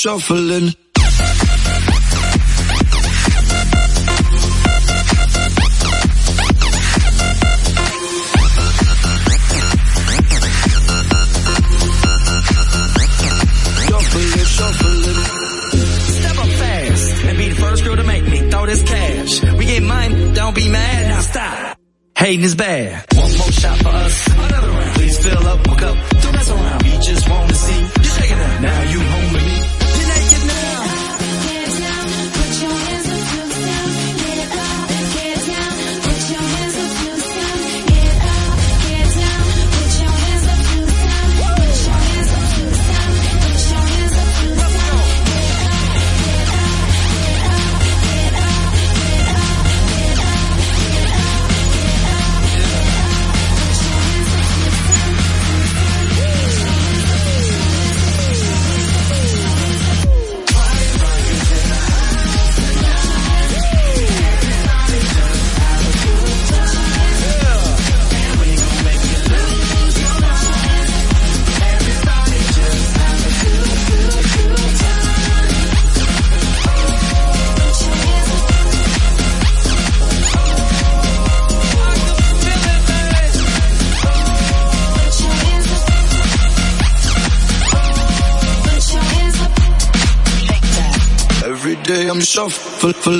shuffling. Don't be mad, now stop. Hating is bad. One more shot for us. Another round. Please fill up my cup. Shuffling. Yeah.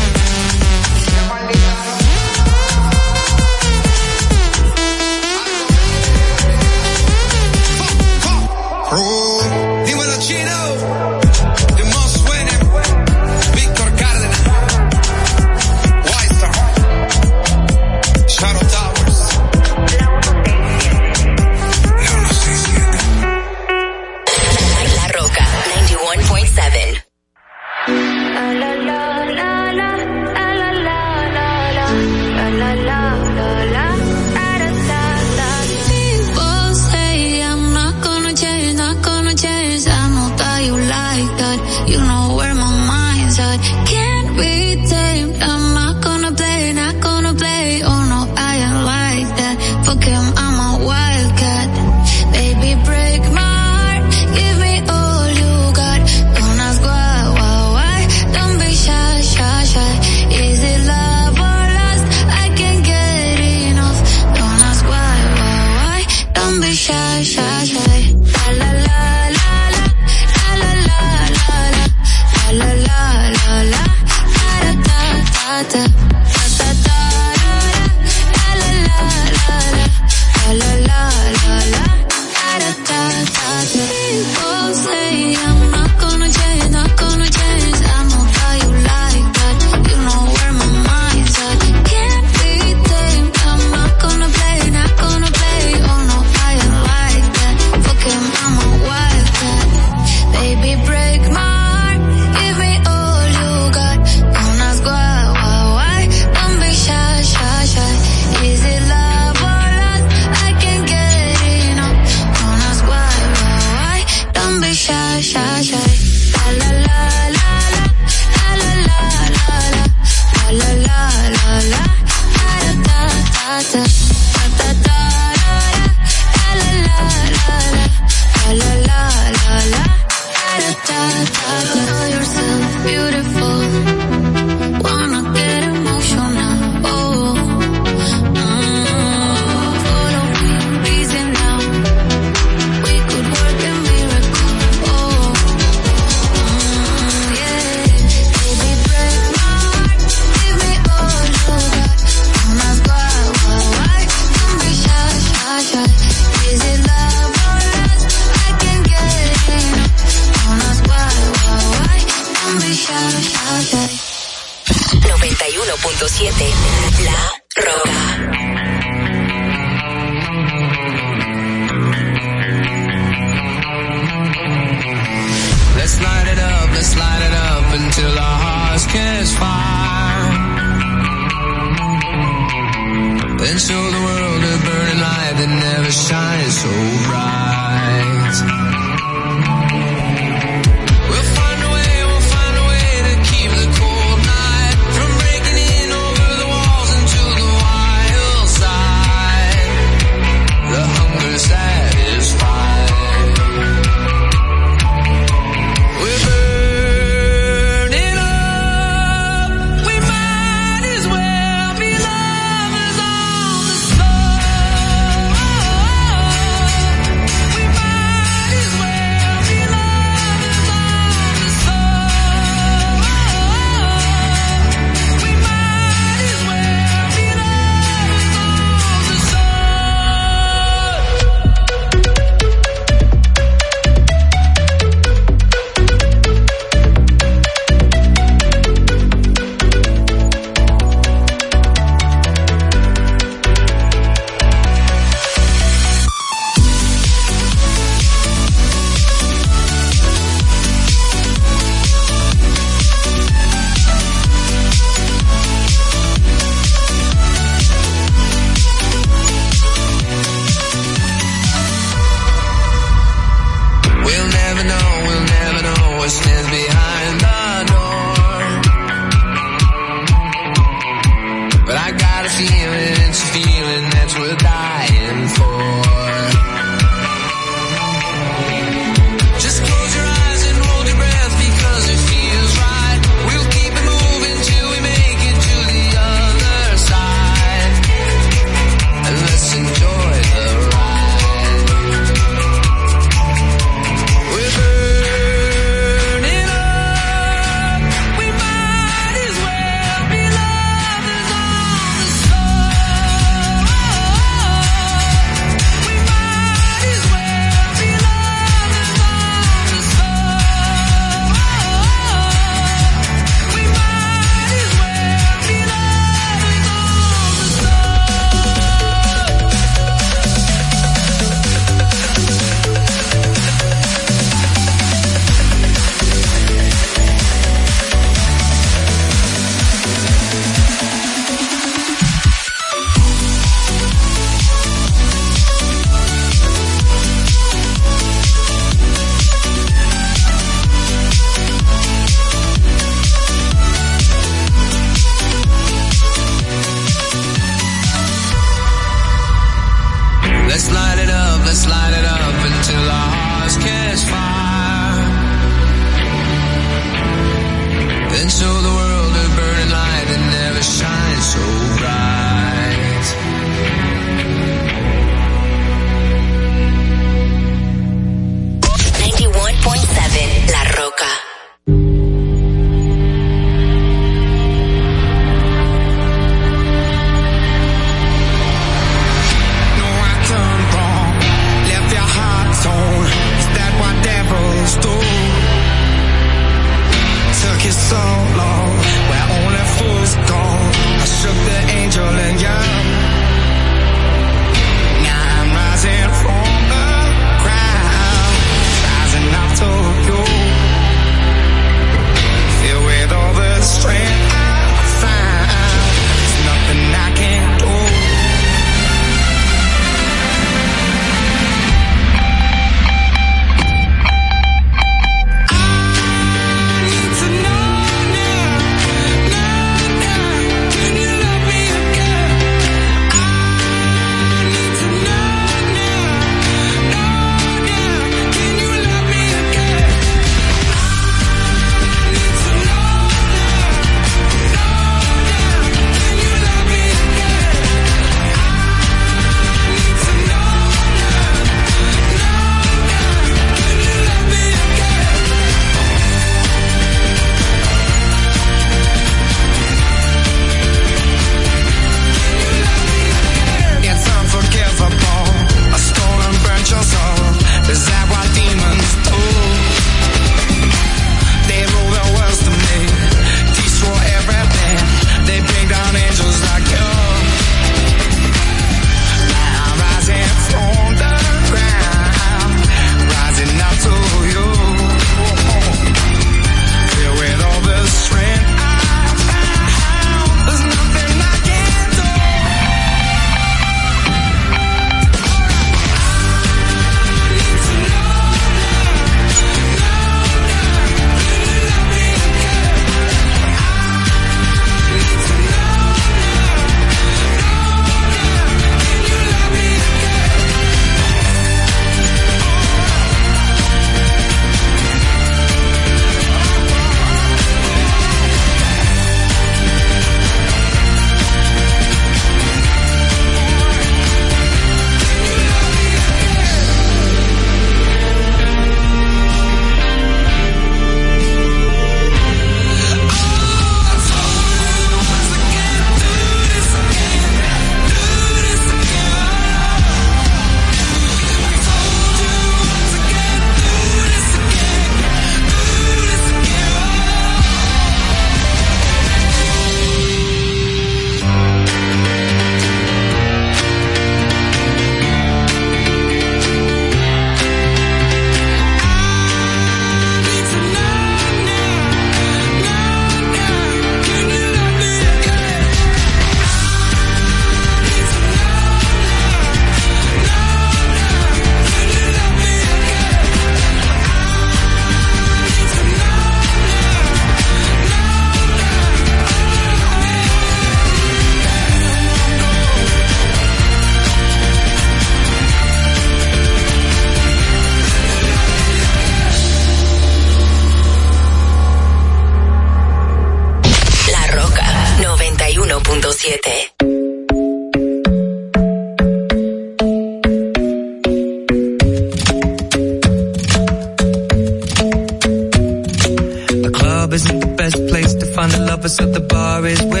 Lovers, so the bar is where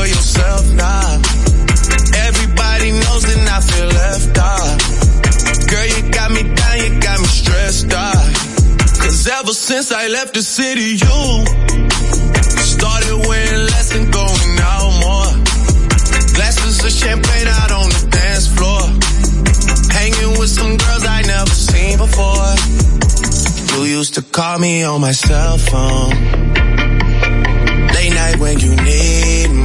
for yourself now. Everybody knows that I feel left out. Girl, you got me down, you got me stressed out. Cause ever since I left the city, you started wearing less and going out more. Glasses of champagne out on the dance floor. Hanging with some girls I never seen before. You used to call me on my cell phone. Late night when you need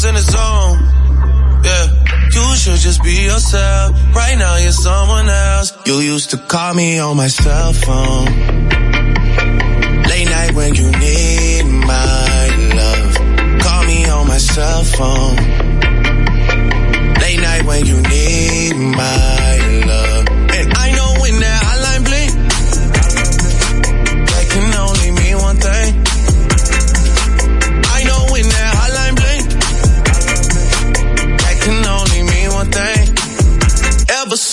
was in the zone. Yeah. You should just be yourself. Right now you're someone else. You used to call me on my cell phone. Late night when you need my love. Call me on my cell phone. Late night when you need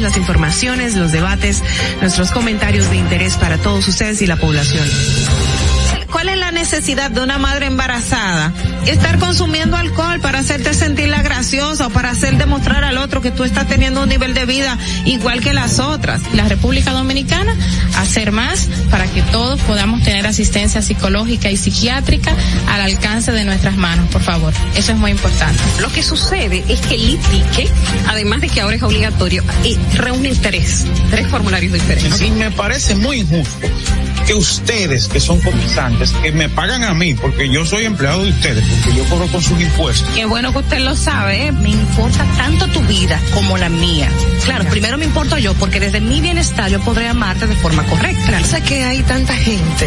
Las informaciones, los debates, nuestros comentarios de interés para todos ustedes y la población. ¿Cuál es la necesidad de una madre embarazada? Estar consumiendo alcohol para hacerte sentirla graciosa o para hacer demostrar al otro que tú estás teniendo un nivel de vida igual que las otras. La República Dominicana hacer más para que todos podamos tener asistencia psicológica y psiquiátrica al alcance de nuestras manos, por favor. Eso es muy importante. Lo que sucede es que el ITIQUE, además de que ahora es obligatorio, eh, reúne tres, tres formularios diferentes. Sí, me parece muy injusto que ustedes, que son cotizantes, que me pagan a mí, porque yo soy empleado de ustedes, porque yo cobro con sus impuestos. Qué bueno que usted lo sabe, ¿eh? me importa tanto tu vida como la mía. Claro, primero me importo yo, porque desde mi bienestar yo podré amarte de forma correcta. Sé que hay tanta gente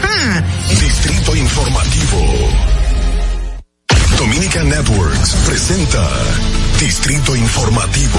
¡Ja! Distrito Informativo. Dominica Networks presenta Distrito Informativo.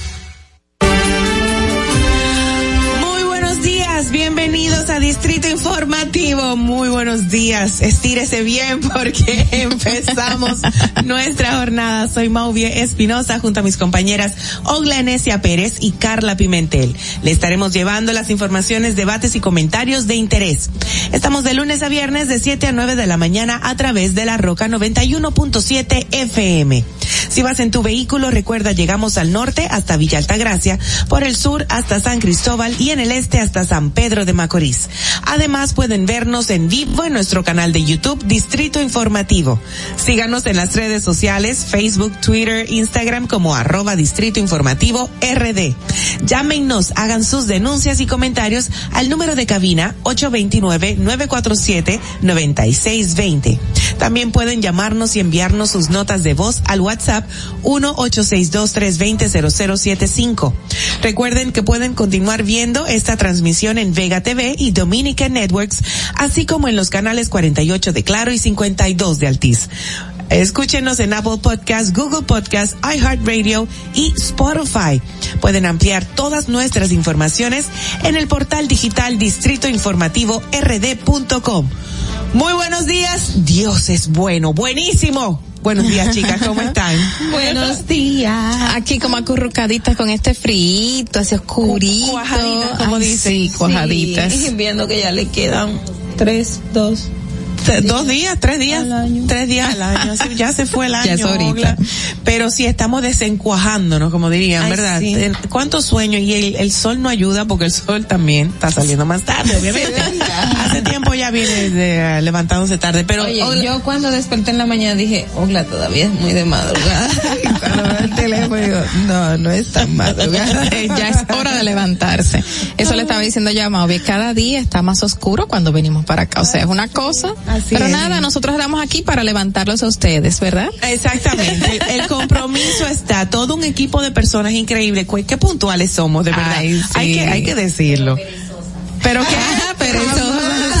Bienvenidos a Distrito Informativo. Muy buenos días. Estírese bien porque empezamos nuestra jornada. Soy Mauvie Espinosa junto a mis compañeras Ogla Enesia Pérez y Carla Pimentel. Le estaremos llevando las informaciones, debates y comentarios de interés. Estamos de lunes a viernes de 7 a 9 de la mañana a través de la Roca 91.7 FM. Si vas en tu vehículo, recuerda llegamos al norte hasta Villa Altagracia, por el sur hasta San Cristóbal y en el este hasta San Pedro de Macorís. Además pueden ver vernos en vivo en nuestro canal de YouTube Distrito Informativo. Síganos en las redes sociales, Facebook, Twitter, Instagram como arroba Distrito Informativo RD. Llámenos, hagan sus denuncias y comentarios al número de cabina 829-947-9620. También pueden llamarnos y enviarnos sus notas de voz al WhatsApp 1-862-320-0075. Recuerden que pueden continuar viendo esta transmisión en Vega TV y Dominican Networks, así como en los canales 48 de Claro y 52 de Altiz. Escúchenos en Apple Podcast, Google Podcast, iHeartRadio y Spotify. Pueden ampliar todas nuestras informaciones en el portal digital Distrito Informativo rd.com. Muy buenos días. Dios es bueno, buenísimo. Buenos días, chicas, ¿cómo están? Buenos días. Aquí como acurrucaditas con este frito, así oscurito. Cuajaditas, como dicen. Sí, cuajaditas. Sí, viendo que ya le quedan tres, dos. Dos días, tres días, tres días al año, ya se fue el año. Ya. Pero sí estamos desencuajándonos, como dirían, Ay, ¿verdad? sí. Eh, ¿Cuántos sueños? Y el, el sol no ayuda porque el sol también está saliendo más tarde, obviamente. Hace tiempo ya viene de, eh, levantándose tarde, pero Oye, yo cuando desperté en la mañana dije, Ogla, todavía es muy de madrugada. Y cuando veo el teléfono digo, no, no es tan madrugada. ya es hora de levantarse. Eso le estaba diciendo yo a Mauvi, cada día está más oscuro cuando venimos para acá. O sea, es una cosa. Así pero es. nada, nosotros estamos aquí para levantarlos a ustedes, ¿verdad? Exactamente, el, el compromiso está, todo un equipo de personas increíble, qué puntuales somos, de verdad. Ay, sí. Hay que, hay que decirlo. Pero qué Ay, qué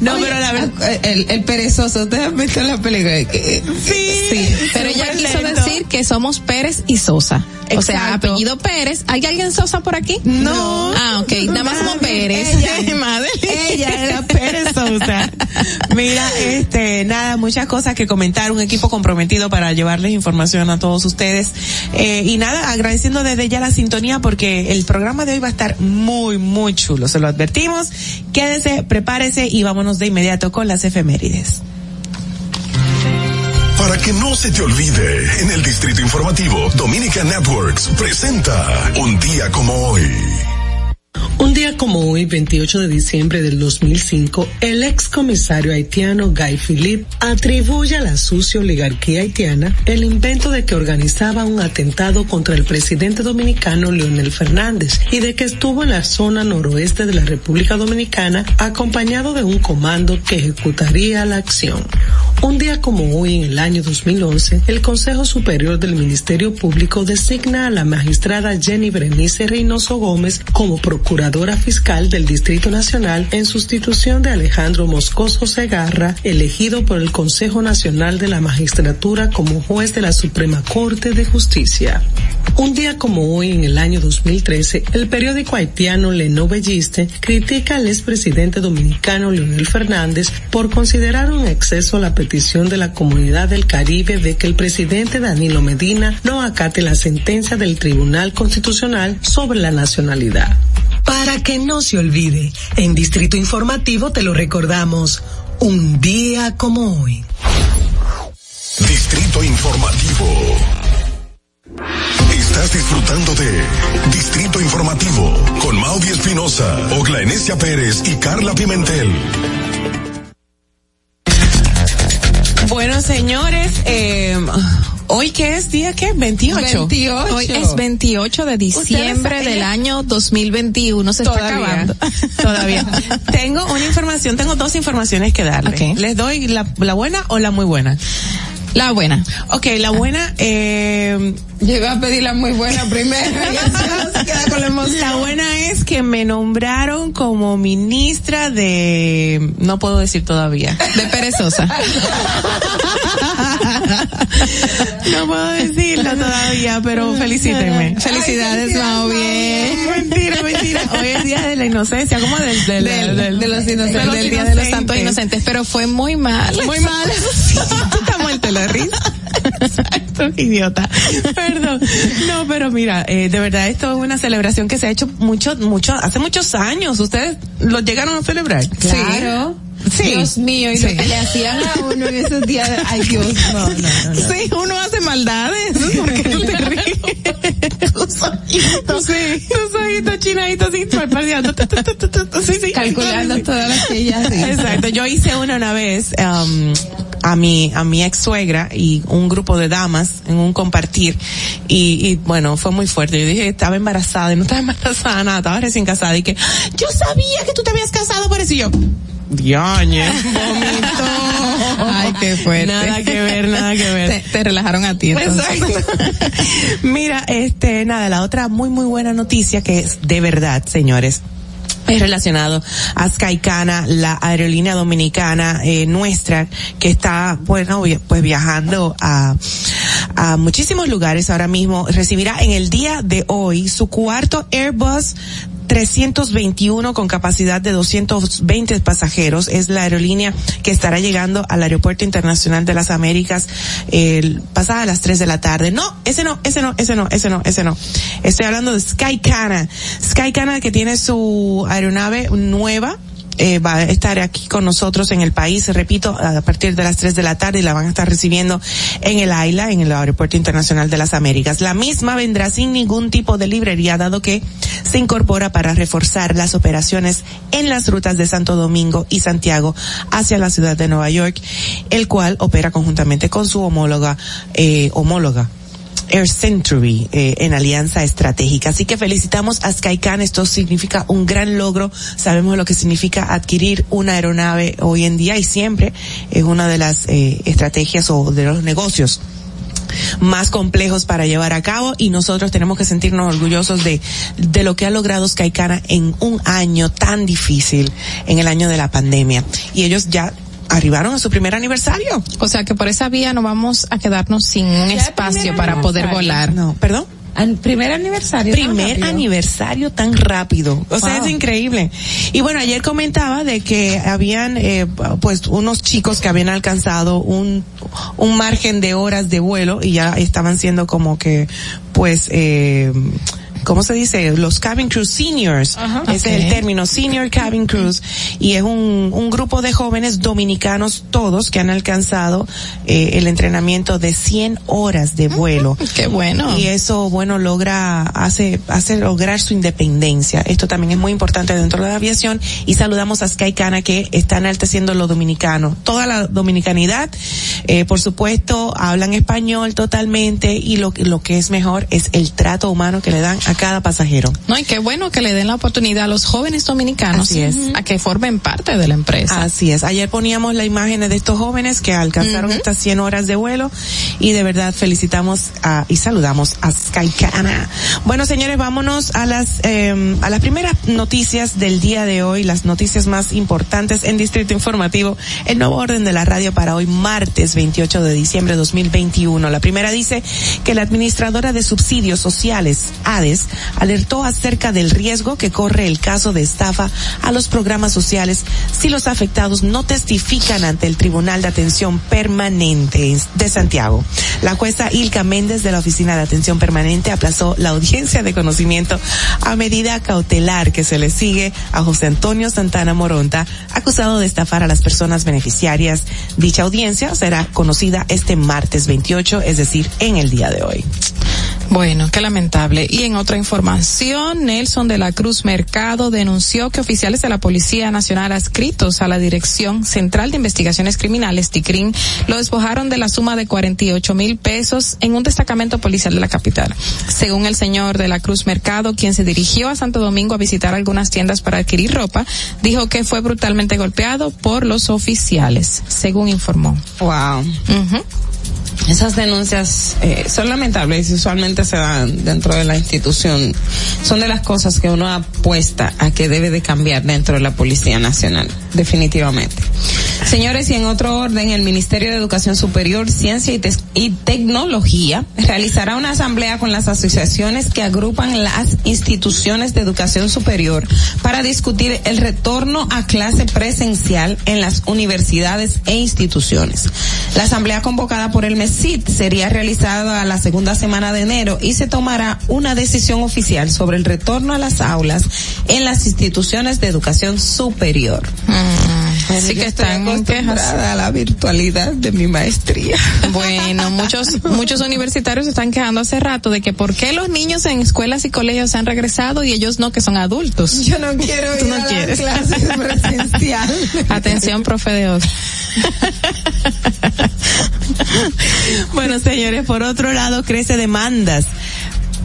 No, pero la verdad. El, el perezoso, ¿ustedes han visto la película? Sí, sí. Pero ella quiso lento. decir que somos Pérez y Sosa. O sea, apellido Pérez. ¿Hay alguien Sosa por aquí? No. Ah, ok. Nada más somos Pérez. Ella, Madeline. ella era Pérez Sousa. Mira, este, nada, muchas cosas que comentar, un equipo comprometido para llevarles información a todos ustedes. Eh, y nada, agradeciendo desde ya la sintonía porque el programa de hoy va a estar muy, muy chulo, se lo advertimos. Quédese, prepárese y vámonos de inmediato con las efemérides. Para que no se te olvide, en el Distrito Informativo, Dominica Networks presenta Un día como hoy. Un día como hoy, 28 de diciembre del 2005, el ex comisario haitiano Guy Philippe atribuye a la sucia oligarquía haitiana el invento de que organizaba un atentado contra el presidente dominicano Leonel Fernández y de que estuvo en la zona noroeste de la República Dominicana acompañado de un comando que ejecutaría la acción. Un día como hoy, en el año 2011, el Consejo Superior del Ministerio Público designa a la magistrada Jenny Berenice Reynoso Gómez como procuradora fiscal del Distrito Nacional en sustitución de Alejandro Moscoso Segarra, elegido por el Consejo Nacional de la Magistratura como juez de la Suprema Corte de Justicia. Un día como hoy, en el año 2013, el periódico haitiano Le Novelliste critica al expresidente dominicano Leonel Fernández por considerar un exceso la petición de la comunidad del Caribe de que el presidente Danilo Medina no acate la sentencia del Tribunal Constitucional sobre la nacionalidad. Para que no se olvide, en Distrito Informativo te lo recordamos, un día como hoy. Distrito Informativo. Estás disfrutando de Distrito Informativo con Maudi Espinosa, Ogla Enesia Pérez y Carla Pimentel. Bueno, señores, eh, hoy qué es día qué? 28. 28. Hoy es 28 de diciembre del año 2021. Se está acabando. Todavía. tengo una información, tengo dos informaciones que darle. Ok. ¿Les doy la, la buena o la muy buena? La buena. Ok, la buena, eh, Yo iba a pedir la muy buena primero. la buena es que me nombraron como ministra de, no puedo decir todavía. De perezosa. No puedo decirlo todavía, pero felicítenme. Felicidades, Mau, bien. Mentira, mentira. Hoy es día de la inocencia, ¿cómo del, del, Del- del- de los inocentes, del Día de los. Santos Inocentes, pero fue muy mal. Muy mal. Está muerto la risa. Exacto, idiota. Perdón. No, pero mira, eh, de verdad esto es una celebración que se ha hecho mucho, mucho, hace muchos años. ¿Ustedes lo llegaron a celebrar? Claro. Sí. Dios mío, y Sí. lo que le hacían a uno en esos días, ay Dios, no, no, no. no. Sí, uno hace maldades. ¿Por qué tú te ríes? ojitos. Sí. Tus ojitos chinaditos así, parpadeando. Sí, sí. Calculando Sí. todas las que ella dice. Exacto. Yo hice una una vez, um, a mi, a mi ex suegra y un grupo de damas en un compartir y, y bueno, fue muy fuerte. Yo dije, estaba embarazada y no estaba embarazada nada, estaba recién casada y que yo sabía que tú te habías casado por eso y yo, Diañe, vomito. Ay, qué fuerte. Nada que ver, nada que ver. Te, te relajaron a ti. entonces. Exacto. Mira, este, nada, la otra muy, muy buena noticia que es de verdad, señores. Es relacionado a Skycana, la aerolínea dominicana eh, nuestra que está, bueno, pues viajando a, a muchísimos lugares ahora mismo. Recibirá en el día de hoy su cuarto Airbus 321 con capacidad de 220 pasajeros. Es la aerolínea que estará llegando al Aeropuerto Internacional de las Américas el, pasada a las 3 de la tarde. No, ese no, ese no, ese no, ese no, ese no. Estoy hablando de Skycana. Skycana que tiene su aeronave nueva eh, va a estar aquí con nosotros en el país, repito, a partir de las 3 de la tarde y la van a estar recibiendo en el AILA, en el Aeropuerto Internacional de las Américas. La misma vendrá sin ningún tipo de librería, dado que se incorpora para reforzar las operaciones en las rutas de Santo Domingo y Santiago hacia la ciudad de Nueva York, el cual opera conjuntamente con su homóloga, eh, homóloga Air Century eh, en alianza estratégica. Así que felicitamos a Skycan. Esto significa un gran logro. Sabemos lo que significa adquirir una aeronave hoy en día y siempre es una de las eh, estrategias o de los negocios más complejos para llevar a cabo y nosotros tenemos que sentirnos orgullosos de, de lo que ha logrado Skycana en un año tan difícil, en el año de la pandemia. Y ellos ya arribaron a su primer aniversario. O sea que por esa vía no vamos a quedarnos sin un espacio para poder volar. No, perdón. Al primer aniversario. Primer tan rápido. aniversario tan rápido. O sea, Wow. es increíble. Y bueno, ayer comentaba de que habían, eh, pues, unos chicos que habían alcanzado un, un margen de horas de vuelo y ya estaban siendo como que, pues, eh, ¿Cómo se dice? Los cabin crew seniors. Ese es el término, senior cabin crews. Y es un, un grupo de jóvenes dominicanos todos que han alcanzado eh, el entrenamiento de 100 horas de vuelo. Qué bueno. Y eso, bueno, logra, hace, hace lograr su independencia. Esto también es muy importante dentro de la aviación. Y saludamos a Skycana que está enalteciendo lo dominicano. Toda la dominicanidad, eh, por supuesto, hablan español totalmente y lo, lo que es mejor es el trato humano que le dan a cada pasajero. No, y qué bueno que le den la oportunidad a los jóvenes dominicanos Así es. a que formen parte de la empresa. Así es. Ayer poníamos las imágenes de estos jóvenes que alcanzaron estas 100 horas de vuelo y de verdad felicitamos a, y saludamos a Skycana. Bueno, señores, vámonos a las eh, a las primeras noticias del día de hoy, las noticias más importantes en Distrito Informativo, el nuevo orden de la radio para hoy martes 28 de diciembre de 2021. La primera dice que la administradora de subsidios sociales, ADES, alertó acerca del riesgo que corre el caso de estafa a los programas sociales si los afectados no testifican ante el Tribunal de Atención Permanente de Santiago. La jueza Ilka Méndez de la Oficina de Atención Permanente aplazó la audiencia de conocimiento a medida cautelar que se le sigue a José Antonio Santana Moronta, acusado de estafar a las personas beneficiarias. Dicha audiencia será conocida este martes 28, es decir, en el día de hoy. Bueno, qué lamentable. Y en otra información, Nelson de la Cruz Mercado denunció que oficiales de la Policía Nacional adscritos a la Dirección Central de Investigaciones Criminales, TICRIN, lo despojaron de la suma de 48 mil pesos en un destacamento policial de la capital. Según el señor de la Cruz Mercado, quien se dirigió a Santo Domingo a visitar algunas tiendas para adquirir ropa, dijo que fue brutalmente golpeado por los oficiales, según informó. Wow. Esas denuncias eh, son lamentables y usualmente se dan dentro de la institución. Son de las cosas que uno apuesta a que debe de cambiar dentro de la Policía Nacional, definitivamente. Señores, y en otro orden, el Ministerio de Educación Superior, Ciencia y, y Tecnología realizará una asamblea con las asociaciones que agrupan las instituciones de educación superior para discutir el retorno a clase presencial en las universidades e instituciones. La asamblea convocada por el MESIT sería realizada la segunda semana de enero y se tomará una decisión oficial sobre el retorno a las aulas en las instituciones de educación superior. Así que están quejas. a la virtualidad de mi maestría. Bueno, muchos muchos universitarios se están quejando hace rato de que por qué los niños en escuelas y colegios han regresado y ellos no que son adultos. Yo no quiero Tú ir no a quieres. las clases presencial. Atención, profe de otro. Bueno, señores, por otro lado, crece demandas.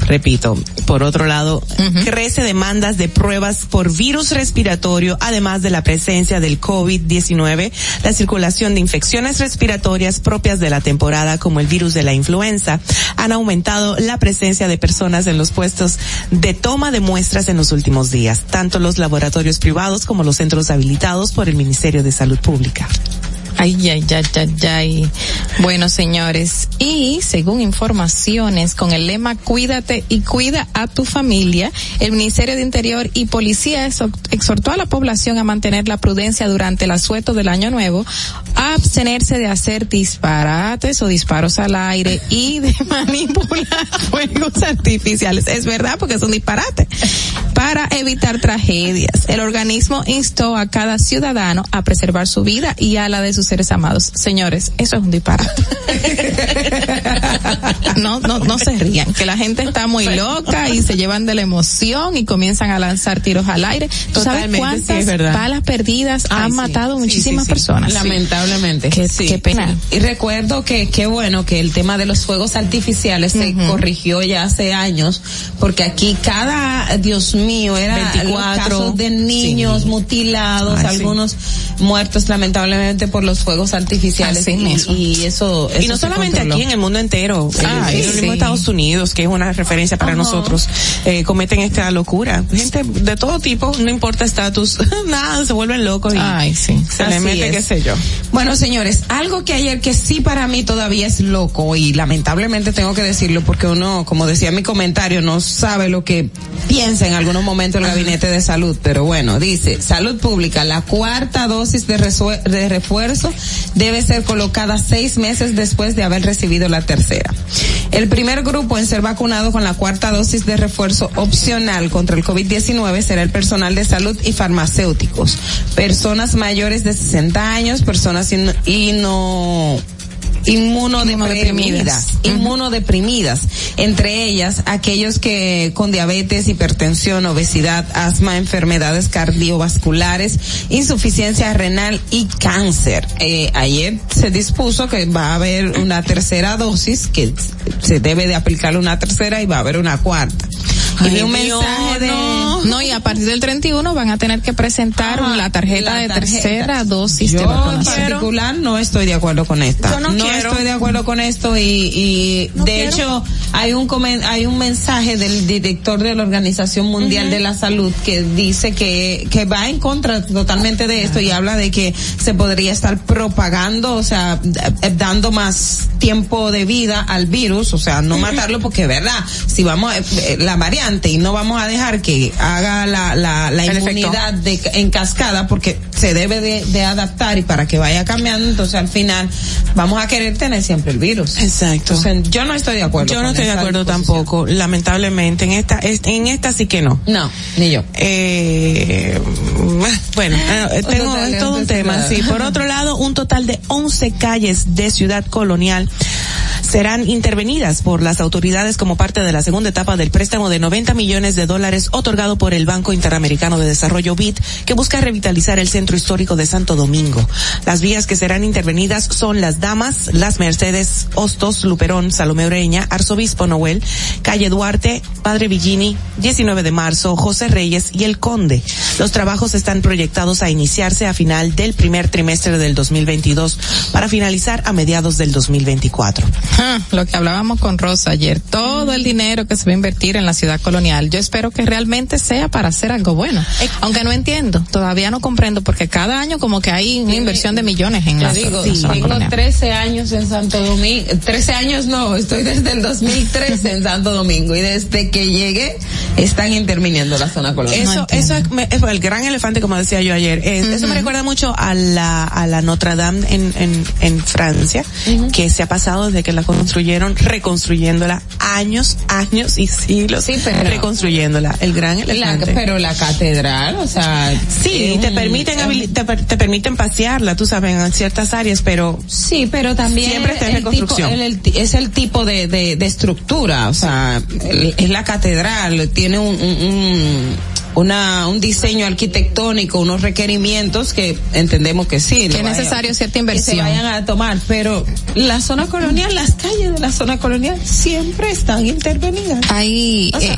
Repito, por otro lado, crece demandas de pruebas por virus respiratorio, además de la presencia del COVID-19, la circulación de infecciones respiratorias propias de la temporada, como el virus de la influenza, han aumentado la presencia de personas en los puestos de toma de muestras en los últimos días, tanto los laboratorios privados como los centros habilitados por el Ministerio de Salud Pública. Ay, ay, ay, ay, ay. Bueno, señores, y según informaciones con el lema Cuídate y cuida a tu familia, el Ministerio de Interior y Policía exhor- exhortó a la población a mantener la prudencia durante el asueto del Año Nuevo, a abstenerse de hacer disparates o disparos al aire y de manipular fuegos artificiales. Es verdad, porque es un disparate. Para evitar tragedias, el organismo instó a cada ciudadano a preservar su vida y a la de sus seres amados. Señores, eso es un disparate. no, no, no se rían, que la gente está muy loca y se llevan de la emoción y comienzan a lanzar tiros al aire. ¿Tú sabes Totalmente, sí, cuántas verdad. balas perdidas Ay, han sí. matado Sí, muchísimas sí, sí. personas? Lamentablemente. Qué, Sí, qué pena. sí. Y recuerdo que qué bueno que el tema de los fuegos artificiales se corrigió ya hace años, porque aquí cada, Dios mío, era 24, casos de niños sí. mutilados, Ay, sí. algunos muertos lamentablemente por los fuegos artificiales. Así y, mismo. y eso, Y no solamente controló. aquí, en el mundo entero. En el sí. mismo Estados Unidos, que es una referencia para nosotros, eh, cometen esta locura. Gente de todo tipo, no importa estatus, nada, se vuelven locos y Ay, sí. se le Así mete, es. qué sé yo. Bueno, señores, algo que ayer que sí para mí todavía es loco y lamentablemente tengo que decirlo porque uno, como decía en mi comentario, no sabe lo que piensa en algunos momentos el gabinete de salud, pero bueno, dice, salud pública, la cuarta dosis de, de refuerzo debe ser colocada seis meses después de haber recibido la tercera. El primer grupo en ser vacunado con la cuarta dosis de refuerzo opcional contra el COVID-19 será el personal de salud y farmacéuticos, personas mayores de 60 años, personas in- ino- inmunodeprimidas, inmunodeprimidas, entre ellas aquellos que con diabetes, hipertensión, obesidad, asma, enfermedades cardiovasculares, insuficiencia renal y cáncer. Eh, ayer se dispuso que va a haber una tercera dosis, que se debe de aplicar una tercera y va a haber una cuarta. Y vi un Dios, mensaje de no. No, y a partir del 31 van a tener que presentar Ajá, la tarjeta la de tarjeta. tercera dosis de Yo en particular no estoy de acuerdo con esta. Yo no quiero. estoy de acuerdo con esto y, y de hecho hay un comen- hay un mensaje del director de la Organización Mundial de la Salud que dice que que va en contra totalmente de esto y habla de que se podría estar propagando, o sea, eh, dando más tiempo de vida al virus, o sea, no matarlo porque es verdad, si vamos eh, la variante y no vamos a dejar que haga la la, la inmunidad de, en cascada porque se debe de, de adaptar y para que vaya cambiando, entonces al final vamos a querer tener siempre el virus. Exacto. Entonces, yo no estoy de acuerdo. Yo no estoy de acuerdo disposición. tampoco, lamentablemente, en esta, es- en esta sí que no. No, ni yo. Eh, bueno, eh, tengo es todo un tema. Sí, por otro lado, un total de 11 calles de Ciudad Colonial serán intervenidas por las autoridades como parte de la segunda etapa del préstamo de 90 millones de dólares otorgado por el Banco Interamericano de Desarrollo BID, que busca revitalizar el centro histórico de Santo Domingo. Las vías que serán intervenidas son Las Damas, Las Mercedes, Hostos, Luperón, Salomé Ureña, Arzobispo Noel, Calle Duarte, Padre Villini, 19 de marzo, José Reyes y El Conde. Los trabajos están proyectados a iniciarse a final del primer trimestre del 2022 para finalizar a mediados del 2024. Lo que hablábamos con Rosa ayer, todo el dinero que se va a invertir en la ciudad colonial, yo espero que realmente sea para hacer algo bueno. Aunque no entiendo, todavía no comprendo, porque cada año como que hay una inversión de millones en la digo, zona tengo colonial. 13 años en Santo Domingo, 13 años no, estoy desde el 2013 en Santo Domingo y desde que llegué están interviniendo la zona colonial. Eso, eso es, me- es el gran elefante, como decía yo ayer. Es- Eso me recuerda mucho a la, a la Notre Dame en, en, en Francia, que se ha pasado desde que la construyeron reconstruyéndola años, años y siglos. Sí, pero- reconstruyéndola. El gran La- elefante. pero la catedral, o sea, Sí, te un- permiten te, per- te permiten pasearla, tú sabes, en ciertas áreas, pero Sí, pero también Siempre está en tipo- reconstrucción. el- el ti- es el tipo de, de, de estructura, o sea, el- es la catedral, tiene un, un, un- una, un diseño arquitectónico, unos requerimientos que entendemos que sí. Que es necesario cierta Que inversión. se vayan a tomar, pero la zona colonial, las calles de la zona colonial siempre están intervenidas. O sea, eh,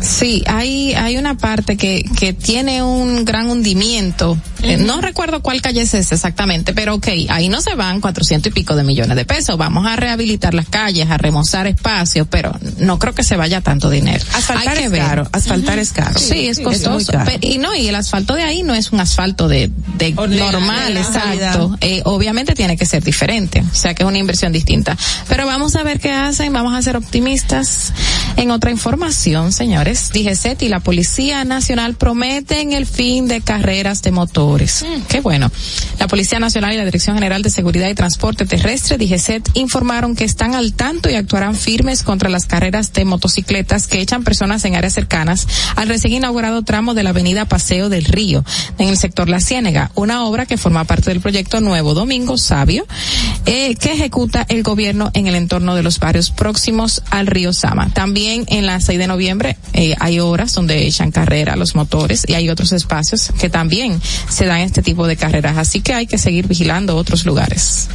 sí, hay, hay una parte que, que tiene un gran hundimiento. Eh, no recuerdo cuál calle es esa exactamente, pero ok, ahí no se van cuatrocientos y pico de millones de pesos. Vamos a rehabilitar las calles, a remozar espacios, pero no creo que se vaya tanto dinero. asfaltar Hay que es ver. caro, asfaltar es caro. Sí, es costoso. caro. Y no, y el asfalto de ahí no es un asfalto de, de normal, de exacto. Eh, obviamente tiene que ser diferente, o sea que es una inversión distinta. Pero vamos a ver qué hacen, vamos a ser optimistas. En otra información, señores, DGCET y la Policía Nacional prometen el fin de carreras de motores. Qué bueno. La Policía Nacional y la Dirección General de Seguridad y Transporte Terrestre, DGCET, informaron que están al tanto y actuarán firmes contra las carreras de motocicletas que echan personas en áreas cercanas al recién inaugurado tramo de la avenida Paseo del Río, en el sector La Ciénega, una obra que forma parte del proyecto Nuevo Domingo Sabio, eh, que ejecuta el gobierno en el entorno de los barrios próximos al río Sama. También en la 6 de noviembre eh, hay horas donde echan carrera los motores y hay otros espacios que también se dan este tipo de carreras, así que hay que seguir vigilando otros lugares.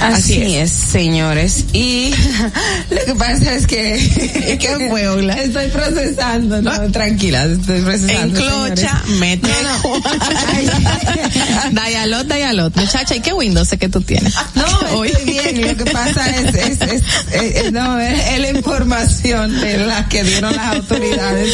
Así, Así es. señores. Y lo que pasa es que... Estoy procesando, no, tranquila, estoy procesando. Enclocha, mete. Dialot, Dialot. Muchacha, ¿y qué Windows es que tú tienes? No, Hoy. estoy bien. Lo que pasa es, es, es, es- no, es, la información de la que dieron las autoridades.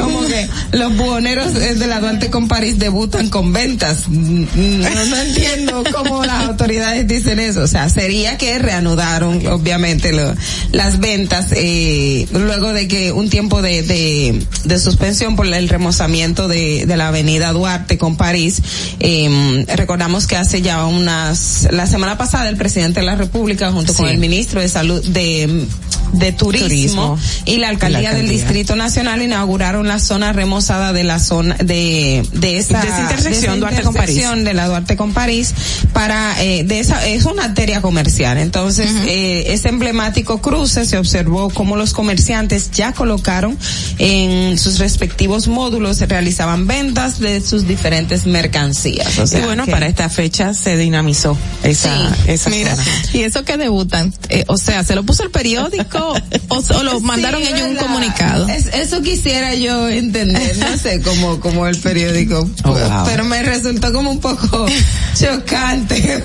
Como que los buhoneros eh, de la Duarte con París debutan con ventas. Mm, No, no entiendo cómo las autoridades dicen eso. O sea, sería que reanudaron, obviamente, lo- las ventas eh, luego de que un tiempo de, de, de suspensión por el remozamiento de, de la avenida Duarte con París. Eh, recordamos que hace ya unas, la semana pasada el presidente de la República junto con el ministro de salud de, de turismo, Turismo. y la alcaldía, La del. Distrito Nacional inauguraron la zona remozada de la zona de, de esa, De esa intersección Duarte con París. de la Duarte con París para eh, de esa es una arteria comercial entonces eh, ese emblemático cruce se observó cómo los comerciantes ya colocaron en sus respectivos módulos se realizaban ventas de sus diferentes mercancías o sea y bueno, que- para esta fecha se dinamizó esa, Sí, esa Mira, zona. y eso que debutan, eh, o sea, ¿se lo puso el periódico o, o lo mandaron Sí, ellos un comunicado? Es- eso quisiera yo entender, no sé, como, como el periódico, Oh, wow. pero me resultó como un poco chocante.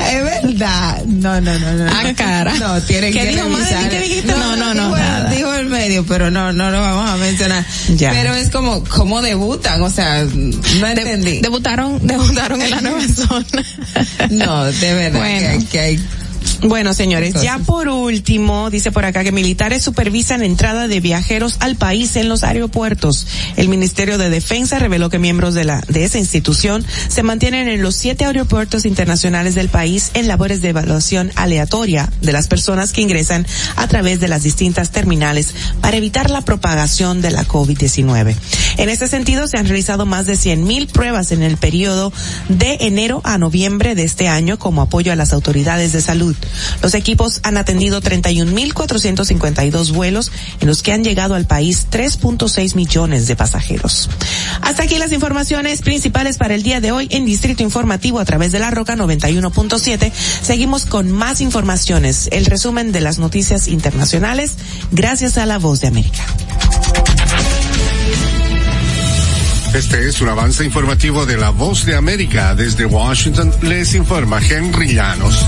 es verdad. No, no, no, no. Ah, cara. No, tienen ¿Qué que dijo, revisar. ¿Qué dijiste? No, no, no, dijo, nada. dijo el medio, pero no, no lo vamos a mencionar. Ya. Pero es como, ¿cómo debutan? O sea, no entendí. Debutaron, debutaron en la nueva zona. no, de verdad Bueno. que hay, que hay Bueno, señores, Entonces. ya por último, dice por acá que militares supervisan entrada de viajeros al país en los aeropuertos. El Ministerio de Defensa reveló que miembros de la de esa institución se mantienen en los siete aeropuertos internacionales del país en labores de evaluación aleatoria de las personas que ingresan a través de las distintas terminales para evitar la propagación de la COVID-19. En este sentido, se han realizado más de 100.000 pruebas en el periodo de enero a noviembre de este año como apoyo a las autoridades de salud. Los equipos han atendido 31.452 vuelos en los que han llegado al país 3.6 millones de pasajeros. Hasta aquí las informaciones principales para el día de hoy en Distrito Informativo a través de la Roca 91.7. Seguimos con más informaciones, el resumen de las noticias internacionales gracias a la Voz de América. Este es un avance informativo de la Voz de América. Desde Washington les informa Henry Llanos.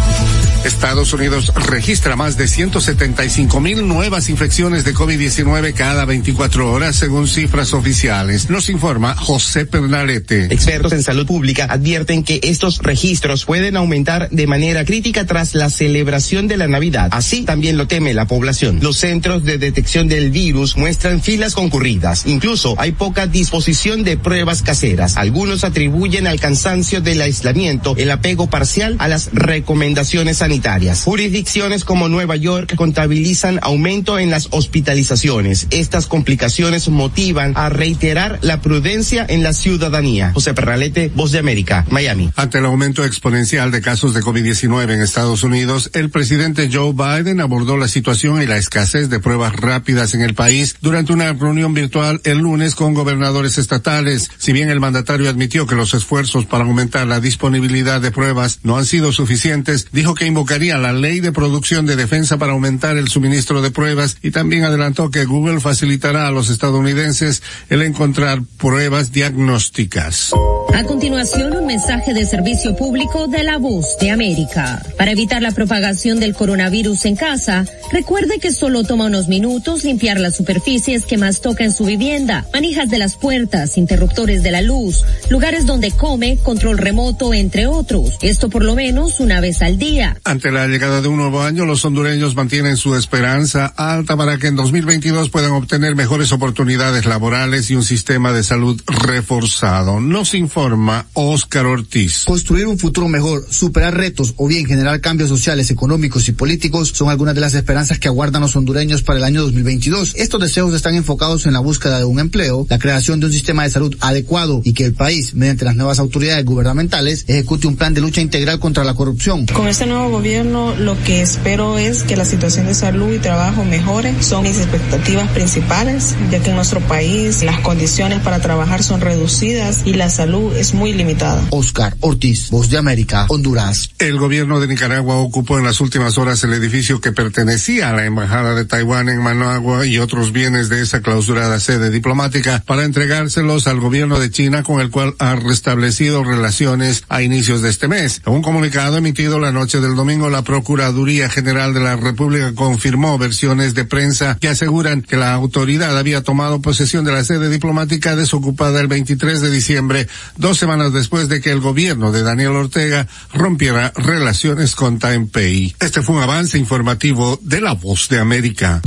Estados Unidos registra más de 175 mil nuevas infecciones de COVID-19 cada 24 horas según cifras oficiales. Nos informa José Pernalete. Expertos en salud pública advierten que estos registros pueden aumentar de manera crítica tras la celebración de la Navidad. Así también lo teme la población. Los centros de detección del virus muestran filas concurridas. Incluso hay poca disposición de pruebas caseras. Algunos atribuyen al cansancio del aislamiento el apego parcial a las recomendaciones sanitarias sanitarias. Jurisdicciones como Nueva York contabilizan aumento en las hospitalizaciones. Estas complicaciones motivan a reiterar la prudencia en la ciudadanía. José Perralete, Voz de América, Miami. Ante el aumento exponencial de casos de COVID-19 en Estados Unidos, el presidente Joe Biden abordó la situación y la escasez de pruebas rápidas en el país durante una reunión virtual el lunes con gobernadores estatales. Si bien el mandatario admitió que los esfuerzos para aumentar la disponibilidad de pruebas no han sido suficientes, dijo que invocaría la ley de producción de defensa para aumentar el suministro de pruebas y también adelantó que Google facilitará a los estadounidenses el encontrar pruebas diagnósticas. A continuación, un mensaje de servicio público de la voz de América. Para evitar la propagación del coronavirus en casa, recuerde que solo toma unos minutos limpiar las superficies que más toca en su vivienda, manijas de las puertas, interruptores de la luz, lugares donde come, control remoto, entre otros. Esto por lo menos una vez al día. Ante la llegada de un nuevo año, los hondureños mantienen su esperanza alta para que en 2022 puedan obtener mejores oportunidades laborales y un sistema de salud reforzado. Nos informa Oscar Ortiz. Construir un futuro mejor, superar retos o bien generar cambios sociales, económicos y políticos son algunas de las esperanzas que aguardan los hondureños para el año 2022. Estos deseos están enfocados en la búsqueda de un empleo, la creación de un sistema de salud adecuado y que el país, mediante las nuevas autoridades gubernamentales, ejecute un plan de lucha integral contra la corrupción. Con este nuevo gobierno lo que espero es que la situación de salud y trabajo mejore. Son mis expectativas principales, ya que en nuestro país las condiciones para trabajar son reducidas y la salud es muy limitada. Oscar Ortiz, Voz de América, Honduras. El gobierno de Nicaragua ocupó en las últimas horas el edificio que pertenecía a la Embajada de Taiwán en Managua y otros bienes de esa clausurada sede diplomática para entregárselos al gobierno de China con el cual ha restablecido relaciones a inicios de este mes. En un comunicado emitido la noche del domingo, la Procuraduría General de la República confirmó versiones de prensa que aseguran que la autoridad había tomado posesión de la sede diplomática desocupada el 23 de diciembre, dos semanas después de que el gobierno de Daniel Ortega rompiera relaciones con Taipei. Este fue un avance informativo de La Voz de América.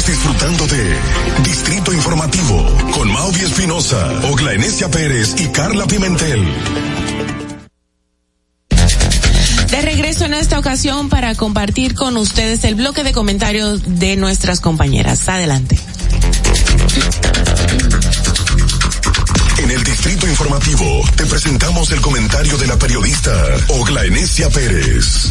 Estás disfrutando de Distrito Informativo con Mauvi Espinosa, Ogla Enesia Pérez y Carla Pimentel. De regreso en esta ocasión para compartir con ustedes el bloque de comentarios de nuestras compañeras. Adelante. En el Distrito Informativo te presentamos el comentario de la periodista Ogla Enesia Pérez.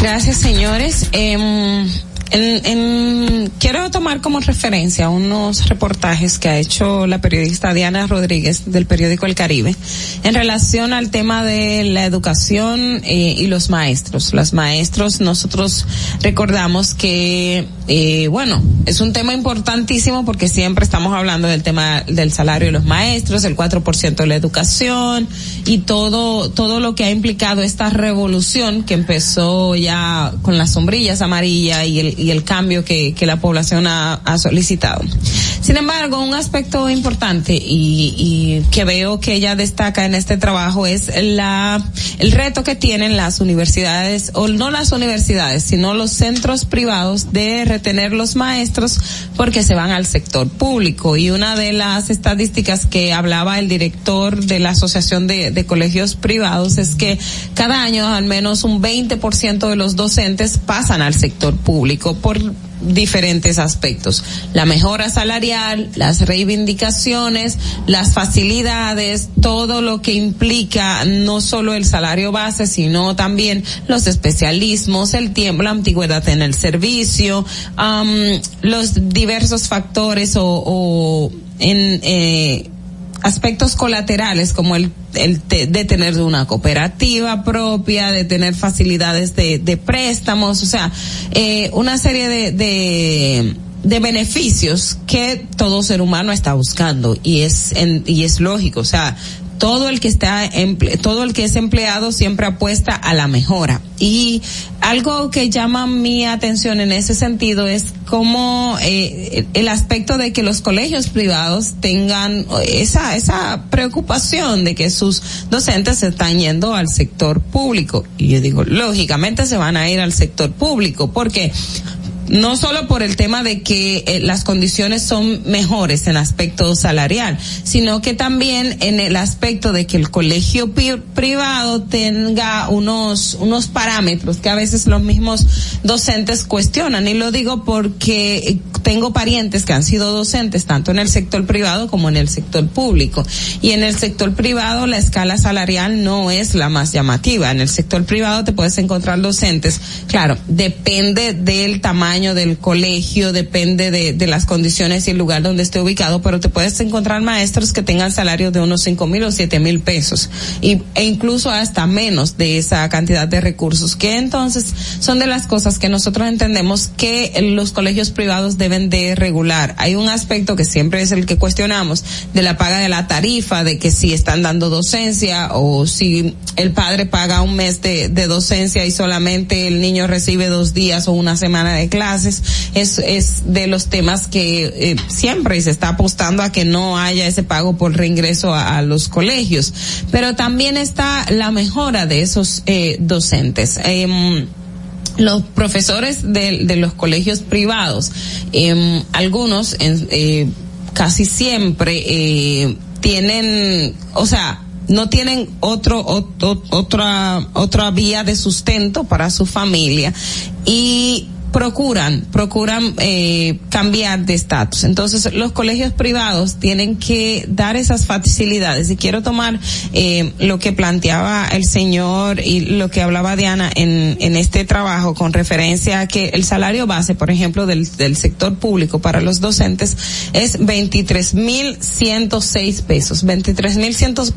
Gracias, señores. Em, en- en- quiero tomar como referencia unos reportajes que ha hecho la periodista Diana Rodríguez del periódico El Caribe en relación al tema de la educación eh, y los maestros. Los maestros, nosotros recordamos que, eh, bueno, es un tema importantísimo porque siempre estamos hablando del tema del salario de los maestros, el 4% de la educación y todo, todo lo que ha implicado esta revolución que empezó ya con las sombrillas amarillas y el, y el cambio que, que la población ha, ha solicitado. Sin embargo, un aspecto importante y, y que veo que ella destaca en este trabajo es la, el reto que tienen las universidades, o no las universidades, sino los centros privados de retener los maestros porque se van al sector público. Y una de las estadísticas que hablaba el director de la Asociación de, de Colegios Privados es que cada año al menos un 20% de los docentes pasan al sector público por diferentes aspectos. La mejora salarial, las reivindicaciones, las facilidades, todo lo que implica no solo el salario base, sino también los especialismos, el tiempo, la antigüedad en el servicio, am, los diversos factores o, o en, eh, aspectos colaterales como el, el te- de tener una cooperativa propia, de tener facilidades de, de préstamos, o sea, eh, una serie de, de, de beneficios que todo ser humano está buscando y es, en, y es lógico, o sea, todo el que está todo el que es empleado siempre apuesta a la mejora. Y algo que llama mi atención en ese sentido es cómo eh, el aspecto de que los colegios privados tengan esa esa preocupación de que sus docentes se están yendo al sector público. Y yo digo lógicamente se van a ir al sector público porque no solo por el tema de que eh, las condiciones son mejores en aspecto salarial, sino que también en el aspecto de que el colegio privado tenga unos unos parámetros que a veces los mismos docentes cuestionan. Y lo digo porque eh, tengo parientes que han sido docentes tanto en el sector privado como en el sector público. Y en el sector privado la escala salarial no es la más llamativa. En el sector privado te puedes encontrar docentes claro depende del tamaño del colegio depende de, de las condiciones y el lugar donde esté ubicado pero te puedes encontrar maestros que tengan salarios de unos cinco mil o siete mil pesos y, e incluso hasta menos de esa cantidad de recursos que entonces son de las cosas que nosotros entendemos que los colegios privados deben de regular. Hay un aspecto que siempre es el que cuestionamos de la paga de la tarifa, de que si están dando docencia o si el padre paga un mes de, de docencia y solamente el niño recibe dos días o una semana de clases, es, de los temas que eh, siempre se está apostando a que no haya ese pago por reingreso a, a los colegios. Pero también está la mejora de esos eh, docentes. Em, los profesores de, los colegios privados, eh, algunos, eh, casi siempre, eh, tienen, o sea, no tienen otro, otro, otra, otra vía de sustento para su familia y procuran, procuran eh, cambiar de estatus. Entonces, los colegios privados tienen que dar esas facilidades. Y quiero tomar eh, lo que planteaba el señor y lo que hablaba Diana en, en este trabajo con referencia a que el salario base, por ejemplo, del, del sector público para los docentes es 23.106 pesos. 23.106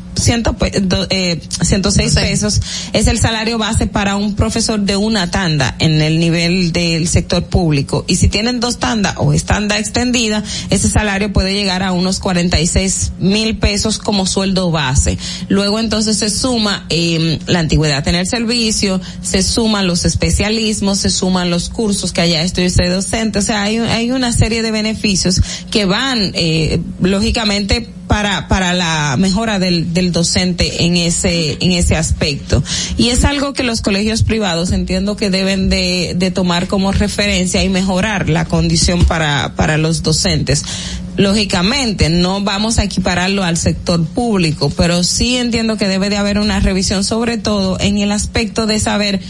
eh, 106 pesos es el salario base para un profesor de una tanda en el nivel del sector público. Y si tienen dos tandas o es tanda extendida, ese salario puede llegar a unos 46 mil pesos como sueldo base. Luego entonces se suma eh, la antigüedad en el servicio, se suman los especialismos, se suman los cursos que estudiado ese docente. O sea, hay, hay una serie de beneficios que van, eh, lógicamente, para para la mejora del, del docente en ese en ese aspecto. Y es algo que los colegios privados entiendo que deben de, de tomar como referencia y mejorar la condición para para los docentes. Lógicamente no vamos a equipararlo al sector público pero sí entiendo que debe de haber una revisión sobre todo en el aspecto de saber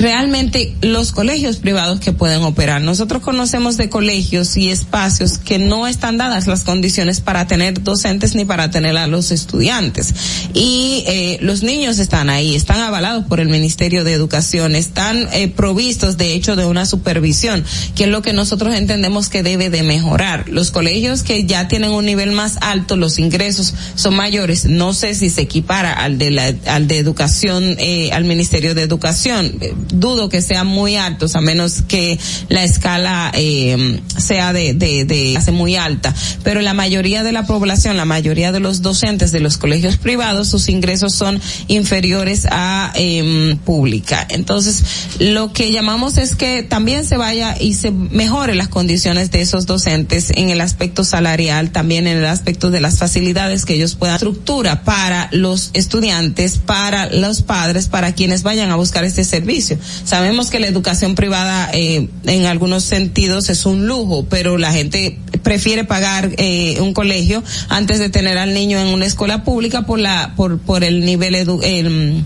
realmente los colegios privados que pueden operar. Nosotros conocemos de colegios y espacios que no están dadas las condiciones para tener docentes ni para tener a los estudiantes. Y eh, los niños están ahí, están avalados por el Ministerio de Educación, están eh, provistos de hecho de una supervisión, que es lo que nosotros entendemos que debe de mejorar. Los colegios que ya tienen un nivel más alto, los ingresos son mayores, no sé si se equipara al de la, al de educación, eh, al Ministerio de Educación. Dudo que sean muy altos a menos que la escala eh, sea de, de, de hace muy alta. Pero la mayoría de la población la mayoría de los docentes de los colegios privados sus ingresos son inferiores a eh, pública. Entonces lo que llamamos es que también se vaya y se mejore las condiciones de esos docentes en el aspecto salarial también en el aspecto de las facilidades que ellos puedan estructura para los estudiantes para los padres para quienes vayan a buscar este servicio Sabemos que la educación privada eh, en algunos sentidos es un lujo, pero la gente prefiere pagar eh, un colegio antes de tener al niño en una escuela pública por la por por el nivel edu el,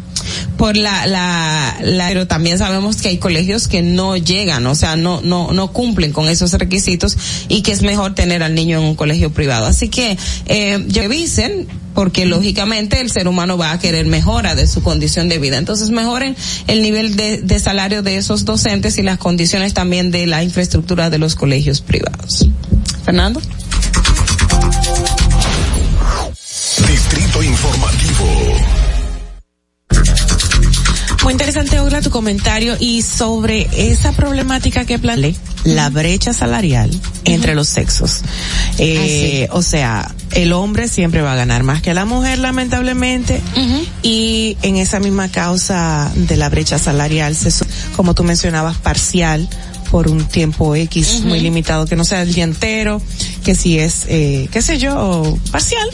por la, la, la pero también sabemos que hay colegios que no llegan, o sea, no no no cumplen con esos requisitos y que es mejor tener al niño en un colegio privado. Así que eh, revisen porque lógicamente el ser humano va a querer mejora de su condición de vida. Entonces mejoren el nivel de, de salario de esos docentes y las condiciones también de la infraestructura de los colegios privados. Fernando. Distrito Informativo. Muy interesante, Ogla, tu comentario y sobre esa problemática que planteé, la brecha salarial entre los sexos. Eh, O sea, el hombre siempre va a ganar más que la mujer, lamentablemente, y en esa misma causa de la brecha salarial, se, como tú mencionabas, parcial, por un tiempo X muy limitado, que no sea el día entero, que si es, eh, qué sé yo, parcial,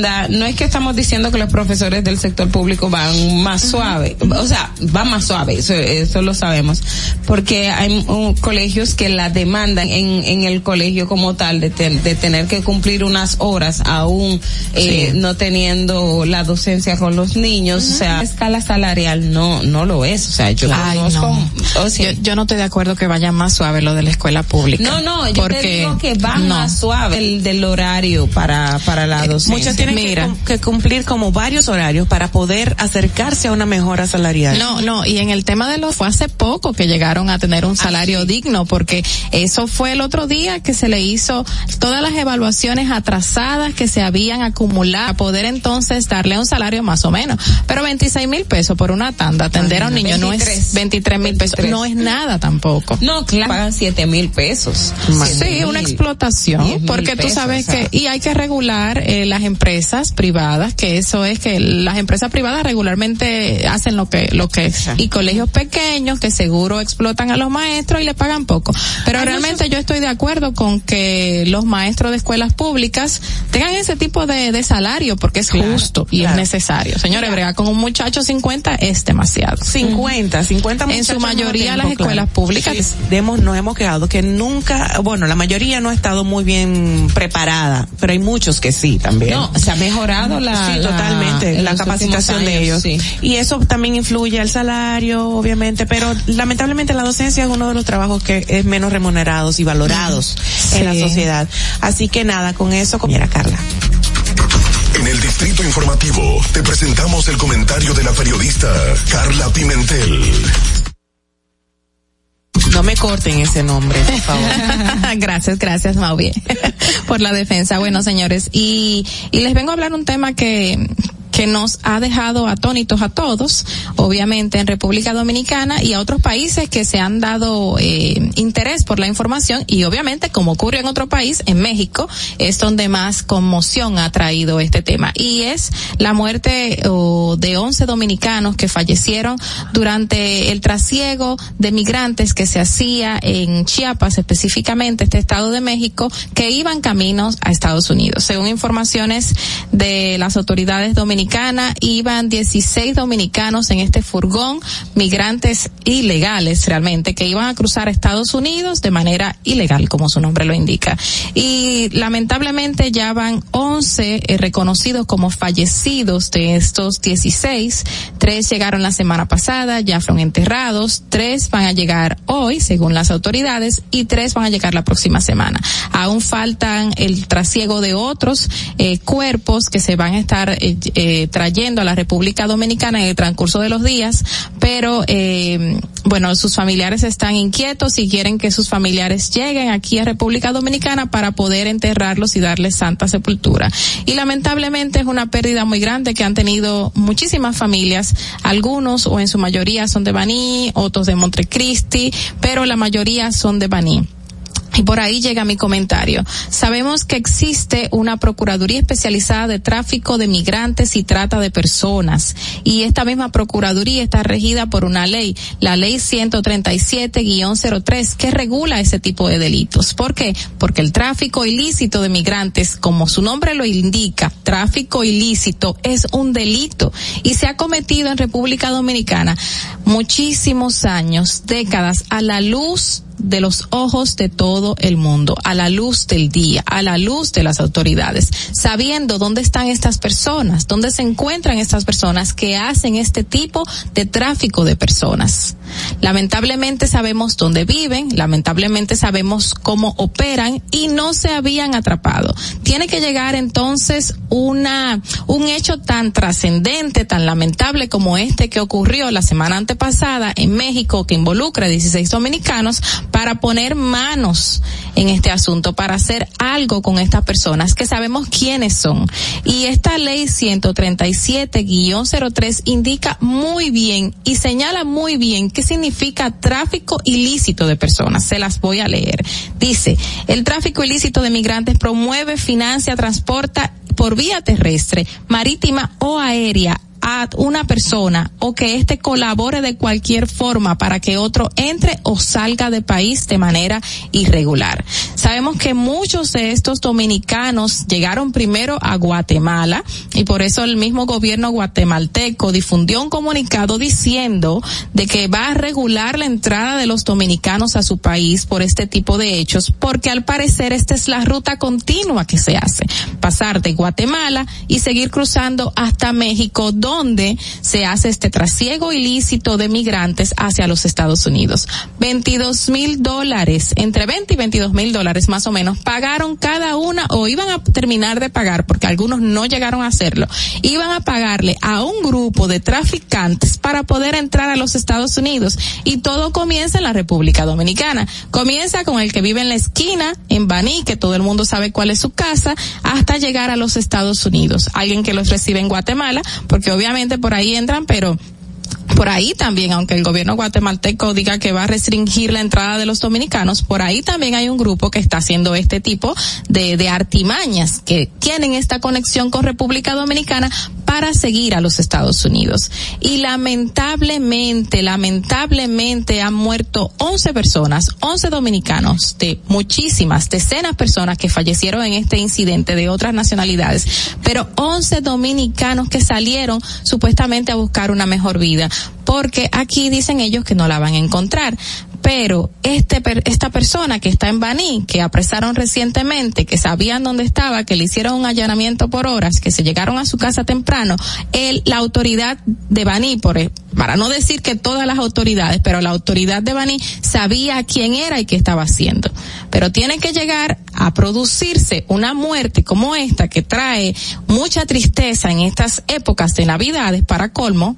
Da- No es que estamos diciendo que los profesores del sector público van más suave, o sea, van más suave, eso, eso lo sabemos, porque hay uh, colegios que la demandan en, en el colegio como tal de, ten- de tener que cumplir unas horas aún eh, Sí. no teniendo la docencia con los niños, o sea, escala salarial no no lo es, o sea, yo Ay, conozco, no. o sea, yo, yo no estoy de acuerdo que vaya más suave lo de la escuela pública. no, no, yo porque te digo que va no. más suave el del horario para para la docencia. Muchos tienen que, cum- que cumplir como varios horarios para poder acercarse a una mejora salarial. No, no, y en el tema de los, fue hace poco que llegaron a tener un salario digno, porque eso fue el otro día que se le hizo todas las evaluaciones atrasadas que se habían acumulado, a poder entonces darle un salario más o menos. Pero 26 mil pesos por una tanda, atender a un niño no es 23. 23 mil pesos, 23. no es nada tampoco. No, claro, pagan siete mil pesos. Sí, una explotación, porque tú sabes que, y hay que regular eh, las empresas privadas, que eso es que las empresas privadas regularmente hacen lo que, lo que, y colegios pequeños que seguro explotan a los maestros y le pagan poco. Pero realmente yo estoy de acuerdo con que los maestros de escuelas públicas tengan ese tipo de, de salario, porque es justo y es necesario. Señores, brega con un muchacho 50 es demasiado. 50, 50 En su muchachos al mismo mayoría las escuelas públicas. Sí, demos- nos hemos quedado que nunca, bueno, la mayoría no ha estado muy bien preparada, pero hay muchos que sí también. No, se ha mejorado la- Sí, la- totalmente, en la capacitación de ellos. sí. Y eso también influye al salario, obviamente, pero lamentablemente la docencia es uno de los trabajos que es menos remunerados y valorados en la sociedad. Así que nada, con eso, comiera Carla. En el Distrito Informativo te presentamos el comentario de la periodista Carla Pimentel. Me corten ese nombre, por favor. gracias, gracias, Mauvie, por la defensa. Bueno, señores, y, y les vengo a hablar un tema que, que nos ha dejado atónitos a todos, obviamente en República Dominicana y a otros países que se han dado eh, interés por la información y obviamente como ocurre en otro país, en México, es donde más conmoción ha traído este tema y es la muerte oh, de 11 dominicanos que fallecieron durante el trasiego de migrantes que se hacía en Chiapas, específicamente este estado de México, que iban caminos a Estados Unidos. Según informaciones de las autoridades dominicanas, iban 16 dominicanos en este furgón, migrantes ilegales realmente, que iban a cruzar Estados Unidos de manera ilegal, como su nombre lo indica. Y lamentablemente ya van 11 eh, reconocidos como fallecidos de estos 16. Tres llegaron la semana pasada, ya fueron enterrados. Tres van a llegar hoy, según las autoridades, y tres van a llegar la próxima semana. Aún faltan el trasiego de otros eh, cuerpos que se van a estar eh, eh, trayendo a la República Dominicana en el transcurso de los días, pero eh, bueno, sus familiares están inquietos y quieren que sus familiares lleguen aquí a República Dominicana para poder enterrarlos y darles santa sepultura. Y lamentablemente es una pérdida muy grande que han tenido muchísimas familias, algunos o en su mayoría son de Baní, otros de Montecristi, pero la mayoría son de Baní. Y por ahí llega mi comentario. Sabemos que existe una Procuraduría especializada de tráfico de migrantes y trata de personas. Y esta misma Procuraduría está regida por una ley, la ley 137-03, que regula ese tipo de delitos. ¿Por qué? Porque el tráfico ilícito de migrantes, como su nombre lo indica, tráfico ilícito es un delito y se ha cometido en República Dominicana muchísimos años, décadas, a la luz de los ojos de todo el mundo, a la luz del día, a la luz de las autoridades, sabiendo dónde están estas personas, dónde se encuentran estas personas que hacen este tipo de tráfico de personas. Lamentablemente sabemos dónde viven, lamentablemente sabemos cómo operan y no se habían atrapado. Tiene que llegar entonces una, un hecho tan trascendente, tan lamentable como este que ocurrió la semana antepasada en México que involucra a 16 dominicanos para poner manos en este asunto, para hacer algo con estas personas que sabemos quiénes son. Y esta ley 137-03 indica muy bien y señala muy bien qué significa tráfico ilícito de personas. Se las voy a leer. Dice, el tráfico ilícito de migrantes promueve, financia, transporta por vía terrestre, marítima o aérea a una persona o que éste colabore de cualquier forma para que otro entre o salga de país de manera irregular. Sabemos que muchos de estos dominicanos llegaron primero a Guatemala y por eso el mismo gobierno guatemalteco difundió un comunicado diciendo de que va a regular la entrada de los dominicanos a su país por este tipo de hechos, porque al parecer esta es la ruta continua que se hace, pasar de Guatemala y seguir cruzando hasta México, donde se hace este trasiego ilícito de migrantes hacia los Estados Unidos. 22 mil dólares, entre 20 y 22 mil dólares más o menos, pagaron cada una o iban a terminar de pagar, porque algunos no llegaron a hacerlo, iban a pagarle a un grupo de traficantes para poder entrar a los Estados Unidos. Y todo comienza en la República Dominicana. Comienza con el que vive en la esquina, en Baní, que todo el mundo sabe cuál es su casa, hasta llegar a los Estados Unidos. Alguien que los recibe en Guatemala, porque obviamente por ahí entran, pero por ahí también, aunque el gobierno guatemalteco diga que va a restringir la entrada de los dominicanos, por ahí también hay un grupo que está haciendo este tipo de, de artimañas, que tienen esta conexión con República Dominicana para seguir a los Estados Unidos. Y lamentablemente, lamentablemente han muerto 11 personas, 11 dominicanos, de muchísimas, decenas de personas que fallecieron en este incidente de otras nacionalidades, pero 11 dominicanos que salieron supuestamente a buscar una mejor vida porque aquí dicen ellos que no la van a encontrar. Pero este, esta persona que está en Baní, que apresaron recientemente, que sabían dónde estaba, que le hicieron un allanamiento por horas, que se llegaron a su casa temprano, él, la autoridad de Baní, por, e, para no decir que todas las autoridades, pero la autoridad de Baní sabía quién era y qué estaba haciendo. Pero tiene que llegar a producirse una muerte como esta que trae mucha tristeza en estas épocas de Navidades para colmo,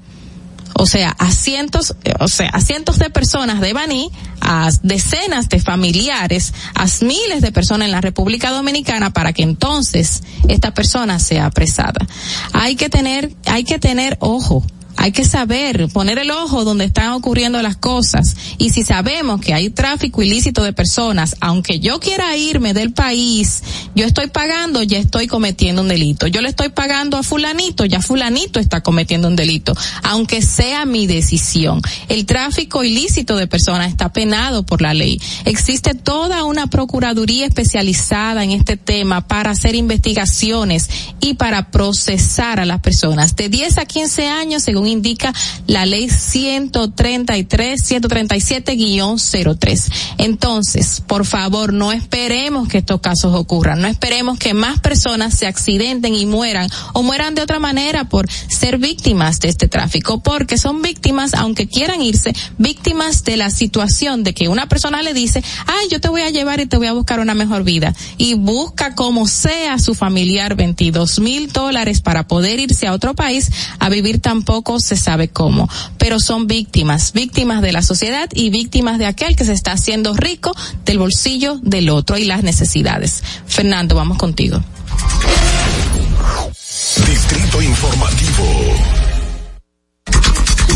o sea, a cientos, o sea, a cientos de personas de Baní, a decenas de familiares, a miles de personas en la República Dominicana para que entonces esta persona sea apresada. Hay que tener, hay que tener ojo hay que saber poner el ojo donde están ocurriendo las cosas y si sabemos que hay tráfico ilícito de personas, aunque yo quiera irme del país, yo estoy pagando, ya estoy cometiendo un delito. Yo le estoy pagando a fulanito, ya fulanito está cometiendo un delito, aunque sea mi decisión. El tráfico ilícito de personas está penado por la ley. Existe toda una procuraduría especializada en este tema para hacer investigaciones y para procesar a las personas de 10 a 15 años según indica la ley 133, 137-03. Entonces, por favor, no esperemos que estos casos ocurran, no esperemos que más personas se accidenten y mueran o mueran de otra manera por ser víctimas de este tráfico, porque son víctimas, aunque quieran irse, víctimas de la situación de que una persona le dice, ay, yo te voy a llevar y te voy a buscar una mejor vida y busca como sea su familiar 22 mil dólares para poder irse a otro país a vivir tampoco se sabe cómo, pero son víctimas, víctimas de la sociedad y víctimas de aquel que se está haciendo rico del bolsillo del otro y las necesidades. Fernando, vamos contigo. Distrito Informativo.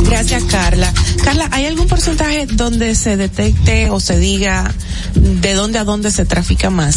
Gracias, Carla. Carla, ¿hay algún porcentaje donde se detecte o se diga de dónde a dónde se trafica más?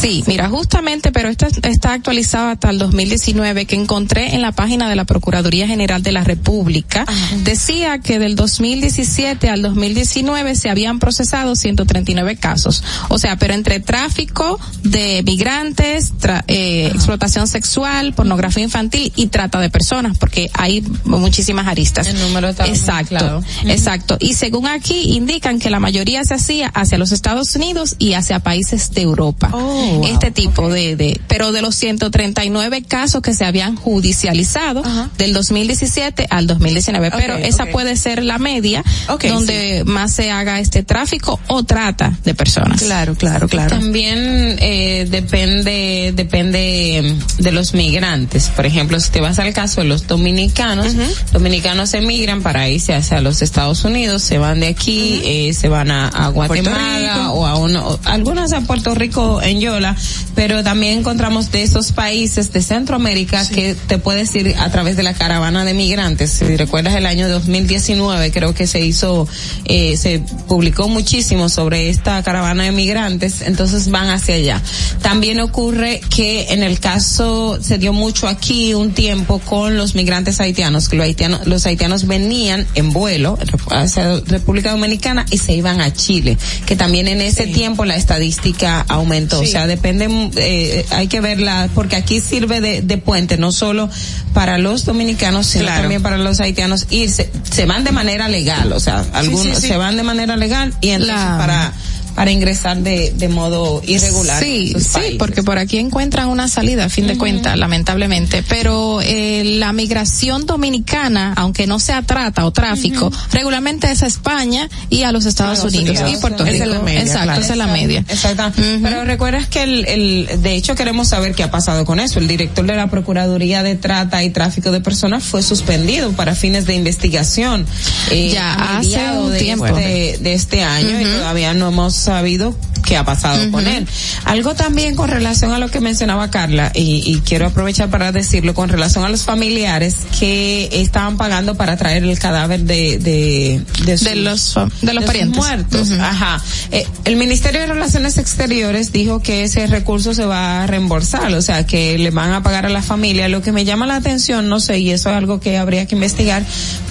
Sí, mira, justamente, pero esto está actualizado hasta el 2019 que encontré en la página de la Procuraduría General de la República. Decía que del 2017 al 2019 se habían procesado 139 casos. O sea, pero entre tráfico de migrantes, eh, explotación sexual, pornografía infantil y trata de personas, porque hay muchísimas aristas. El número está exacto, claro. exacto. Y según aquí indican que la mayoría se hacía hacia los Estados Unidos y hacia países de Europa. Oh, este tipo de, de, pero de los 139 casos que se habían judicializado del 2017 al 2019, pero Ok, esa puede ser la media donde más se haga este tráfico o trata de personas. Claro, claro, claro. También eh, depende depende mm, de los migrantes. Por ejemplo, si te vas al caso de los dominicanos, dominicanos emigran para irse hacia los Estados Unidos, se van de aquí, eh, se van a, a Guatemala o a uno, algunos a Puerto Rico en York Venezuela, pero también encontramos de esos países de Centroamérica que te puedes ir a través de la caravana de migrantes. Si recuerdas el año 2019, creo que se hizo, eh, se publicó muchísimo sobre esta caravana de migrantes, entonces van hacia allá. También ocurre que en el caso, se dio mucho aquí un tiempo con los migrantes haitianos, que los haitianos, los haitianos venían en vuelo hacia República Dominicana y se iban a Chile, que también en ese tiempo la estadística aumentó. O sea, depende, eh, hay que verla, porque aquí sirve de, de puente, no solo para los dominicanos, sino Claro. también para los haitianos irse, se van de manera legal, o sea, algunos sí, sí. se van de manera legal y entonces La- para para ingresar de, de modo irregular. Sí, sí, países. porque por aquí encuentran una salida, a fin de cuentas, lamentablemente. Pero eh, la migración dominicana, aunque no sea trata o tráfico, regularmente es a España y a los Estados Unidos, Unidos. y Puerto Rico. es la media, Exacto, claro. esa es la media. Exacto. Pero recuerdas que el, el, de hecho queremos saber qué ha pasado con eso. El director de la Procuraduría de Trata y Tráfico de Personas fue suspendido para fines de investigación. eh, Ya hace un de tiempo. Este, de este año y todavía no hemos sabido qué ha pasado con él. Algo también con relación a lo que mencionaba Carla y, y quiero aprovechar para decirlo con relación a los familiares que estaban pagando para traer el cadáver de de de, sus- los de los parientes. muertos. Ajá. Eh, el Ministerio de Relaciones Exteriores dijo que ese recurso se va a reembolsar, o sea, que le van a pagar a la familia. Lo que me llama la atención, no sé, y eso es algo que habría que investigar,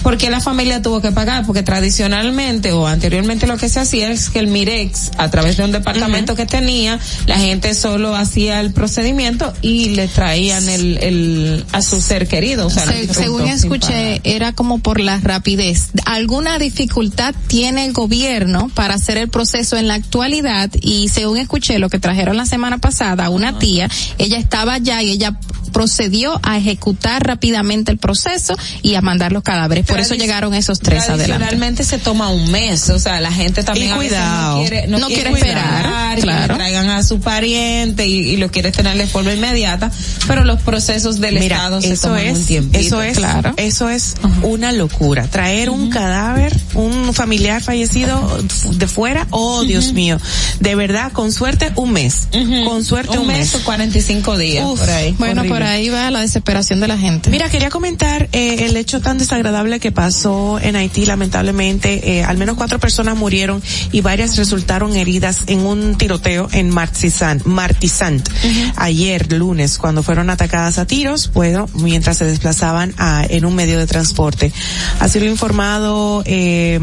porque la familia tuvo que pagar, porque tradicionalmente o anteriormente lo que se hacía es que el Mirex, a través de un departamento que tenía, la gente solo hacía el procedimiento y le traían el, el a su ser querido, o sea, Se- según escuché, era como por la rapidez. ¿Alguna dificultad tiene el gobierno para hacer el proceso en la actualidad? Y según escuché lo que trajeron la semana pasada, una tía, ella estaba allá y ella procedió a ejecutar rápidamente el proceso y a mandar los cadáveres. Por eso llegaron esos tres adelante. Tradicionalmente se toma un mes, o sea, la gente también Y a veces cuidado. no quiere, No quiere esperar, que claro. traigan a su pariente y, y lo quiere tener de forma inmediata, pero los procesos del Mira, Estado se eso toman es, un tiempito. eso es, eso es una locura. Traer un cadáver, un familiar fallecido de fuera, oh Dios mío, de verdad, con suerte un mes, con suerte un, Un mes o 45 días, por ahí. Bueno, Horrible. Por ahí va la desesperación de la gente. Mira, quería comentar eh, el hecho tan desagradable que pasó en Haití, lamentablemente. Eh, al menos cuatro personas murieron y varias resultaron heridas en un tiroteo en Martizan, Martizant. Ayer, lunes, cuando fueron atacadas a tiros, bueno, mientras se desplazaban a- en un medio de transporte. Así lo informado, eh,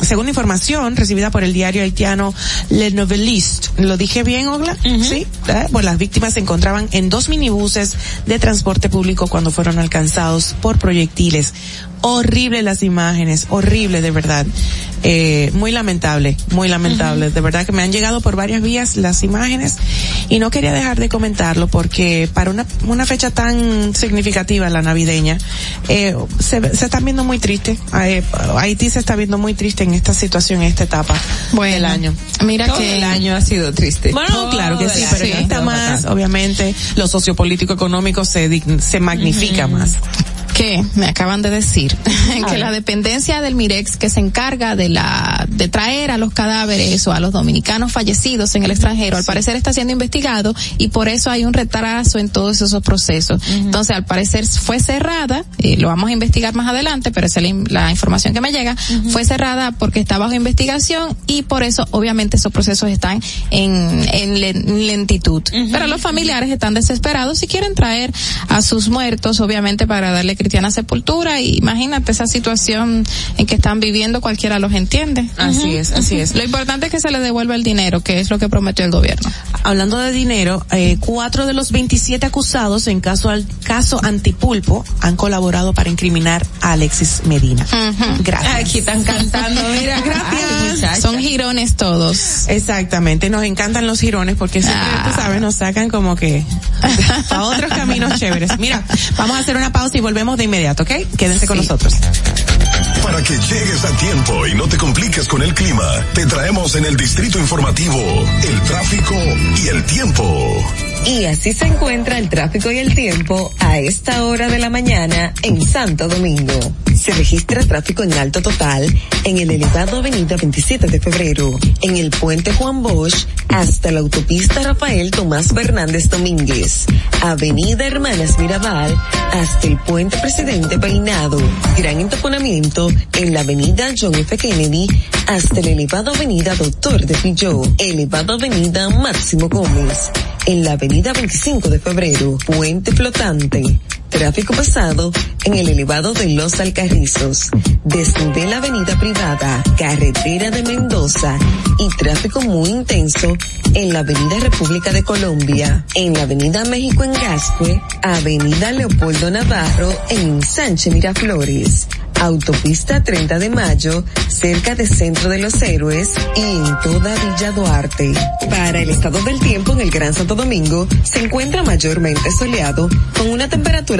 según información recibida por el diario haitiano Le Noveliste. ¿Lo dije bien, Ogla? Sí. Eh, Pues las víctimas se encontraban en dos minibuses de transporte público cuando fueron alcanzados por proyectiles. Horrible las imágenes, horrible de verdad. Eh, muy lamentable, muy lamentable. De verdad que me han llegado por varias vías las imágenes y no quería dejar de comentarlo porque para una, una fecha tan significativa, la navideña, eh, se, se están viendo muy tristes. Eh, Haití se está viendo muy triste en esta situación, en esta etapa del año. Mira Todo que el año ha sido triste. Bueno, Todo claro que sí, pero esta sido más, obviamente, lo sociopolítico económico se, se magnifica más. Que me acaban de decir que la dependencia del Mirex que se encarga de la de traer a los cadáveres o a los dominicanos fallecidos en el extranjero al parecer está siendo investigado y por eso hay un retraso en todos esos procesos. Entonces al parecer fue cerrada eh, lo vamos a investigar más adelante pero esa es la, in- la información que me llega fue cerrada porque está bajo investigación y por eso obviamente esos procesos están en, en len- lentitud. Pero los familiares están desesperados y quieren traer a sus muertos obviamente para darle cristiana sepultura y imagínate esa situación en que están viviendo cualquiera los entiende Así es, así es. lo importante es que se les devuelva el dinero que es lo que prometió el gobierno Hablando de dinero, eh, cuatro de los 27 acusados en caso al caso Antipulpo han colaborado para incriminar a Alexis Medina. Gracias. Aquí están cantando, mira, gracias. son girones todos Exactamente, nos encantan los girones porque siempre, Ah. tú sabes, nos sacan como que a otros caminos chéveres. Mira, vamos a hacer una pausa y volvemos de inmediato, ¿ok? Quédense con nosotros. Para que llegues a tiempo y no te compliques con el clima, te traemos en el distrito informativo el tráfico y el tiempo. Y así se encuentra el tráfico y el tiempo a esta hora de la mañana en Santo Domingo. Se registra tráfico en alto total en el elevado Avenida 27 de Febrero, en el puente Juan Bosch hasta la autopista Rafael Tomás Fernández Domínguez, Avenida Hermanas Mirabal hasta el puente Presidente Peinado, gran entaponamiento en la Avenida John F. Kennedy hasta el elevado Avenida Doctor de Filló, elevado Avenida Máximo Gómez, en la Avenida 25 de Febrero, puente flotante. Tráfico pasado en el elevado de Los Alcarrizos, desde la avenida privada, carretera de Mendoza y tráfico muy intenso en la avenida República de Colombia, en la avenida México en Gascue, avenida Leopoldo Navarro en Sánchez Miraflores, autopista 30 de Mayo, cerca de Centro de los Héroes y en toda Villa Duarte. Para el estado del tiempo en el Gran Santo Domingo, se encuentra mayormente soleado con una temperatura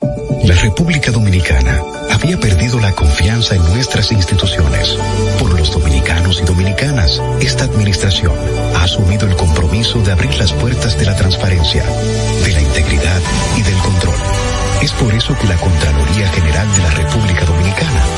La República Dominicana había perdido la confianza en nuestras instituciones. Por los dominicanos y dominicanas, esta administración ha asumido el compromiso de abrir las puertas de la transparencia, de la integridad y del control. Es por eso que la Contraloría General de la República Dominicana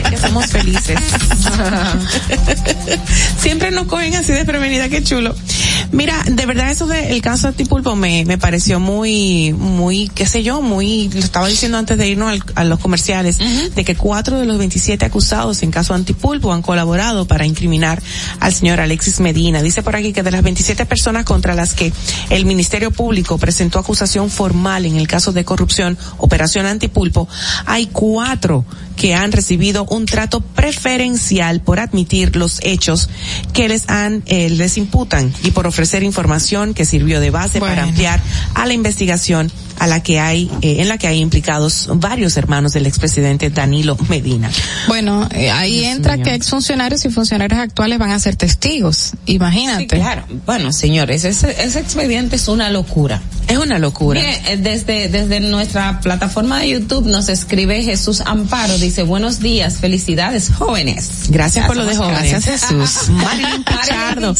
somos felices. Siempre nos cogen así de prevenida, qué chulo. Mira, de verdad eso del caso de Antipulpo me, me pareció muy, muy, qué sé yo, muy, lo estaba diciendo antes de irnos al, a los comerciales, de que cuatro de los 27 acusados en caso Antipulpo han colaborado para incriminar al señor Alexis Medina. Dice por aquí que de las 27 personas contra las que el Ministerio Público presentó acusación formal en el caso de corrupción Operación Antipulpo, hay cuatro que han recibido un trato preferencial por admitir los hechos que les han eh, les imputan y por ofrecer información que sirvió de base para ampliar a la investigación a la que hay eh, en la que hay implicados varios hermanos del expresidente Danilo Medina. Bueno, eh, ahí Dios entra mío. que exfuncionarios y funcionarios actuales van a ser testigos. Imagínate. Sí, claro. Bueno, señores, ese, ese expediente es una locura. Es una locura. Mire, eh, desde, desde nuestra plataforma de YouTube nos escribe Jesús Amparo, dice, buenos días, felicidades, jóvenes. Gracias por lo de jóvenes. jóvenes. Jesús. Marilyn. Pichardo.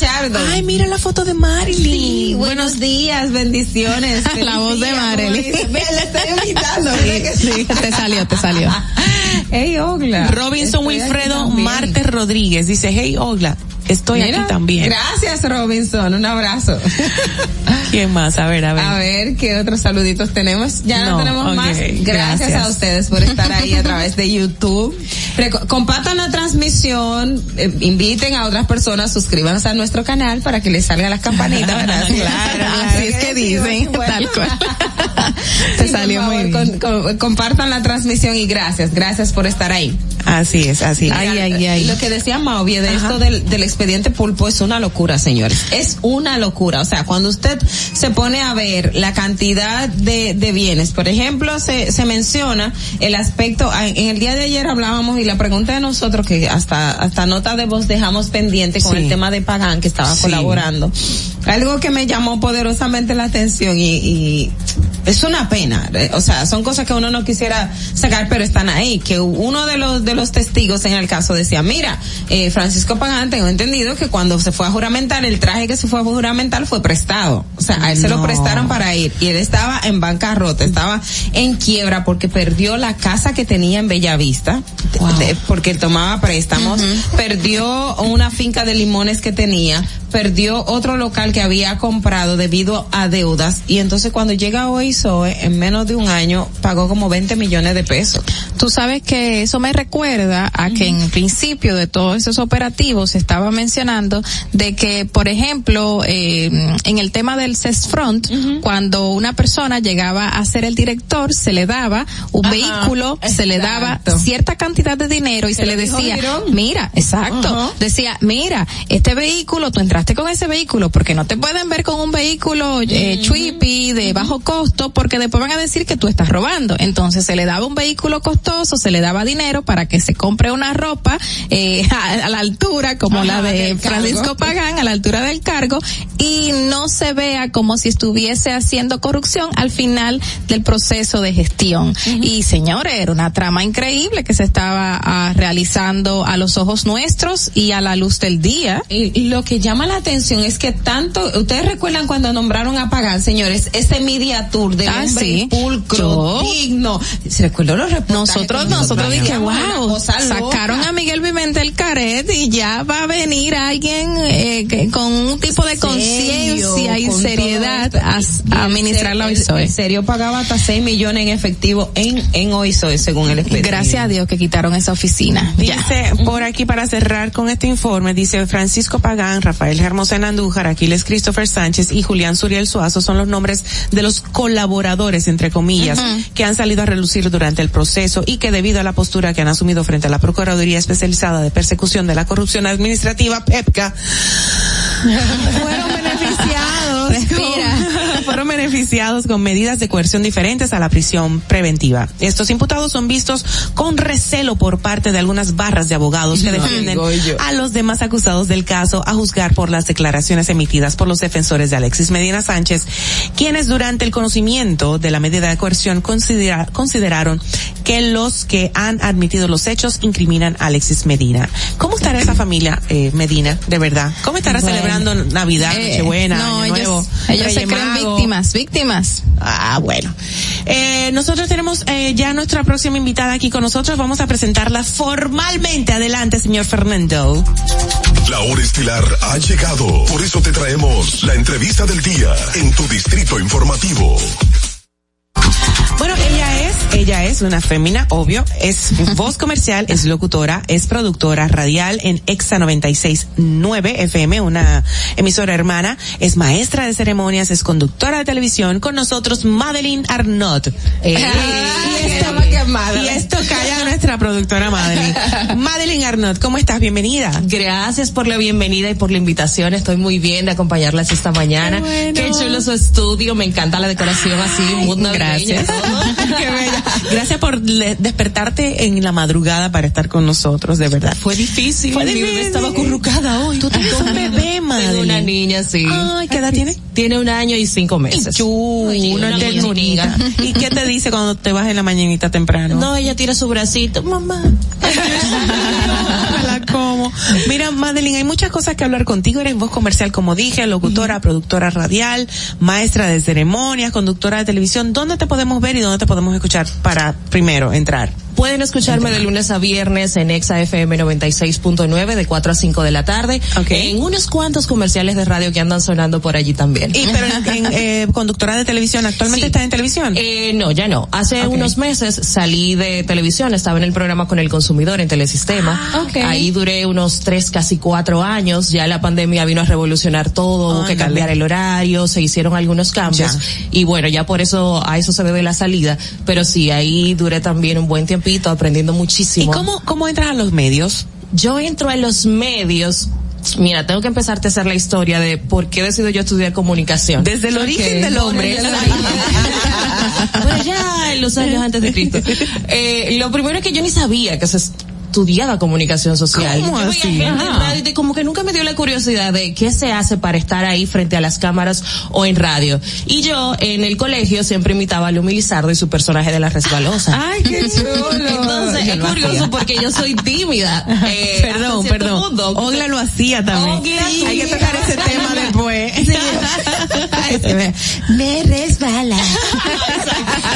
Ay, mira la foto de Marilyn. Sí, buenos días, bendiciones. La voz de Marilyn. Ve, le estoy imitando, ¿verdad que sí? Te salió, te salió. Hey, Ogla. Robinson Estoy Wilfredo también. Marte Rodríguez dice, hey Ogla, estoy Mira, aquí también. Gracias, Robinson. Un abrazo. ¿Quién más? A ver, a ver. A ver, ¿qué otros saluditos tenemos? Ya no, No, tenemos más. Gracias, gracias. a ustedes por estar ahí a través de YouTube. Compartan la transmisión, eh, inviten a otras personas, suscríbanse a nuestro canal para que les salgan las campanitas, ¿verdad? Claro, Así es que dicen, tal cual. Te Sí, salió favor, muy bien. con- con- compartan la transmisión y gracias, gracias por estar ahí. Así es, así es. Ay, ay, ay. Lo que decía Mauvie de esto del, del expediente pulpo es una locura, señores. Es una locura. O sea, cuando usted se pone a ver la cantidad de, de bienes, por ejemplo, se, se menciona el aspecto, ah, en el día de ayer hablábamos y la pregunta de nosotros que hasta, hasta nota de voz dejamos pendiente con Sí. el tema de Pagán que estaba Sí. colaborando. Algo que me llamó poderosamente la atención y, y es una pena. O sea, son cosas que uno no quisiera sacar, pero están ahí. Que uno de los de los testigos en el caso decía, mira, eh, Francisco Pagán, tengo entendido que cuando se fue a juramentar, el traje que se fue a juramentar fue prestado. O sea, a él se lo prestaron para ir y él estaba en bancarrota, estaba en quiebra porque perdió la casa que tenía en Bellavista, de- porque él tomaba préstamos, perdió una finca de limones que tenía, perdió otro local que había comprado debido a deudas y entonces cuando llega hoy Zoe, en menos de un año pagó como 20 millones de pesos. Tú sabes que eso me recuerda a que en principio de todos esos operativos se estaba mencionando de que, por ejemplo, eh, en el tema del CESFRONT, cuando una persona llegaba a ser el director, se le daba un Ajá, vehículo, se le daba cierta cantidad de dinero y se le decía, Girón. mira, exacto, decía, mira, este vehículo, tú entraste con ese vehículo porque no te pueden ver con un vehículo eh, chuipi de bajo costo porque después van a decir que tú estás robando. Entonces se le daba un vehículo costoso, se le daba dinero para que se compre una ropa eh, a, a la altura como Ajá, la de cargo. Francisco Pagán, a la altura del cargo y no se vea como si estuviese haciendo corrupción al final del proceso de gestión. Y señores, era una trama increíble que se estaba ah, realizando a los ojos nuestros y a la luz del día. Y, y lo que llama la atención es que tanto, ustedes recuerdan cuando nombraron a Pagán, señores, ese media tour del Ah, sí. pulcro, Yo- digno. ¿Se recuerdan los reportajes Nosotros, que nosotros dije, wow, cosa sacaron a Miguel Pimentel Caret y ya va a venir alguien eh, que- con un tipo de conciencia y con seriedad a, Y a administrar la OISOE. El serio pagaba hasta 6 millones en efectivo en, en OISOE, según el expediente. Gracias a Dios que quitaron esa oficina. Ya. Dice por aquí para cerrar con este informe, dice Francisco Pagán, Rafael Hermosena Andújar, Aquiles Christopher Sánchez y Julián Suriel Suazo son los nombres de los colaboradores, entre comillas, que han salido a relucir durante el proceso y que debido a la postura que han asumido frente a la Procuraduría Especializada de Persecución de la Corrupción Administrativa, PEPCA, fueron beneficiados. Respira. con- fueron beneficiados con medidas de coerción diferentes a la prisión preventiva. Estos imputados son vistos con recelo por parte de algunas barras de abogados que defienden a los demás acusados del caso a juzgar por las declaraciones emitidas por los defensores de Alexis Medina Sánchez, quienes durante el conocimiento de la medida de coerción considera- consideraron que los que han admitido los hechos incriminan a Alexis Medina. ¿Cómo estará esa familia, eh, Medina, de verdad? ¿Cómo estará Bueno. celebrando Navidad, Eh, Nochebuena, no, Año ellos, Nuevo, ellos se creen Magos? Víctimas. Ah, bueno. Eh, nosotros tenemos eh, ya nuestra próxima invitada aquí con nosotros. Vamos a presentarla formalmente. Adelante, señor Fernando. La hora estilar ha llegado. Por eso te traemos la entrevista del día en tu distrito informativo. Bueno, ella es, ella es una fémina, obvio, es voz comercial, es locutora, es productora radial en Exa 96.9 FM, una emisora hermana, es maestra de ceremonias, es conductora de televisión, con nosotros Madeline Arnott. Eh, y, esto, y esto calla a nuestra productora Madeline. Madeline Arnott, ¿cómo estás? Bienvenida. Gracias por la bienvenida y por la invitación. Estoy muy bien de acompañarlas esta mañana. Qué, chulo su estudio. Me encanta la decoración así. navideña, Gracias. Qué bella. Gracias por despertarte en la madrugada para estar con nosotros, de verdad. Fue difícil. Fue Mi bebé difícil. estaba acurrucada hoy. Tú tienes un bebé, madre. Tengo una niña, sí. Ay, ¿qué edad tiene? Tiene un año y cinco meses. Uy, una ternurita. ¿Y qué te dice cuando te vas en la mañanita temprano? No, ella tira su bracito. Mamá. la como. Mira, Madeline, hay muchas cosas que hablar contigo. Eres voz comercial, como dije, locutora, productora radial, maestra de ceremonias, conductora de televisión. ¿Dónde te podemos ver y dónde te podemos escuchar para primero entrar? Pueden escucharme de lunes a viernes en Exa FM 96.9 de 4 a 5 de la tarde. En unos cuantos comerciales de radio que andan sonando por allí también. Y pero en, en, eh, conductora de televisión, ¿actualmente Sí. estás en televisión? Eh, no, ya no. Hace unos meses salí de televisión, estaba en el programa con el consumidor en Telesistema. Ah, ok. Ahí duré unos tres, casi cuatro años. Ya la pandemia vino a revolucionar todo, hubo que cambiar el horario, se hicieron algunos cambios. Ya. Y bueno, ya por eso, a eso se debe la salida. Pero sí, ahí duré también un buen aprendiendo ¿Y muchísimo. cómo, cómo entras a los medios? Yo entro a los medios. Mira, tengo que empezarte a hacer la historia de por qué decido yo estudiar comunicación. Desde el origen del hombre. Bueno, ya en los años antes de Cristo. Eh, lo primero es que yo ni sabía que se estudiaba comunicación social. ¿Cómo Yo veía así? gente en Ajá. radio y como que nunca me dio la curiosidad de qué se hace para estar ahí frente a las cámaras o en radio. Y yo en el colegio siempre imitaba a Lumi Lizardo y su personaje de la resbalosa. Ay, qué chulo. Entonces Yo es curioso hacía. porque yo soy tímida. Eh, perdón, perdón. Ogla lo hacía también. Ogla, sí. Hay que tocar ese tema después. Me, me resbala.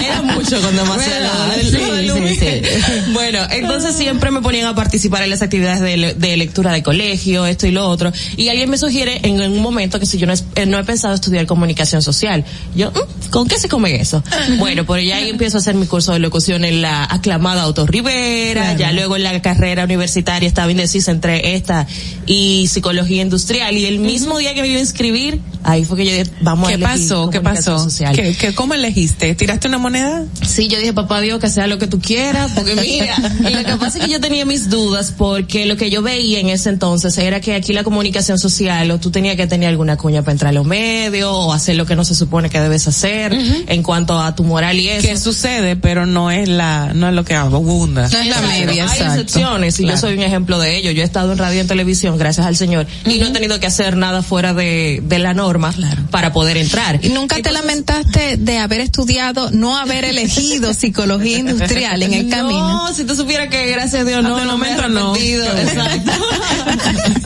Era mucho demasiado. ¿Verdad? Sí, sí, sí. Bueno, entonces siempre me ponían a participar en las actividades de, de lectura de colegio, esto y lo otro. Y alguien me sugiere en un momento que si yo no, es- eh, no he pensado estudiar comunicación social. Yo, "Mm, ¿con qué se come eso? Bueno, por ya ahí empiezo a hacer mi curso de locución en la aclamada Auto Rivera, Claro. ya luego en la carrera universitaria estaba indecisa entre esta y psicología industrial. Y el mismo día que me iba a inscribir, ahí fue que yo dije, vamos a ¿Qué elegir pasó? ¿Qué pasó? social. ¿Qué, qué, ¿Cómo elegiste? ¿Tiraste una moneda? Sí, yo dije, papá Dios, que sea lo que tú quieras, porque mira, y lo que pasa es que yo tenía mis dudas, porque lo que yo veía en ese entonces era que aquí la comunicación social, o tú tenías que tener alguna cuña para entrar a los medios, o hacer lo que no se supone que debes hacer, en cuanto a tu moral y eso. Que sucede, pero no es la, no es lo que abunda. No es la media, Hay excepciones y Claro. yo soy un ejemplo de ello. Yo he estado en radio y en televisión, gracias al Señor, y no he tenido que hacer nada fuera de, de la norma para poder entrar. ¿Y nunca te lamentaste de haber estudiado, no haber elegido psicología industrial en el camino? No, si tú supieras que gracias a Dios no, el momento no. Exacto.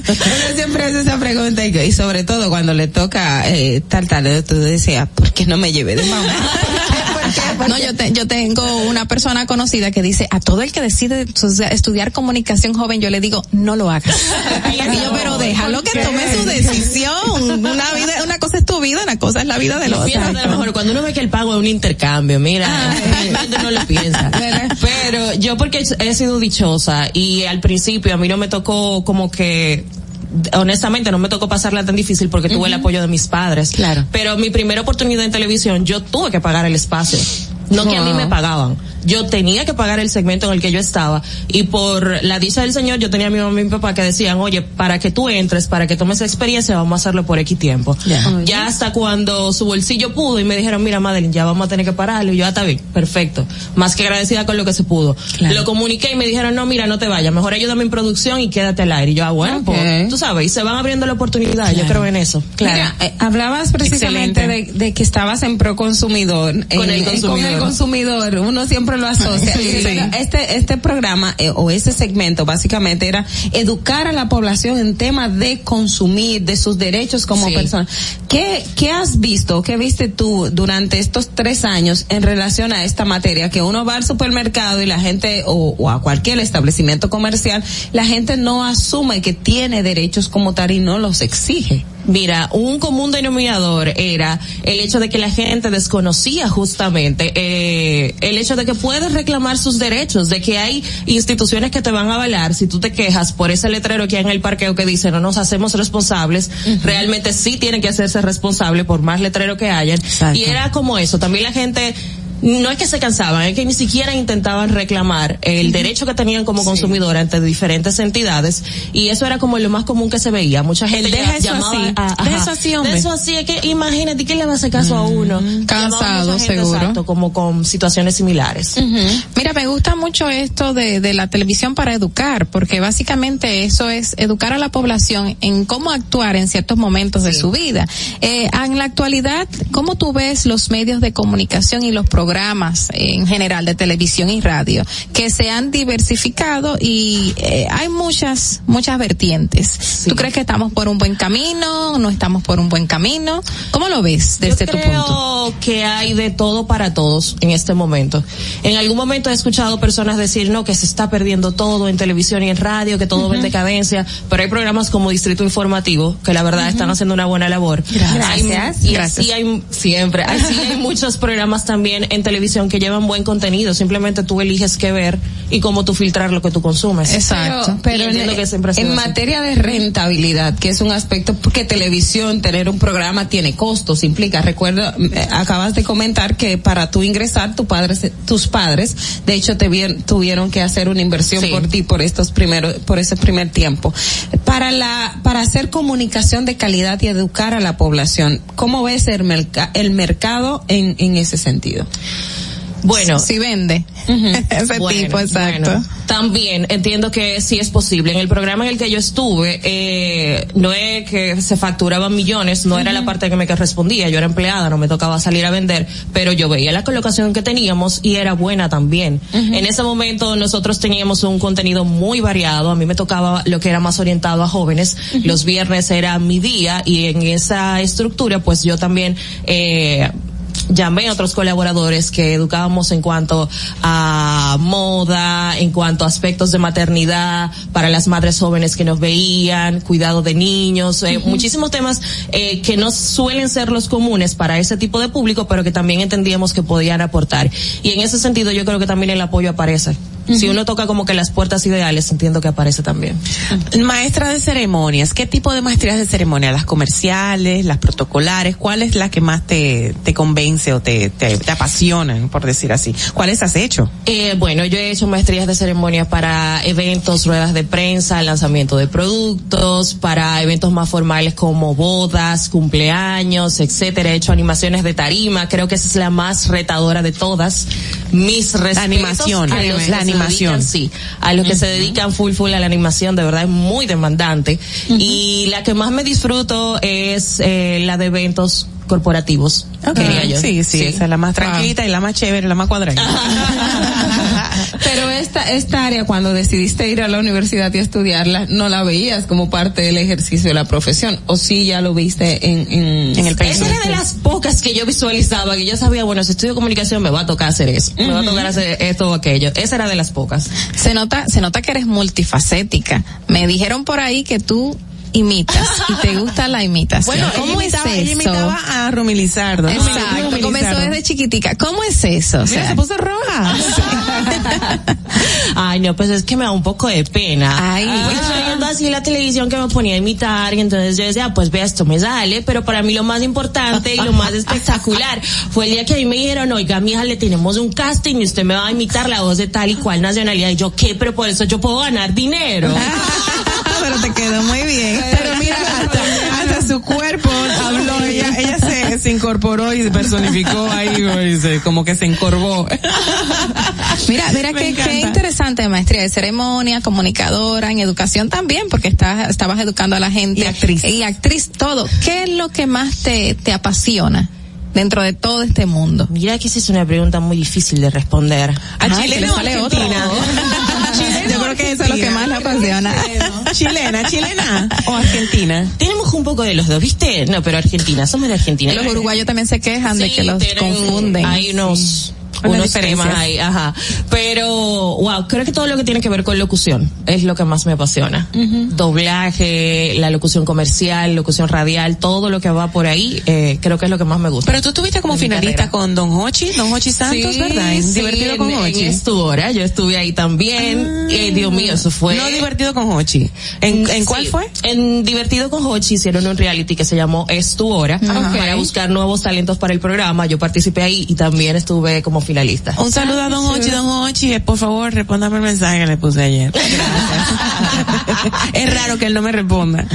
Uno siempre hace esa pregunta y, y sobre todo cuando le toca eh, tal tal, tú decías, ¿por qué no me llevé de mamá? No, yo, te- yo tengo una persona conocida que dice, a todo el que decide estu- estudiar comunicación joven, yo le digo, no lo hagas. Y yo, pero déjalo que tome su decisión. Una vida, una cosa es tu vida, una cosa es la vida del otro. a lo mejor cuando uno ve que el pago es un intercambio, mira, la gente no lo piensa. Pero yo porque he sido dichosa y al principio a mí no me tocó como que honestamente no me tocó pasarla tan difícil porque tuve el apoyo de mis padres. Claro. Pero mi primera oportunidad en televisión yo tuve que pagar el espacio. No que a mí me pagaban. Yo tenía que pagar el segmento en el que yo estaba y por la dicha del señor yo tenía a mi mamá y mi papá que decían, oye, para que tú entres, para que tomes experiencia, vamos a hacerlo por X tiempo. Ya hasta cuando su bolsillo pudo y me dijeron, mira Madeline, ya vamos a tener que pararlo y yo, ah, está bien, perfecto. Más que agradecida con lo que se pudo. Lo comuniqué y me dijeron, no, mira, no te vayas, mejor ayúdame en producción y quédate al aire. Y yo, ah, bueno, pues, tú sabes, y se van abriendo la oportunidad, yo creo en eso. Mira, eh, hablabas precisamente de, de que estabas en pro consumidor. Con el eh, consumidor. Con el consumidor, uno siempre lo asocia. Sí, Este, este programa eh, o ese segmento básicamente era educar a la población en temas de consumir, de sus derechos como Sí. persona. ¿Qué, ¿Qué has visto, qué viste tú durante estos tres años en relación a esta materia? Que uno va al supermercado y la gente, o, o a cualquier establecimiento comercial, la gente no asume que tiene derechos como tal y no los exige. Mira, un común denominador era el hecho de que la gente desconocía justamente eh, el hecho de que puedes reclamar sus derechos, de que hay instituciones que te van a avalar. Si tú te quejas por ese letrero que hay en el parqueo que dice no nos hacemos responsables, realmente sí tienen que hacerse responsables por más letrero que hayan. Y era como eso, también la gente no es que se cansaban, es que ni siquiera intentaban reclamar el derecho que tenían como consumidor ante diferentes entidades y eso era como lo más común que se veía. Mucha gente deja eso llamaba así, a- deja eso así, hombre. De eso así, es que imagínate quién le va a hacer caso a uno. Llamaba cansado, gente, seguro. Exacto, como con situaciones similares. Mira, me gusta mucho esto de, de la televisión para educar, porque básicamente eso es educar a la población en cómo actuar en ciertos momentos de su vida. Eh, en la actualidad, ¿cómo tú ves los medios de comunicación y los programas eh, en general de televisión y radio que se han diversificado y eh, hay muchas, muchas vertientes? ¿Tú crees que estamos por un buen camino? ¿No estamos por un buen camino? ¿Cómo lo ves desde Yo tu creo punto? que hay de todo para todos en este momento. En algún momento he escuchado personas decir, no, que se está perdiendo todo en televisión y en radio, que todo va en decadencia, pero hay programas como Distrito Informativo, que la verdad están haciendo una buena labor. Gracias. Hay- y Gracias. así hay, siempre, así hay muchos programas también en televisión que llevan buen contenido, simplemente tú eliges qué ver y cómo tú filtrar lo que tú consumes. Pero, pero entiendo en, que en materia de rentabilidad, que es un aspecto porque televisión, tener un programa tiene costos, implica. Recuerda, eh, acabas de comentar que para tú ingresar, tu padre, se- tus padres, de hecho, te vien- tuvieron que hacer una inversión Sí. por ti por estos primeros, por ese primer tiempo. Para la, para hacer comunicación de calidad y educar a la población, ¿cómo ves el, merca- el mercado en, en ese sentido? Bueno. Si vende. Ese Bueno, tipo, exacto. bueno. También entiendo que sí es posible. En el programa en el que yo estuve, eh, no es que se facturaban millones, no era la parte que me correspondía. Yo era empleada, no me tocaba salir a vender, pero yo veía la colocación que teníamos y era buena también. En ese momento nosotros teníamos un contenido muy variado. A mí me tocaba lo que era más orientado a jóvenes. Los viernes era mi día y en esa estructura, pues yo también, eh, llamé a otros colaboradores que educábamos en cuanto a moda, en cuanto a aspectos de maternidad para las madres jóvenes que nos veían, cuidado de niños, eh, muchísimos temas eh, que no suelen ser los comunes para ese tipo de público, pero que también entendíamos que podían aportar. Y en ese sentido yo creo que también el apoyo aparece. Si uno toca como que las puertas ideales, entiendo que aparece también. Maestra de ceremonias, ¿qué tipo de maestrías de ceremonia? ¿Las comerciales, las protocolares? ¿Cuál es la que más te, te convence o te, te, te apasionan, por decir así? ¿Cuáles has hecho? Eh, bueno, yo he hecho maestrías de ceremonia para eventos, ruedas de prensa, lanzamiento de productos, para eventos más formales como bodas, cumpleaños, etcétera. He hecho animaciones de tarima, creo que esa es la más retadora de todas. Mis respetos animación, a los que la se animación. dedican, sí, a los que se dedican full full a la animación, de verdad es muy demandante. Y la que más me disfruto es eh, la de eventos corporativos. Sí, sí, esa es la más tranquilita y la más chévere, la más cuadrada. Pero esta, esta área, cuando decidiste ir a la universidad y estudiarla, no la veías como parte del ejercicio de la profesión, o sí ya lo viste en, en, el Esa era de las pocas que yo visualizaba, que yo sabía, bueno, si estudio comunicación me va a tocar hacer eso, me va a tocar hacer esto o aquello. Esa era de las pocas. Se nota, se nota que eres multifacética. Me dijeron por ahí que tú imitas y te gusta la imitación. Bueno, ¿cómo ella es imitaba, ella eso? imitaba a Rumi Lizardo. Exacto, comenzó Lizardo. desde chiquitica. ¿Cómo es eso? O Mira, sea, se puso roja. Ay, no, pues es que me da un poco de pena. Ay. Pues estoy viendo así la televisión que me ponía a imitar y entonces yo decía, pues vea, esto me sale, pero para mí lo más importante y lo más espectacular fue el día que a mí me dijeron, oiga, mija, le tenemos un casting y usted me va a imitar la voz de tal y cual nacionalidad. Y yo, ¿qué? Pero por eso yo puedo ganar dinero. pero te quedó muy bien. Pero mira, hasta, hasta su cuerpo habló, ella, ella se, se incorporó y se personificó ahí, y se- como que se encorvó. Mira, mira qué, interesante maestría de ceremonia, comunicadora, en educación también, porque estás, estabas educando a la gente. Y actriz. Y actriz, todo. ¿Qué es lo que más te, te apasiona dentro de todo este mundo? Mira que esa es una pregunta muy difícil de responder. ¿A Ay, Chile que le o sale Argentina? Creo que eso es lo que más le apasiona. Chilena, chilena o argentina. Tenemos un poco de los dos, ¿viste? No, pero Argentina, somos de Argentina. Los uruguayos también se quejan de que los confunden. Hay unos, unos temas ahí, ajá. Pero, wow, creo que todo lo que tiene que ver con locución es lo que más me apasiona. Doblaje, la locución comercial, locución radial, todo lo que va por ahí, eh, creo que es lo que más me gusta. Pero tú estuviste como finalista carrera. con Don Hochi, Don Hochi Santos, Sí, ¿verdad? Sí, divertido con Hochi. En Es tu hora, yo estuve ahí también. Eh, Dios mío, eso fue. No divertido con Hochi. ¿En, en cuál fue? En Divertido con Hochi hicieron un reality que se llamó Es tu hora Ajá. para buscar nuevos talentos para el programa. Yo participé ahí y también estuve como finalista. Un saludo a Don Hochi, Don Hochi, eh, por favor, respóndame el mensaje que le puse ayer. Es raro que él no me responda.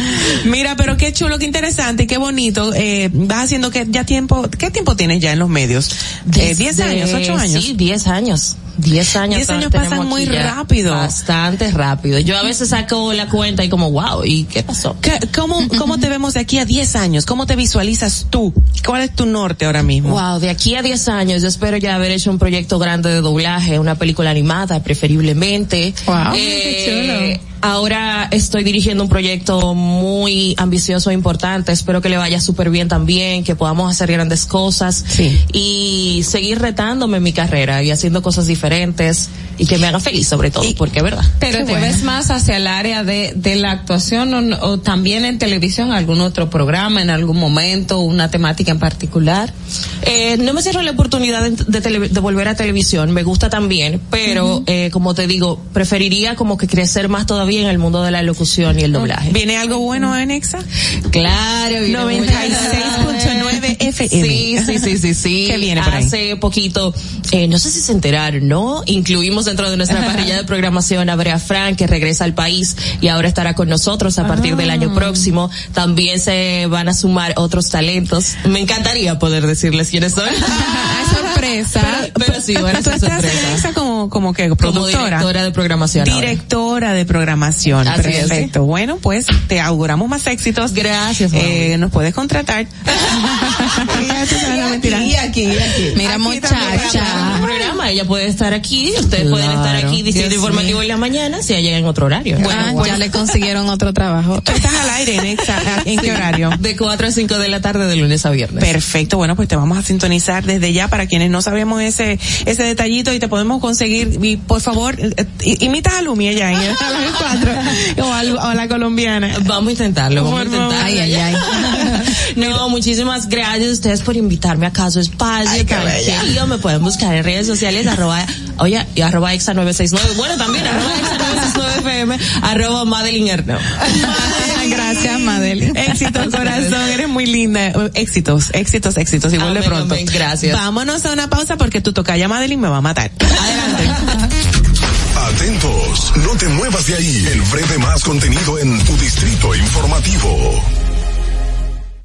Mira, pero qué chulo, qué interesante, qué bonito. Eh, vas haciendo que ya tiempo, ¿qué tiempo tienes ya en los medios? Eh, ¿Diez Desde- años, ocho años? Sí, diez años. Diez años. Diez años pasan muy rápido. Bastante rápido. Yo a veces saco la cuenta y como, wow, ¿y qué pasó? ¿Qué- ¿Cómo, ¿Cómo te vemos de aquí a 10 años? ¿Cómo te visualizas tú? ¿Cuál es tu norte ahora mismo? Wow, de aquí a 10 años yo espero ya haber hecho un proyecto grande de doblaje, una película animada preferiblemente. Wow, Eh, Ahora estoy dirigiendo un proyecto muy ambicioso e importante. Espero que le vaya súper bien también, que podamos hacer grandes cosas y seguir retándome en mi carrera y haciendo cosas diferentes y que me haga feliz sobre todo, porque es verdad. Pero Qué te bueno. ves más hacia el área de, de la actuación o, o también en televisión, algún otro programa, en algún momento, una temática en particular. Eh, no me cierro la oportunidad de, de tele- de volver a televisión, me gusta también, pero eh, como te digo, preferiría como que crecer más todavía en el mundo de la locución y el doblaje. ¿Viene algo bueno en Exa? Claro, viene muy 96.9 FM. Sí, sí, sí, sí, sí. ¿Qué viene por ahí? Hace poquito, eh, no sé si se enteraron, ¿no? Incluimos dentro de nuestra parrilla de programación a Brea Frank, que regresa al país y ahora estará con nosotros a partir del Ah. año próximo. También se van a sumar otros talentos. Me encantaría poder decirles quiénes son. sorpresa. Pero, pero sí, van a ser. Exa como, como que Como productora. directora de programación. ahora. Directora de programación. Así es. Perfecto. Bueno, pues te auguramos más éxitos. Gracias, Eh, nos puedes contratar. Y aquí, aquí. Mira, Aquí está el muchacha. programa, ella puede estar aquí, ustedes pueden estar aquí, distrito Dios informativo en la mañana, si llega en otro horario. Ah, ya le consiguieron otro trabajo. Tú estás al aire en. ¿En qué horario? De 4 a 5 de la tarde de lunes a viernes. Perfecto, bueno, pues te vamos a sintonizar desde ya para quienes no sabemos ese ese detallito y te podemos conseguir, y por favor, eh, eh, imita a Lumi ella en el- a las cuatro, o, al- o a la colombiana. Vamos a intentarlo, vamos a intentarlo. Ay, ay, ay. No, muchísimas gracias a ustedes por invitarme a Caso Espacio. querido. Me pueden buscar en redes sociales, arroba, oye, y arroba exa 969. Bueno, también arroba exa 969 FM, arroba Madeline Erno. Gracias, Madeline. Éxitos, corazón, eres muy linda. Éxitos, éxitos, éxitos. Y vuelve pronto. amén, gracias. Vámonos a una pausa porque tu tocaya Madeline me va a matar. Adelante. Atentos, no te muevas de ahí. El breve más contenido en tu distrito informativo.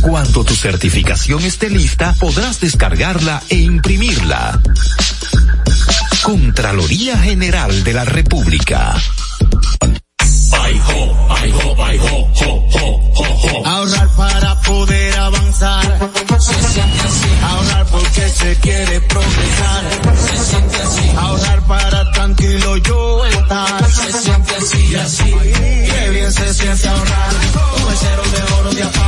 Cuando tu certificación esté lista, podrás descargarla e imprimirla. Contraloría General de la República. Ahorrar para poder avanzar. Se siente así. Ahorrar porque se quiere progresar. Se siente así. Ahorrar para tranquilo yo estar. Se siente así y así. Qué bien se siente ahorrar. El cero de oro de.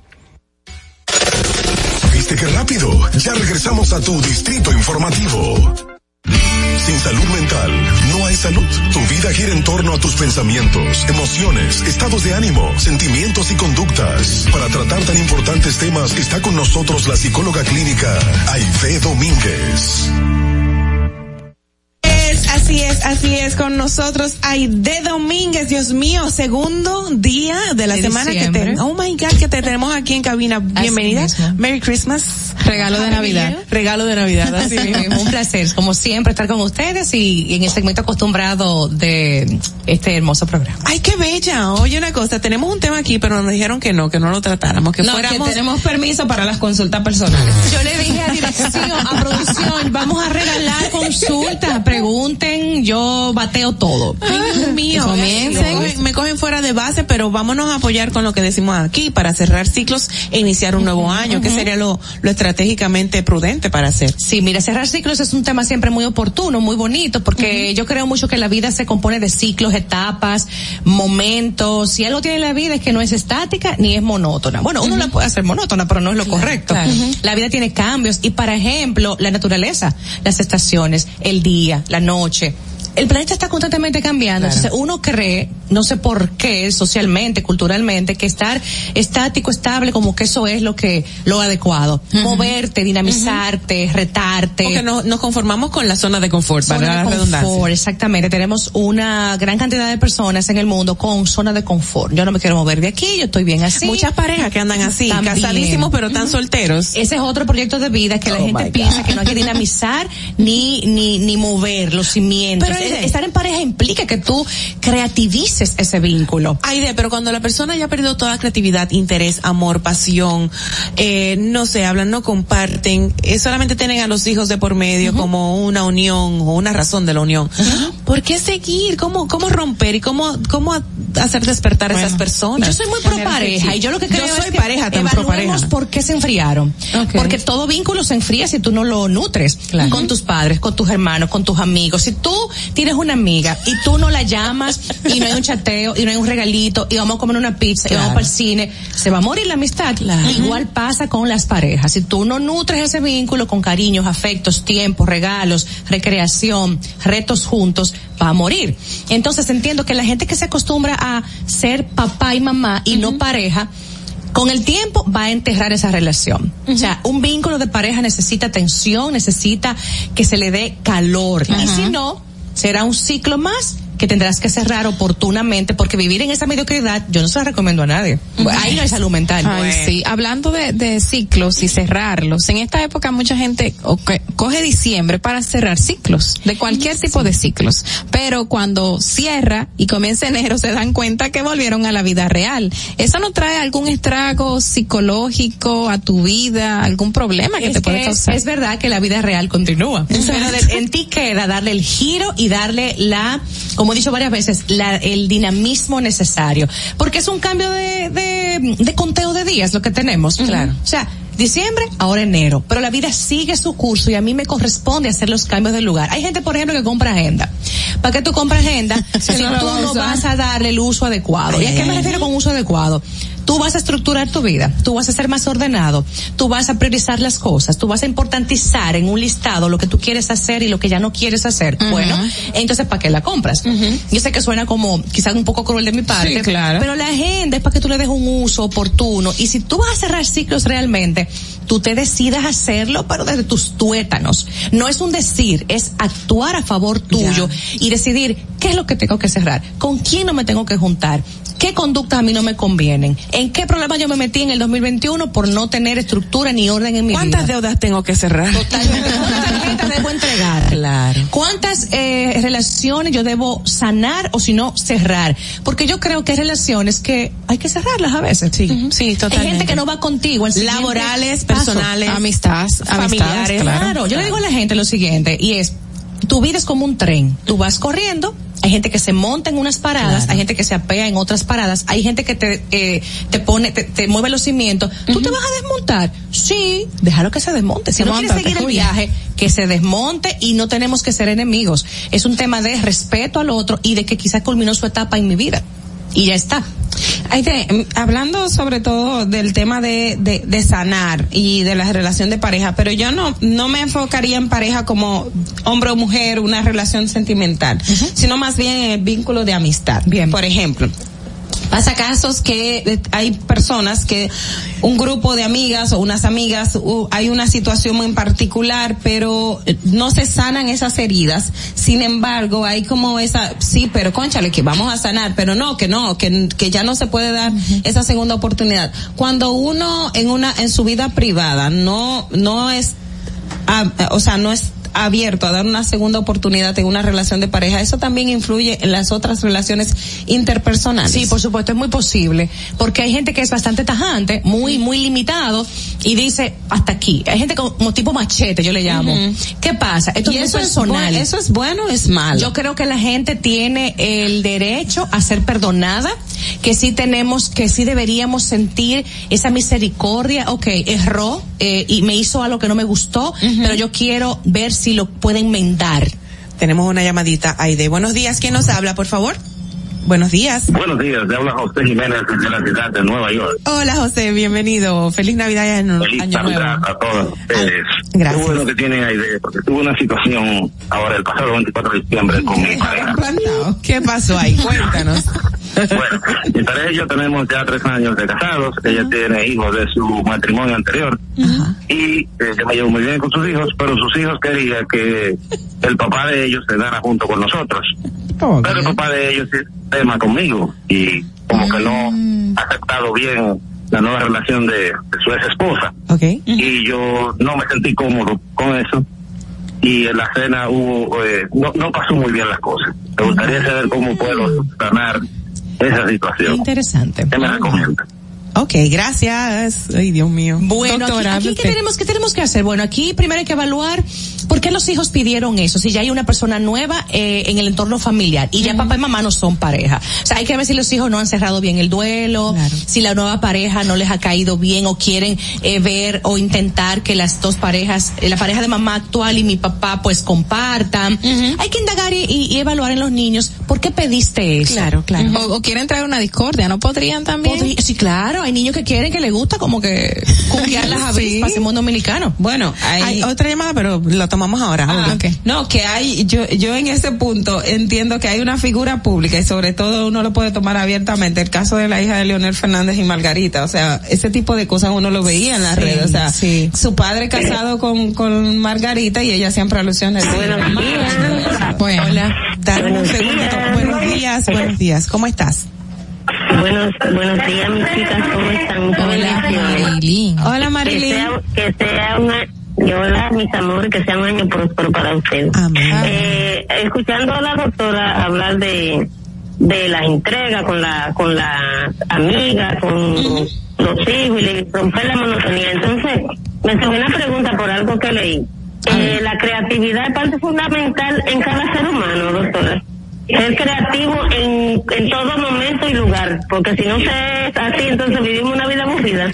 ¿Viste qué rápido? Ya regresamos a tu distrito informativo. Sin salud mental, no hay salud. Tu vida gira en torno a tus pensamientos, emociones, estados de ánimo, sentimientos y conductas. Para tratar tan importantes temas está con nosotros la psicóloga clínica Aide Domínguez. Así es, así es con nosotros Aide Domínguez, Dios mío, segundo día de la De semana diciembre. que te, oh my god, que te tenemos aquí en cabina. Bienvenida. Merry Christmas. Regalo de Navidad. Regalo de Navidad, así mismo. Un placer, como siempre, estar con ustedes y, y en el segmento acostumbrado de este hermoso programa. Ay, qué bella. Oye, una cosa, tenemos un tema aquí, pero nos dijeron que no, que no lo tratáramos, que No, fuéramos. que tenemos permiso para las consultas personales. Yo le dije a dirección, a producción, vamos a regalar consultas, pregunten, yo bateo todo. Ay, Dios mío. Comiencen. Me cogen, me cogen fuera de base, pero vámonos a apoyar con lo que decimos aquí para cerrar ciclos e iniciar un nuevo año, que sería lo, lo estratégicamente prudente para hacer. Sí, mira, cerrar ciclos es un tema siempre muy oportuno, muy bonito, porque yo creo mucho que la vida se compone de ciclos, etapas, momentos. Si algo tiene la vida es que no es estática ni es monótona. Bueno, uno la puede hacer monótona, pero no es lo correcto. claro. La vida tiene cambios y, por ejemplo, la naturaleza, las estaciones, el día, la noche. El planeta está constantemente cambiando, Claro. entonces uno cree, no sé por qué, socialmente, culturalmente, que estar estático, estable, como que eso es lo que, lo adecuado. Moverte, dinamizarte, retarte. Porque no, nos conformamos con la zona de confort, Zona para de la confort, redundancia. exactamente. Tenemos una gran cantidad de personas en el mundo con zona de confort. Yo no me quiero mover de aquí, yo estoy bien así. Muchas parejas que andan así, También. casadísimos pero tan solteros. Ese es otro proyecto de vida que la Oh gente piensa que no hay que dinamizar ni, ni, ni mover los cimientos. Pero, Aide. Estar en pareja implica que tú creativices ese vínculo. Aide, pero cuando la persona ya ha perdido toda creatividad, interés, amor, pasión, eh, no se hablan, no comparten, eh, solamente tienen a los hijos de por medio como una unión o una razón de la unión. ¿Por qué seguir? ¿Cómo, cómo romper y cómo, cómo hacer despertar a esas personas? Yo soy muy pro pareja y yo lo que creo yo soy es que pareja, tan pro pareja. por qué se enfriaron. Porque todo vínculo se enfría si tú no lo nutres con tus padres, con tus hermanos, con tus amigos. Si tú tienes una amiga y tú no la llamas y no hay un chateo y no hay un regalito y vamos a comer una pizza y vamos para el cine, se va a morir la amistad. Igual pasa con las parejas. Si tú no nutres ese vínculo con cariños, afectos, tiempos, regalos, recreación, retos juntos, va a morir. Entonces entiendo que la gente que se acostumbra a ser papá y mamá y no pareja, con el tiempo va a enterrar esa relación. O sea, un vínculo de pareja necesita tensión, necesita que se le dé calor. Y si no, será un ciclo más que tendrás que cerrar oportunamente porque vivir en esa mediocridad yo no se la recomiendo a nadie. Ahí no hay salud mental. Ay, sí, hablando de, de ciclos y cerrarlos, en esta época mucha gente coge diciembre para cerrar ciclos, de cualquier tipo de ciclos, pero cuando cierra y comienza enero se dan cuenta que volvieron a la vida real. ¿Eso no trae algún estrago psicológico a tu vida, algún problema que Es te puede que causar? Es verdad que la vida real continúa. Pero en ti queda darle el giro y darle la, como he dicho varias veces, la, el dinamismo necesario. Porque es un cambio de, de, de conteo de días lo que tenemos. Claro. O sea, diciembre, ahora enero. Pero la vida sigue su curso y a mí me corresponde hacer los cambios de lugar. Hay gente, por ejemplo, que compra agenda. ¿Para qué tú compras agenda si no tú no vas a darle el uso adecuado? Ay, ¿Y a qué me refiero con uso adecuado? Tú vas a estructurar tu vida, tú vas a ser más ordenado, tú vas a priorizar las cosas, tú vas a importantizar en un listado lo que tú quieres hacer y lo que ya no quieres hacer. Bueno, entonces ¿para qué la compras? Yo sé que suena como quizás un poco cruel de mi parte, Sí, claro. pero la agenda es para que tú le des un uso oportuno y si tú vas a cerrar ciclos realmente, tú te decidas hacerlo, pero desde tus tuétanos. No es un decir, es actuar a favor tuyo y decidir qué es lo que tengo que cerrar, con quién no me tengo que juntar, qué conductas a mí no me convienen, en qué problema yo me metí en el 2021 por no tener estructura ni orden en mi vida. ¿Cuántas deudas tengo que cerrar? Totalmente. ¿Cuántas tarjetas debo entregar? Claro. ¿Cuántas eh, relaciones yo debo sanar o si no cerrar? Porque yo creo que hay relaciones que hay que cerrarlas a veces. Sí, sí, totalmente. Hay gente que no va contigo. Laborales, paso. personales, Amistades, familiares. amistades, claro. Claro, yo le digo a la gente lo siguiente y es, tu vida es como un tren. Tú vas corriendo. Hay gente que se monta en unas paradas, hay gente que se apea en otras paradas, hay gente que te, eh, te pone, te, te mueve los cimientos. ¿Tú te vas a desmontar? Sí, déjalo que se desmonte. Si no quieres seguir el viaje, que se desmonte y no tenemos que ser enemigos. Es un tema de respeto al otro y de que quizás culminó su etapa en mi vida. Y ya está. Aide, mm, hablando sobre todo del tema de, de, de sanar y de la relación de pareja, pero yo no, no me enfocaría en pareja como hombre o mujer, una relación sentimental, sino más bien en el vínculo de amistad. Bien. Por ejemplo. Pasa casos que eh, hay personas que un grupo de amigas o unas amigas, u- hay una situación en particular, pero eh, no se sanan esas heridas. Sin embargo, hay como esa, sí, pero conchale, que vamos a sanar, pero no, que no, que, que ya no se puede dar esa segunda oportunidad. Cuando uno en una, en su vida privada no, no es, ah, o sea, no es abierto a dar una segunda oportunidad en una relación de pareja, eso también influye en las otras relaciones interpersonales. Sí, por supuesto, es muy posible, porque hay gente que es bastante tajante, muy, muy limitado, y dice, hasta aquí. Hay gente como tipo machete, yo le llamo. Ujú. ¿Qué pasa? Esto Y es eso es personal. bu- eso es bueno o es malo. Yo creo que la gente tiene el derecho a ser perdonada, que sí tenemos, que sí deberíamos sentir esa misericordia, ok, erró, eh, y me hizo algo que no me gustó, pero yo quiero ver si lo pueden enmendar. Tenemos una llamadita, Aide. Buenos días, ¿quién nos habla, por favor? Buenos días. Buenos días, le habla José Jiménez de la ciudad de Nueva York. Hola, José, bienvenido. Feliz Navidad y año, Feliz año nuevo. Navidad a todos ustedes. gracias. Qué bueno que tienen ahí, de- porque tuve una situación ahora el pasado 24 de diciembre con mi pareja. ¿Qué pasó ahí? Cuéntanos. Bueno, mi pareja y yo tenemos ya tres años de casados. Ella tiene hijos de su matrimonio anterior. Y eh, me llevo muy bien con sus hijos, pero sus hijos querían que el papá de ellos se dara junto con nosotros. Pero el papá de ellos tema conmigo y como que no ha aceptado bien la nueva relación de, de su ex esposa. Y yo no me sentí cómodo con eso. Y en la cena hubo, eh, no, no pasó muy bien las cosas. Me gustaría saber cómo puedo sanar esa situación. Interesante. ¿Qué me recomienda? Ok, gracias. Ay, Dios mío. Bueno, Doctora, aquí, aquí ¿qué tenemos, ¿qué tenemos que hacer? Bueno, aquí primero hay que evaluar por qué los hijos pidieron eso. Si ya hay una persona nueva eh, en el entorno familiar y ya papá y mamá no son pareja. O sea, hay que ver si los hijos no han cerrado bien el duelo, si la nueva pareja no les ha caído bien o quieren eh, ver o intentar que las dos parejas, eh, la pareja de mamá actual y mi papá, pues compartan. Hay que indagar y, y- y evaluar en los niños por qué pediste eso. Claro, claro. O, o quieren traer una discordia, ¿no podrían también? Podría- sí, claro, hay niños que quieren que les gusta como que cuquear las avispas en mundo dominicano. Bueno, hay, Hay otra llamada, pero lo tomamos ahora. Ah. No, que hay, yo, yo en ese punto entiendo que hay una figura pública y sobre todo uno lo puede tomar abiertamente. El caso de la hija de Leonel Fernández y Margarita, o sea, ese tipo de cosas uno lo veía en las Sí, redes, o sea, sí. su padre casado con, con Margarita y ella siempre alusiones. Bueno, Hola. Dame un segundo. Buenos días, buenos días. ¿Cómo estás? Buenos, buenos días, mis chicas, ¿cómo están? Hola. Marilyn. Hola Que Marilyn. sea, que sea un año, y hola, mis amores, que sea un año próspero para ustedes. Amén. Eh, escuchando a la doctora hablar de, de la entrega con la, con la amiga, con los hijos y romper la monotonía. Entonces, me surgió una pregunta por algo que leí. Eh, la creatividad es parte fundamental en cada ser humano, doctora. Ser creativo en, en todo momento y lugar, porque si no se es así, entonces vivimos una vida aburrida.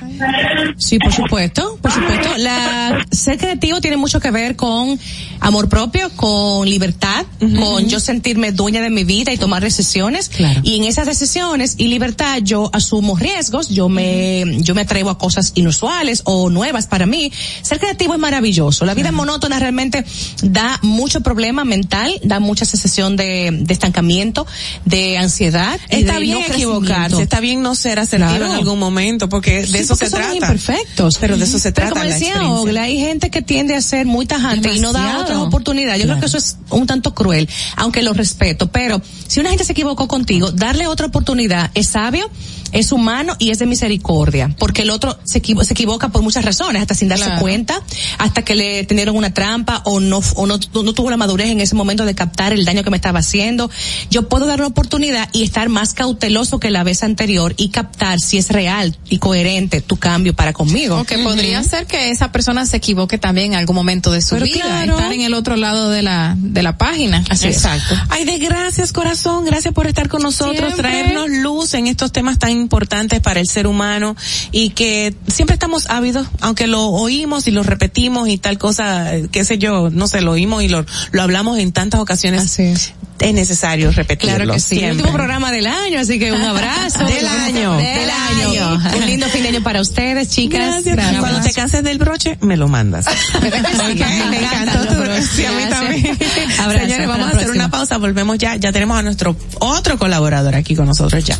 Sí, por supuesto, por supuesto. La, ser creativo tiene mucho que ver con amor propio, con libertad, con yo sentirme dueña de mi vida y tomar decisiones. Y en esas decisiones y libertad yo asumo riesgos, yo me, yo me atrevo a cosas inusuales o nuevas para mí. Ser creativo es maravilloso. La vida monótona realmente da mucho problema mental, da mucha sensación de, de estancamiento, de ansiedad. y Está de bien no equivocarse, está bien no ser asertivo Claro. en algún momento, porque de Sí, eso porque se trata. imperfectos. Pero de eso se Pero trata como la decía. Ogla, hay gente que tiende a ser muy tajante y no da otras oportunidades. Yo creo que eso es un tanto cruel, aunque lo respeto. Pero si una gente se equivocó contigo, darle otra oportunidad es sabio, es humano y es de misericordia. Porque el otro se, equivo- se equivoca por muchas razones, hasta sin darse Claro. cuenta, hasta que le tendieron una trampa o no, o no, no tuvo la madurez en ese momento de captar el daño que me estaba haciendo. Yo puedo dar una oportunidad y estar más cauteloso que la vez anterior y captar si es real y coherente tu cambio para conmigo. O que podría ser que esa persona se equivoque también en algún momento de su Pero vida, claro. estar en el otro lado de la de la página. Así es. Exacto. Ay, de gracias, corazón. Gracias por estar con nosotros, Siempre. traernos luz en estos temas tan importantes para el ser humano y que siempre estamos ávidos, aunque lo oímos y lo repetimos y tal cosa, qué sé yo, no sé, lo oímos y lo, lo hablamos en tantas ocasiones. Así es. Es necesario repetirlo. Claro que sí. El siempre. último programa del año, así que un abrazo. Del año. Del año. Un lindo fin de año para ustedes, chicas. Gracias. Cuando te canses del broche, me lo mandas. Ok, me encantó tu sí, a mí también. Abrazo, Señores, vamos a hacer próxima. una pausa, volvemos ya, ya tenemos a nuestro otro colaborador aquí con nosotros ya.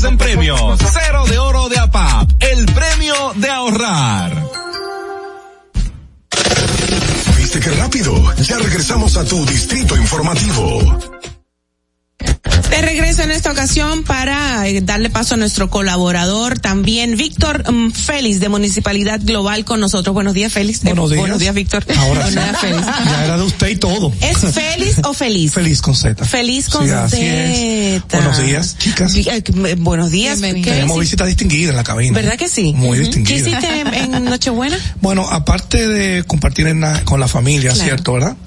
en premios. Cero de oro de APAP, el premio de ahorrar. ¿Viste qué rápido? Ya regresamos a tu Distrito Informativo. De regreso en esta ocasión para eh, darle paso a nuestro colaborador también, Víctor mm, Félix de Municipalidad Global con nosotros. Buenos días, Félix. Buenos días. Buenos días, Víctor. Ahora sí. Buenos días, Félix. Ya era de usted y todo. ¿Es Félix o feliz? Feliz con Z. Feliz con Sí, así Z. es. Buenos días, chicas. Vi- eh, Buenos días. ¿Qué Tenemos visita distinguida en la cabina. ¿Verdad que sí? Muy ¿Qué distinguida. hiciste en, en Nochebuena? Bueno, aparte de compartir en la- con la familia, Claro. ¿cierto, verdad?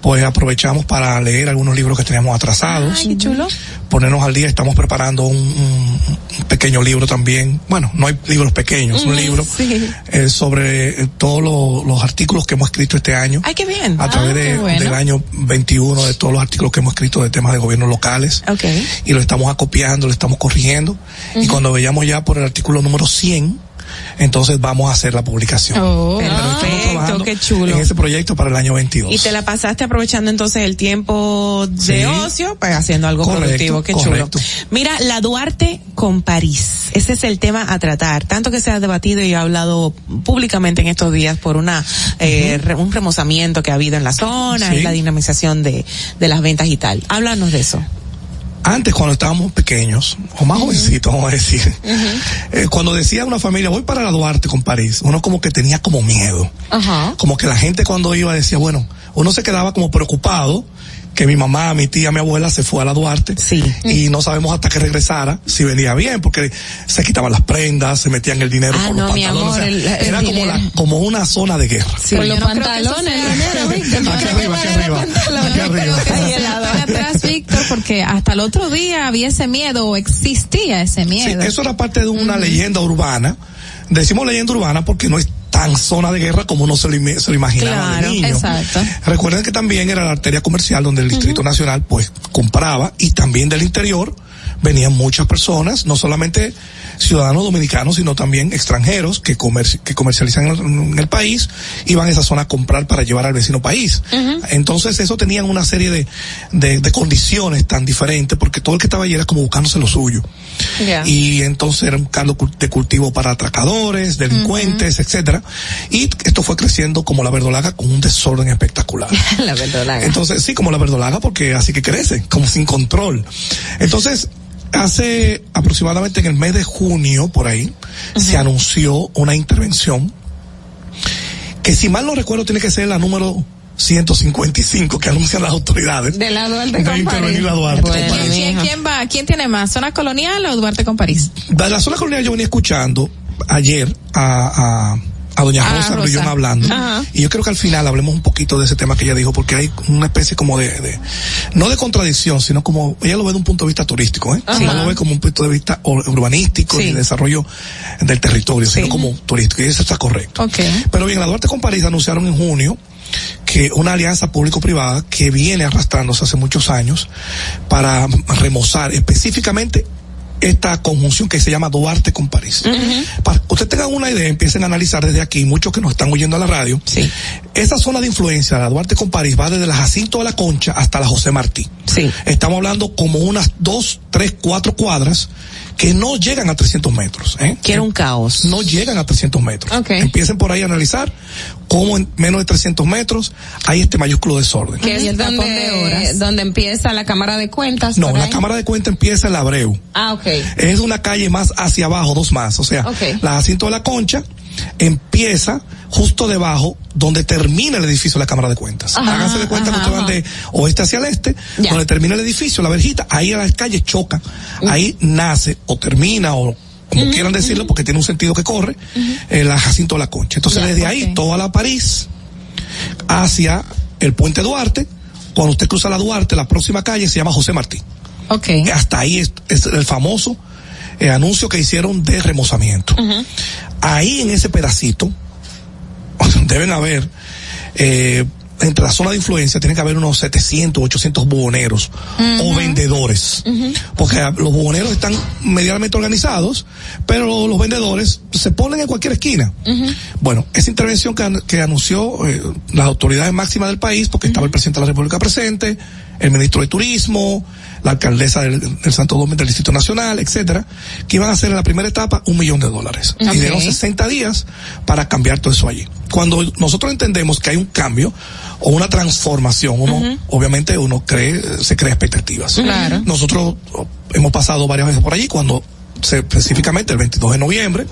Pues aprovechamos para leer algunos libros que teníamos atrasados. Ay, chulo. Ponernos al día, estamos preparando un, pequeño libro también. Bueno, no hay libros pequeños, un Ujú, libro sí. eh, sobre eh, todos lo- los artículos que hemos escrito este año. Ay, qué bien. a través Ah, de- qué bueno. del año 21 de todos los artículos que hemos escrito de temas de gobiernos locales Ok. y lo estamos acopiando, lo estamos corrigiendo y cuando vayamos ya por el artículo número 100 entonces vamos a hacer la publicación. Oh, perfecto, qué chulo. En ese proyecto para el año 22. Y te la pasaste aprovechando entonces el tiempo de Sí. ocio, pues haciendo algo Correcto, productivo, qué correcto. chulo. Mira, la Duarte con París, ese es el tema a tratar, tanto que se ha debatido y ha hablado públicamente en estos días por una eh, re- un remozamiento que ha habido en la zona Sí. y la dinamización de, de las ventas y tal. Háblanos de eso. Antes cuando estábamos pequeños, o más jovencitos vamos a decir, eh, cuando decía una familia voy para la Duarte con París, uno como que tenía como miedo. Ajá. como que la gente cuando iba decía, bueno, uno se quedaba como preocupado que mi mamá, mi tía, mi abuela se fue a la Duarte y no sabemos hasta que regresara si venía bien porque se quitaban las prendas, se metían el dinero Ah, por no, los mi pantalones, amor, o sea, el- el era como la, como una zona de guerra. Por los pantalones, el dinero, Víctor. Aquí arriba, aquí arriba, aquí arriba. Atrás, Víctor, porque hasta el otro día había ese miedo o existía ese Sí, miedo. eso era parte de una leyenda urbana. Decimos leyenda urbana porque no es tan zona de guerra como uno se lo, se lo imaginaba de Claro, niño. exacto. Recuerden que también era la arteria comercial donde el Distrito Nacional pues compraba y también del interior venían muchas personas, no solamente ciudadanos dominicanos, sino también extranjeros que, comerci- que comercializan en el, en el país, iban a esa zona a comprar para llevar al vecino país. Entonces eso tenían una serie de, de, de condiciones tan diferentes porque todo el que estaba allí era como buscándose lo suyo. Y entonces era un caldo de cultivo para atracadores, delincuentes, etcétera. Y esto fue creciendo como la verdolaga con un desorden espectacular. la verdolaga. Entonces, sí, como la verdolaga, porque así que crece, como sin control. Entonces, hace aproximadamente en el mes de junio, por ahí, se anunció una intervención que si mal no recuerdo tiene que ser la número 155 que anuncian las autoridades. De la Duarte de intervenir la Duarte con París. ¿quién, quién va? ¿Quién tiene más? ¿Zona colonial o Duarte con París? De la zona colonial yo venía escuchando ayer a, a, a doña Ah, Rosa. Brillón hablando. Ajá. Y yo creo que al final hablemos un poquito de ese tema que ella dijo, porque hay una especie como de, de- no de contradicción, sino como, ella lo ve de un punto de vista turístico, ¿eh? Ajá. No lo ve como un punto de vista ur- urbanístico y de desarrollo del territorio, sino como turístico. Y eso está correcto. Ok. Pero bien, la Duarte con París anunciaron en junio que una alianza público-privada que viene arrastrándose hace muchos años para remozar específicamente esta conjunción que se llama Duarte con París. Para que usted tenga una idea, empiecen a analizar desde aquí, muchos que nos están oyendo a la radio, esa zona de influencia, la Duarte con París, va desde la Jacinto de la Concha hasta la José Martí. Estamos hablando como unas dos, tres, cuatro cuadras que no llegan a 300 metros. ¿eh? Que era un caos. No llegan a 300 metros. Ok. Empiecen por ahí a analizar cómo en menos de 300 metros hay este mayúsculo desorden. Que es donde, donde empieza la Cámara de Cuentas. No, la ahí. Cámara de Cuenta empieza en la Abreu. Ah, ok. Es una calle más hacia abajo, dos más. O sea, Ok. la Jacinto de la Concha empieza justo debajo donde termina el edificio de la Cámara de Cuentas. Ajá, Háganse de cuenta ajá, que ustedes van de oeste hacia el este, Ya. donde termina el edificio, la verjita, ahí a las calles chocan. Ahí nace o termina o como quieran decirlo porque tiene un sentido que corre, eh, la Jacinto de la Concha. Entonces Ya, desde ahí toda la París hacia el puente Duarte, cuando usted cruza la Duarte, la próxima calle se llama José Martí. Ok. Hasta ahí es, es el famoso eh, anuncio que hicieron de remozamiento. Ahí en ese pedacito deben haber, eh, entre la zona de influencia, tienen que haber unos 700, 800 buhoneros o vendedores. Porque los buhoneros están medianamente organizados, pero los vendedores se ponen en cualquier esquina. Bueno, esa intervención que anunció eh, las autoridades máximas del país, porque estaba el presidente de la República presente, el ministro de Turismo, la alcaldesa del, del Santo Domingo del Distrito Nacional, etcétera, que iban a hacer en la primera etapa un millón de dólares. Y dieron 60 días para cambiar todo eso allí. Cuando nosotros entendemos que hay un cambio o una transformación, uno, obviamente uno cree, se crea expectativas. Claro. Nosotros oh, hemos pasado varias veces por allí cuando se, específicamente el 22 de noviembre,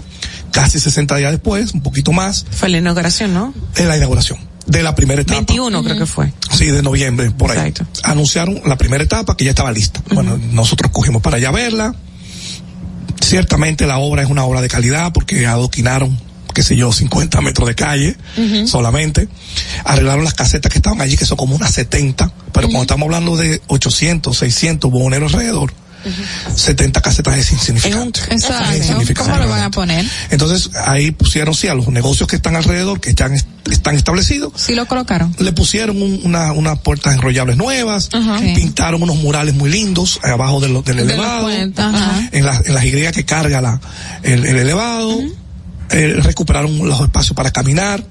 casi 60 días después, un poquito más, Fue la inauguración, ¿no? en la inauguración de la primera etapa. 21 creo que fue. Sí, de noviembre, por ahí. Anunciaron la primera etapa que ya estaba lista. Bueno, nosotros cogimos para allá verla. Ciertamente la obra es una obra de calidad porque adoquinaron, qué sé yo, 50 metros de calle solamente. Arreglaron las casetas que estaban allí, que son como unas 70, pero cuando estamos hablando de 800, 600 buhoneros alrededor, 70 casetas es insignificante. Es insignificante. ¿Cómo lo van a poner? Entonces ahí pusieron sí a los negocios que están alrededor, que están, están establecidos, Sí lo colocaron. le pusieron un- una, unas puertas enrollables nuevas, pintaron unos murales muy lindos eh, abajo del, del De los elevado, en, la- en las Y que carga la, el, el elevado, eh, recuperaron los espacios para caminar,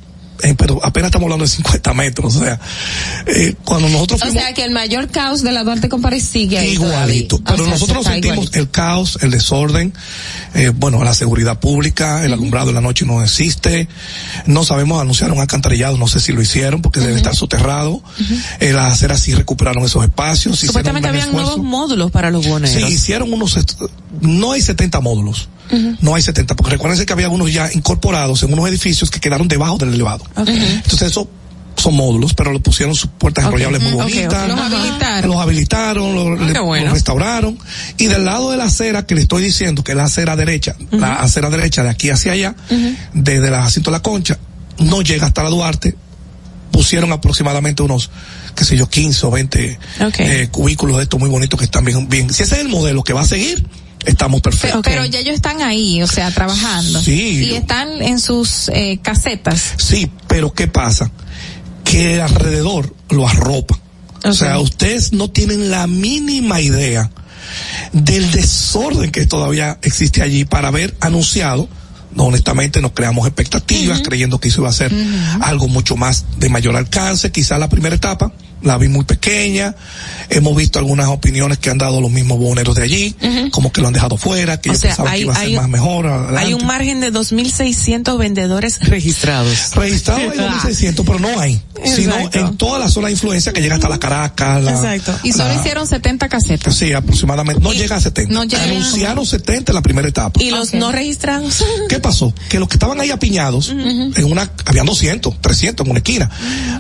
eh, pero apenas estamos hablando de 50 metros, o sea, eh, cuando nosotros O sea que el mayor caos de la Duarte con París sigue ahí igualito, todavía. pero O sea, nosotros sentimos igualito. el caos, el desorden, eh, bueno, la seguridad pública, el alumbrado en la noche no existe, no sabemos anunciar un alcantarillado, no sé si lo hicieron porque debe estar soterrado, las aceras sí recuperaron esos espacios. Supuestamente habían esfuerzo. nuevos módulos para los buhoneros. Sí, hicieron unos, no hay 70 módulos, no hay 70, porque recuérdense que había unos ya incorporados en unos edificios que quedaron debajo del elevado. Entonces eso son módulos, pero le pusieron sus puertas enrollables muy bonitas. Los habilitaron. Los habilitaron, lo- le- qué bueno. los restauraron. Y del lado de la acera que le estoy diciendo, que es la acera derecha, la acera derecha de aquí hacia allá, desde la Jacinto La Concha, no llega hasta la Duarte, pusieron aproximadamente unos, qué sé yo, 15 o 20 Ok. eh, cubículos de estos muy bonitos que están bien, bien. Si ese es el modelo que va a seguir, estamos Pero, perfectos. pero ya ellos están ahí, o sea, trabajando. Sí. Y están en sus eh, casetas. Sí, pero ¿qué pasa? Que alrededor lo arropa. O sea, ustedes no tienen la mínima idea del desorden que todavía existe allí para haber anunciado. No, honestamente nos creamos expectativas creyendo que eso iba a ser algo mucho más de mayor alcance, quizá la primera etapa, la vi muy pequeña. Hemos visto algunas opiniones que han dado los mismos boneros de allí, como que lo han dejado fuera, que O ellos sea, pensaban hay- que iba a ser más mejor. Hay un margen de 2.600 vendedores registrados. Registrados hay 2.600, pero no hay. Sino en toda la zona de influencia que llega hasta la Caracas. La, Exacto. Y solo la- hicieron 70 casetas. Sí, aproximadamente. No llega a 70. no llega. Anunciaron 70 en la primera etapa. ¿Y los no registrados? ¿Qué pasó? Que los que estaban ahí apiñados, en una, habían 200, 300 en una esquina,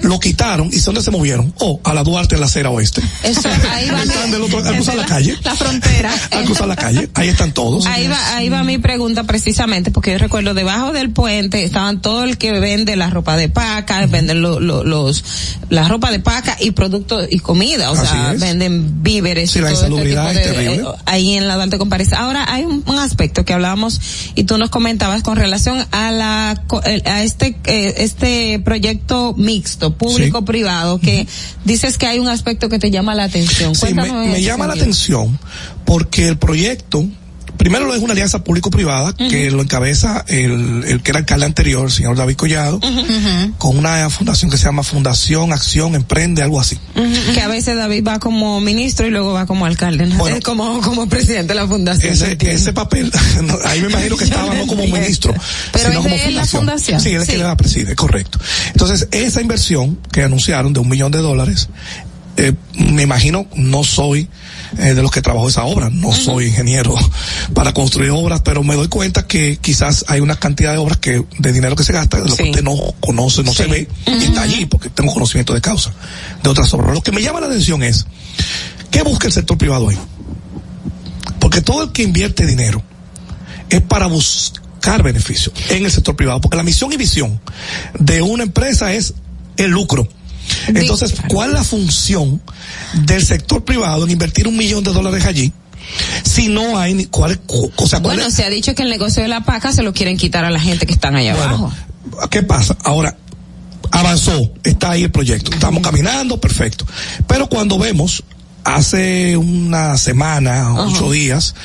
lo quitaron y ¿se dónde se movieron? A la Duarte en la acera oeste. Eso, ahí va, Están del otro, al cruzar la calle. La frontera. Al cruzar la calle, ahí están todos. Ahí va, ahí va mi pregunta precisamente, porque yo recuerdo debajo del puente estaban todo el que vende la ropa de paca, venden lo- lo- los, la ropa de paca y productos y comida, o Así sea, es. venden víveres. Sí, y la todo este insalubridad tipo es terrible. eh, ahí en la Duarte Comparís. Ahora hay un, un aspecto que hablábamos y tú nos comentabas con relación a la, a este, eh, este proyecto mixto, público-privado, que dices que hay un aspecto que te llama la atención. Sí, me, Cuéntanos llama la atención porque el proyecto, primero lo es una alianza público-privada que lo encabeza el, el que era alcalde anterior, el señor David Collado, con una fundación que se llama Fundación Acción Emprende, algo así. Que a veces David va como ministro y luego va como alcalde, ¿no? Bueno. Como, como presidente de la fundación. ¿no Ese, ese papel, no, ahí me imagino que estaba no como ministro, Pero sino es de como él la fundación. Sí, él es Sí. que la preside, correcto. Entonces, esa inversión que anunciaron de un millón de dólares, eh, me imagino, no soy eh, de los que trabajó esa obra, no soy ingeniero para construir obras, pero me doy cuenta que quizás hay una cantidad de obras que, de dinero que se gasta, de lo que Sí. usted no conoce, no se ve, y está allí porque tengo conocimiento de causa de otras obras. Lo que me llama la atención es, ¿qué busca el sector privado ahí? Porque todo el que invierte dinero es para buscar beneficio en el sector privado, porque la misión y visión de una empresa es el lucro. Entonces, ¿cuál es la función del sector privado en invertir un millón de dólares allí? Si no hay ni cuál, o cuál Bueno, es- se ha dicho que el negocio de la paca se lo quieren quitar a la gente que están allá abajo. ¿Qué pasa? Ahora, avanzó, está ahí el proyecto, estamos caminando, perfecto. Pero cuando vemos, hace una semana, ocho días,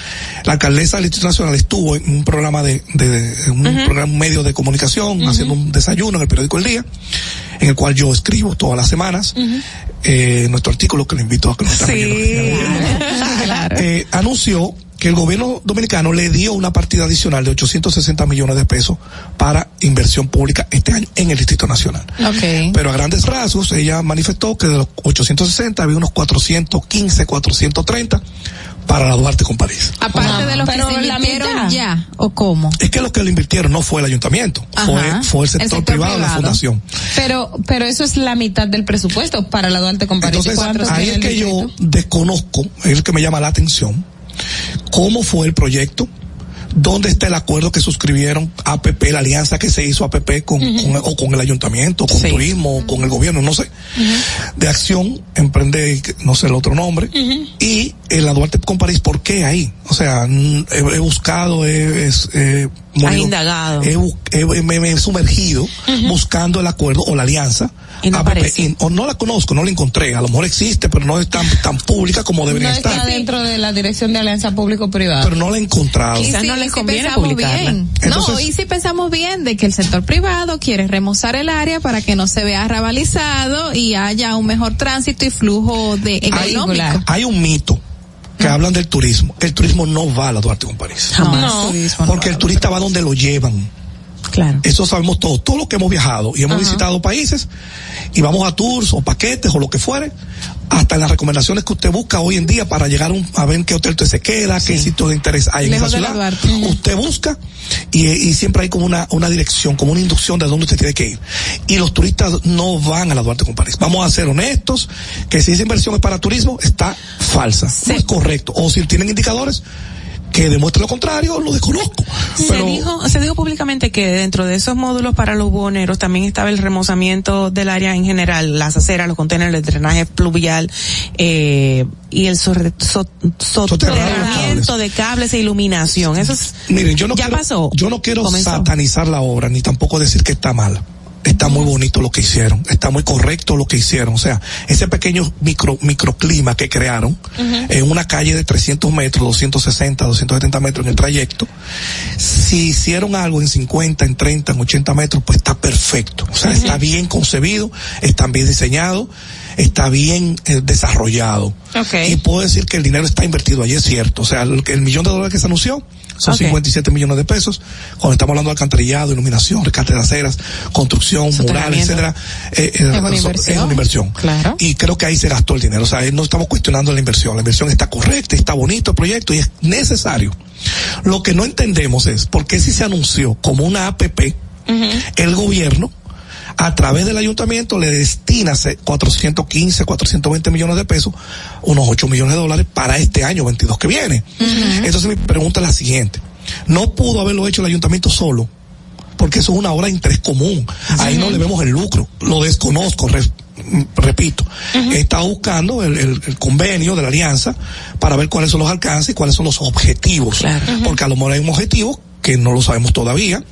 la alcaldesa del Distrito Nacional estuvo en un programa de, de un programa, medio de comunicación, haciendo un desayuno en el periódico El Día, en el cual yo escribo todas las semanas, eh, nuestro artículo que le invito a que nos eh, anunció que el gobierno dominicano le dio una partida adicional de 860 millones de pesos para inversión pública este año en el Distrito Nacional. Pero a grandes rasgos, ella manifestó que de los 860 había unos 415, 430 para la Duarte con París. Aparte de los que se invirtieron ya, ¿o cómo? Es que lo que le invirtieron no fue el ayuntamiento, fue, fue el sector, El sector privado, la fundación. Pero, pero eso es la mitad del presupuesto para la Duarte con París. Entonces, ¿Cuánto ahí es que yo desconozco, es el que me llama la atención, cómo fue el proyecto, dónde está el acuerdo que suscribieron APP, la alianza que se hizo APP con, con- o con el ayuntamiento, con Sí. turismo, o con el gobierno, no sé, de acción, emprende, no sé el otro nombre, y el la Duarte con París, ¿por qué ahí? O sea, he, he buscado, he, he indagado. he bu- he- me, me he sumergido buscando el acuerdo o la alianza. Y no APP, aparece. y- o no la conozco, no la encontré. A lo mejor existe, pero no es tan, tan pública como debería No estar. está dentro de la dirección de alianza público-privada. Pero no la he encontrado. Y Quizás si- no y les si conviene pensamos publicarla. bien. Entonces- no, y si pensamos bien de que el sector privado quiere remozar el área para que no se vea rabalizado y haya un mejor tránsito y flujo de Hay, económico. hay un mito que hablan del turismo. El turismo no va a la Duarte con París. Jamás. No. Porque el turista va donde lo llevan. Claro. Eso sabemos todos. Todos los que hemos viajado y hemos visitado países y vamos a tours o paquetes o lo que fuere, hasta las recomendaciones que usted busca hoy en día para llegar a, un- a ver qué hotel usted se queda, qué sitio de interés hay en Lejos esa ciudad. Usted busca y, y siempre hay como una, una dirección, como una inducción de dónde usted tiene que ir. Y los turistas no van a la Duarte con París. Vamos a ser honestos, que si esa inversión es para turismo, está falsa. No es correcto. O si tienen indicadores que demuestren lo contrario, lo desconozco. Pero- Se dijo, se dijo públicamente que dentro de esos módulos para los buhoneros también estaba el remozamiento del área en general, las aceras, los contenedores, el drenaje pluvial, eh, y el sorre- so- soterramiento de cables e iluminación. Eso es, Miren, yo no ya quiero, pasó. yo no quiero Comenzó. satanizar la obra, ni tampoco decir que está mala. Está muy bonito lo que hicieron, está muy correcto lo que hicieron. O sea, ese pequeño micro, microclima que crearon en una calle de 300 metros, 260, 270 metros en el trayecto, si hicieron algo en 50, en 30, en 80 metros, pues está perfecto. O sea, está bien concebido, está bien diseñado. Está bien eh, desarrollado. Y puedo decir que el dinero está invertido allí, es cierto. O sea, el, el millón de dólares que se anunció son Ok. 57 millones de pesos. Cuando estamos hablando de alcantarillado, iluminación, rescate de aceras, construcción, murales, etcétera, eh, eh, Es una son- inversión. es una inversión. Claro. Y creo que ahí se gastó el dinero. O sea, no estamos cuestionando la inversión. La inversión está correcta, está bonito el proyecto y es necesario. Lo que no entendemos es por qué si se anunció como una APP, el gobierno a través del ayuntamiento le destina se- 415, 420 millones de pesos, unos 8 millones de dólares para este año 22 que viene. Entonces mi pregunta es la siguiente. No pudo haberlo hecho el ayuntamiento solo, porque eso es una obra de interés común. Ahí no le vemos el lucro. Lo desconozco, re- repito. He estado buscando el, el- el convenio de la alianza para ver cuáles son los alcances y cuáles son los objetivos. Porque a lo mejor hay un objetivo que no lo sabemos todavía,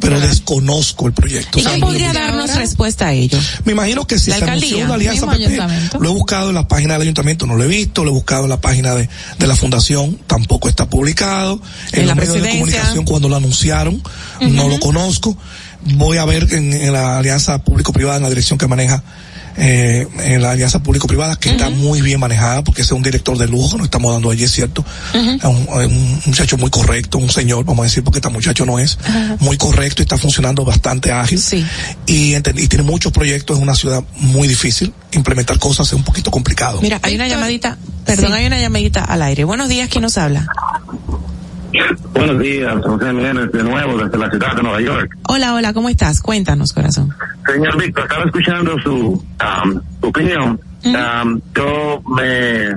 pero desconozco el proyecto. ¿Y O sea, quién podría darnos respuesta a ello? me imagino que si La se anunció una alianza PP, lo he buscado en la página del ayuntamiento, no lo he visto, lo he buscado en la página de, de la fundación, tampoco está publicado. En, En la los medios de comunicación cuando lo anunciaron, no lo conozco. Voy a ver en, en la alianza público-privada, en la dirección que maneja eh, en la alianza público-privada, que está muy bien manejada, porque ese es un director de lujo que nos estamos dando allí, es cierto. Es un, es un muchacho muy correcto, un señor, vamos a decir, porque este muchacho no es muy correcto y está funcionando bastante ágil. Y, enten- y tiene muchos proyectos, es una ciudad muy difícil. Implementar cosas es un poquito complicado. Mira, hay una llamadita, perdón, hay una llamadita al aire. Buenos días, ¿quién nos habla? Buenos días, José Jiménez de nuevo desde la ciudad de Nueva York. Hola, hola, ¿cómo estás? Cuéntanos, corazón. Señor Víctor, estaba escuchando su um, opinión. Um, yo me,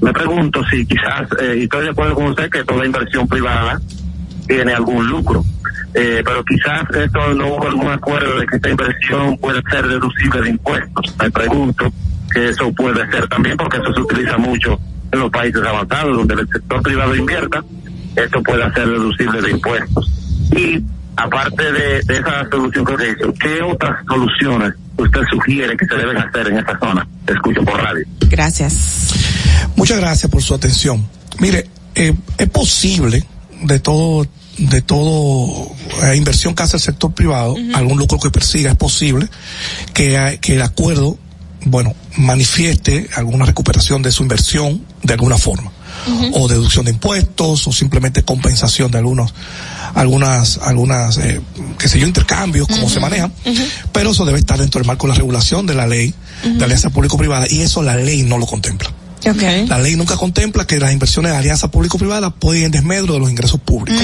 me pregunto si quizás, eh, y estoy de acuerdo con usted que toda inversión privada tiene algún lucro. Eh, pero quizás esto no hubo algún acuerdo de que esta inversión puede ser deducible de impuestos. Me pregunto que eso puede ser también porque eso se utiliza mucho en los países avanzados donde el sector privado invierta, esto puede ser deducible de impuestos. Y aparte de, de esa solución que usted hizo, ¿qué otras soluciones usted sugiere que se deben hacer en esta zona? Te escucho por radio. Gracias. Muchas gracias por su atención. Mire, eh, es posible de todo de todo eh, inversión que hace el sector privado, algún lucro que persiga, es posible que, hay- que el acuerdo, bueno, manifieste alguna recuperación de su inversión de alguna forma. O deducción de impuestos o simplemente compensación de algunos algunas algunas eh, qué sé yo intercambios como se manejan pero eso debe estar dentro del marco de la regulación de la ley de alianza público privada y eso la ley no lo contempla. La ley nunca contempla que las inversiones de alianza público-privada pueden ir en desmedro de los ingresos públicos.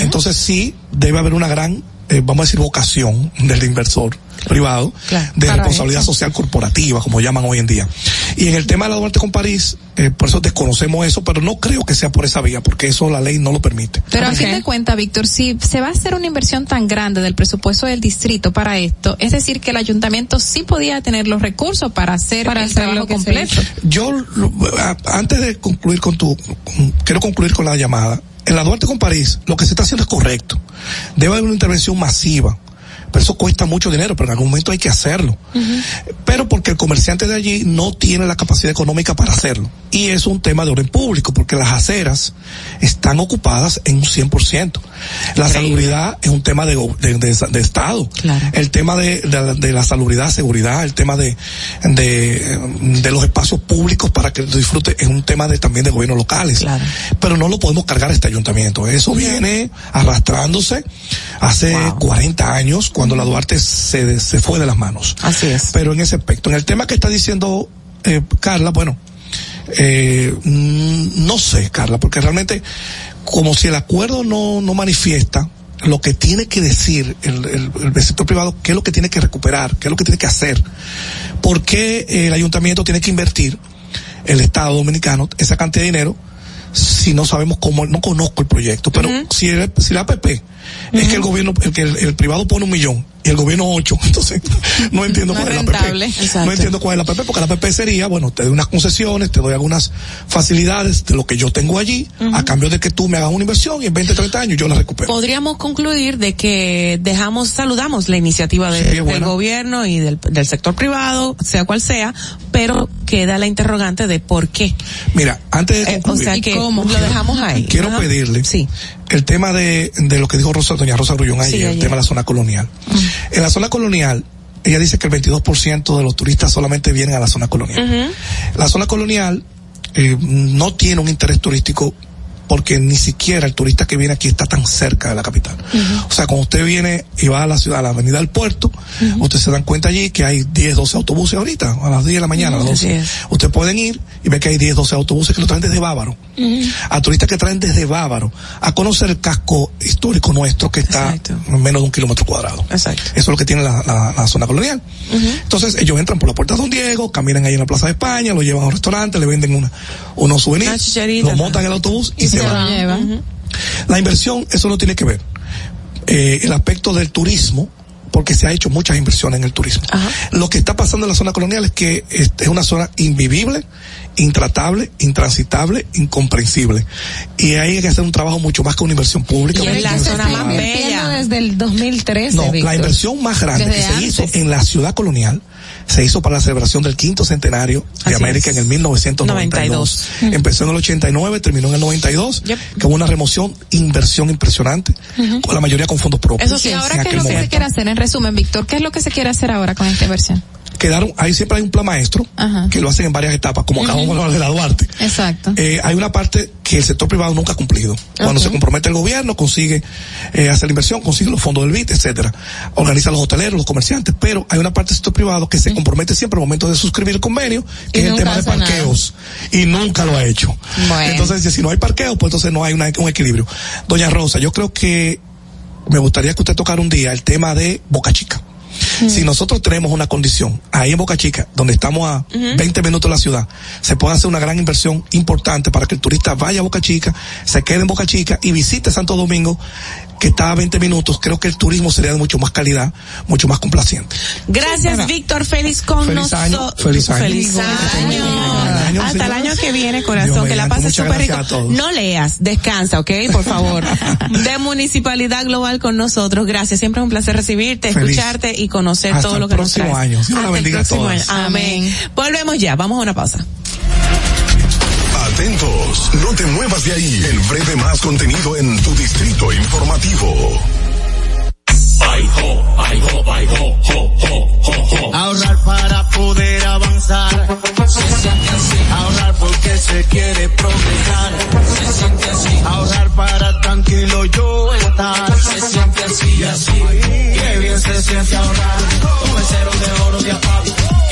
Entonces sí debe haber una gran, eh, vamos a decir, vocación del inversor privado de responsabilidad eso. social corporativa, como llaman hoy en día. Y en el tema de la Duarte con París, eh, por eso desconocemos eso, pero no creo que sea por esa vía, porque eso la ley no lo permite. Pero a fin de cuenta, Víctor, si se va a hacer una inversión tan grande del presupuesto del distrito para esto, es decir, que el ayuntamiento sí podía tener los recursos para hacer Para el hacer trabajo lo completo. Yo, lo- a- antes de concluir con tu, con- quiero concluir con la llamada. En la Duarte con París, lo que se está haciendo es correcto. Debe haber una intervención masiva. Pero eso cuesta mucho dinero, pero en algún momento hay que hacerlo. Pero porque el comerciante de allí no tiene la capacidad económica para hacerlo. Y es un tema de orden público, porque las aceras están ocupadas en un 100%. La salubridad es un tema de, de, de- de Estado. El tema de, de, la salubridad, seguridad, el tema de, de, de los espacios públicos para que disfrute es un tema de, también de gobiernos locales. Pero no lo podemos cargar a este ayuntamiento. Eso viene arrastrándose hace 40 años cuando la Duarte se, se fue de las manos. Así es. Pero en ese aspecto, en el tema que está diciendo eh, Carla, bueno, eh, mm, no sé, Carla, porque realmente como si el acuerdo no, no manifiesta lo que tiene que decir el, el- el sector privado, qué es lo que tiene que recuperar, qué es lo que tiene que hacer, por qué el ayuntamiento tiene que invertir, el Estado dominicano, esa cantidad de dinero, si no sabemos cómo, no conozco el proyecto, pero si, el- si la APP es que el gobierno, el que el, el privado pone un millón y el gobierno ocho, entonces no entiendo No cuál es la. Exacto. No entiendo cuál es la APP, porque la APP sería, bueno, te doy unas concesiones, te doy algunas facilidades de lo que yo tengo allí, a cambio de que tú me hagas una inversión y en 20, 30 años yo la recupero. Podríamos concluir de que dejamos, saludamos la iniciativa de- Sí, del gobierno y del, del sector privado, sea cual sea, pero queda la interrogante de por qué. Mira, antes de Eh, o concluir. sea que lo dejamos ahí. Quiero Ajá. pedirle el tema de, de lo que dijo Rosa, doña Rosa Grullón ayer, Sí, el tema de la zona colonial. En la zona colonial, ella dice que el 22% de los turistas solamente vienen a la zona colonial. La zona colonial eh, no tiene un interés turístico porque ni siquiera el turista que viene aquí está tan cerca de la capital. O sea, cuando usted viene y va a la ciudad, a la avenida del puerto, usted se dan cuenta allí que hay 10, 12 autobuses ahorita, a las 10 de la mañana, a las 12. Ustedes pueden ir y ver que hay 10, 12 autobuses que lo traen desde Bávaro. A turistas que traen desde Bávaro a conocer el casco histórico nuestro que está en menos de un kilómetro cuadrado. Exacto. Eso es lo que tiene la, la- la zona colonial. Entonces ellos entran por la puerta de Don Diego, caminan ahí en la Plaza de España, lo llevan a un restaurante, le venden una, unos souvenirs, lo montan en el autobús y, se, van. La inversión, eso no tiene que ver. Eh, el aspecto del turismo, porque se ha hecho muchas inversiones en el turismo. Lo que está pasando en la zona colonial es que es es una zona invivible, intratable, intransitable, incomprensible. Y ahí hay que hacer un trabajo mucho más que una inversión pública. Y la zona más bella. Desde el 2013, No, Víctor. la inversión más grande Desde que se hizo en la ciudad colonial se hizo para la celebración del quinto centenario de Así América es. en el 1992. 92. Empezó en el 89, terminó en el 92, que hubo una remoción, inversión impresionante, con la mayoría con fondos propios. Eso sí, ahora qué es lo que se quiere hacer, en resumen, Víctor, ¿qué es lo que se quiere hacer ahora con esta inversión? Quedaron, ahí siempre hay un plan maestro, que lo hacen en varias etapas, como acabamos de hablar de la Duarte. Exacto. Eh, hay una parte que el sector privado nunca ha cumplido. Cuando se compromete el gobierno, consigue eh, hacer la inversión, consigue los fondos del BIT, etcétera. Organiza los hoteleros, los comerciantes, pero hay una parte del sector privado que se compromete siempre al momento de suscribir el convenio, que Y es el tema de nada. parqueos. Y nunca lo ha hecho. Bueno. Entonces, si no hay parqueos, pues entonces no hay una- un equilibrio. Doña Rosa, yo creo que me gustaría que usted tocara un día el tema de Boca Chica. Si nosotros tenemos una condición ahí en Boca Chica, donde estamos a 20 minutos de la ciudad, se puede hacer una gran inversión importante para que el turista vaya a Boca Chica, se quede en Boca Chica y visite Santo Domingo, que está a 20 minutos. Creo que el turismo sería de mucho más calidad, mucho más complaciente. Gracias, Víctor. Feliz con Feliz año, nosotros. feliz año. Feliz año. Hasta el año que viene, corazón. Dios que la pases súper rico. a todos. No leas, descansa, ¿ok? Por favor. de Municipalidad Global con nosotros. Gracias. Siempre es un placer recibirte, Feliz. escucharte y conocer Hasta todo lo que nos próximo traes. año. Dios la Hasta el bendiga a próximo todas. año. Amén. Volvemos ya. Vamos a una pausa. Atentos, no te muevas de ahí. El breve más contenido en tu distrito informativo. Ahorrar para poder avanzar. Se siente así. Ahorrar porque se quiere progresar. Se siente así. Ahorrar para tranquilo yo estar. Se siente así y así. Qué bien se siente ahorrar. Cero de oro de APAP.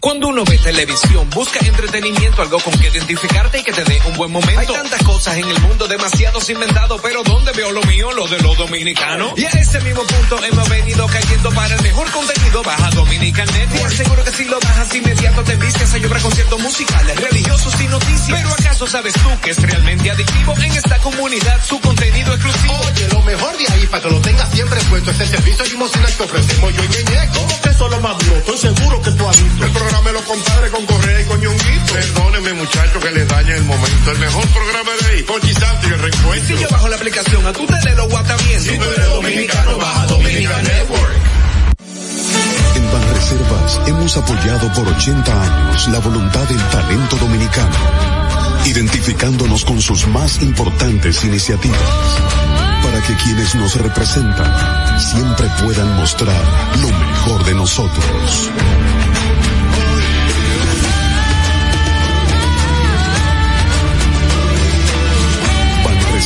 Cuando uno ve televisión, busca entretenimiento, algo con que identificarte y que te dé un buen momento. Hay tantas cosas en el mundo, demasiados inventados, pero ¿dónde veo lo mío? Lo de los dominicanos. Y a ese mismo punto hemos venido cayendo para el mejor contenido. Baja Dominican Network. Seguro que si lo bajas inmediato te vistes a llorar conciertos musicales, religiosos y noticias. Pero ¿acaso sabes tú que es realmente adictivo en esta comunidad su contenido exclusivo? Oye, lo mejor de ahí para que lo tengas siempre puesto es el servicio limosina que ofrecemos yo y Ñeñe. ¿Cómo que eso es lo más duro? Estoy seguro que tú has visto. El programa de los compadres con Correa y con Ñonguito. Perdónenme muchachos que les dañe el momento. El mejor programa de ahí, Conchi Santo y el reencuentro. Si yo bajo la aplicación, a tú te le lo guataviendo. Si tú eres dominicano, baja Dominican Network. En Banreservas hemos apoyado por 80 años la voluntad del talento dominicano, identificándonos con sus más importantes iniciativas, para que quienes nos representan siempre puedan mostrar lo mejor de nosotros.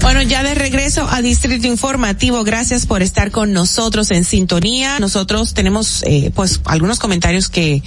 Bueno, ya de regreso a Distrito Informativo, gracias por estar con nosotros en sintonía. Nosotros tenemos, eh, pues, algunos comentarios que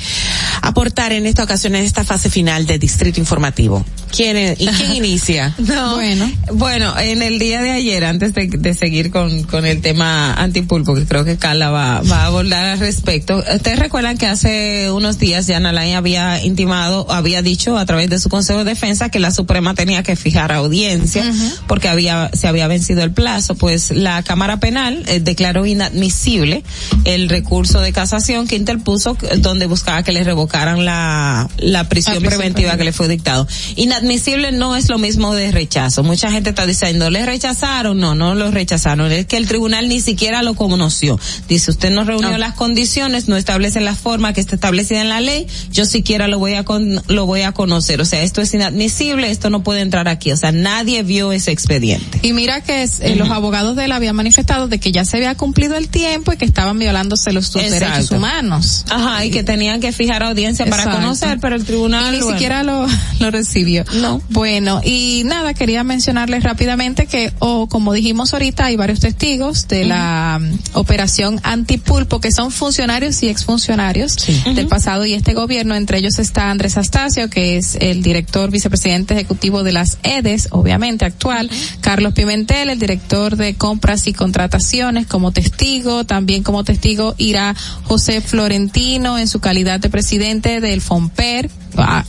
aportar en esta ocasión, en esta fase final de Distrito Informativo. ¿Quién, es- ¿Y quién inicia? No, bueno. Bueno, en el día de ayer, antes de, de seguir con, con el tema antipulpo, que creo que Carla va, va a abordar al respecto, ustedes recuerdan que hace unos días ya Alain había intimado, había dicho a través de su Consejo de Defensa que la Suprema tenía que fijar audiencia porque había se había vencido el plazo, pues la Cámara Penal eh, declaró inadmisible el recurso de casación que interpuso eh, donde buscaba que le revocaran la, la prisión prisión preventiva que le fue dictado. Inadmisible no es lo mismo de rechazo. Mucha gente está diciendo, ¿le rechazaron? No, no lo rechazaron. Es que el tribunal ni siquiera lo conoció. Dice, usted no reunió las condiciones, no establece la forma que está establecida en la ley, yo siquiera lo voy a con- lo voy a conocer. O sea, esto es inadmisible, esto no puede entrar aquí. O sea, nadie vio ese expediente. Y mira que es, eh, los abogados de él habían manifestado de que ya se había cumplido el tiempo y que estaban violándose los sus Exacto. derechos humanos. Ajá, y que tenían que fijar audiencia para conocer, pero el tribunal Y ni bueno. siquiera lo, lo recibió. No. Bueno, y nada, quería mencionarles rápidamente que, o como dijimos ahorita, hay varios testigos de la mm, operación antipulpo que son funcionarios y exfuncionarios del pasado y este gobierno. Entre ellos está Andrés Astacio, que es el director vicepresidente ejecutivo de las EDES, obviamente actual. Carlos Pimentel, el director de compras y contrataciones como testigo. También como testigo irá José Florentino en su calidad de presidente del FOMPER,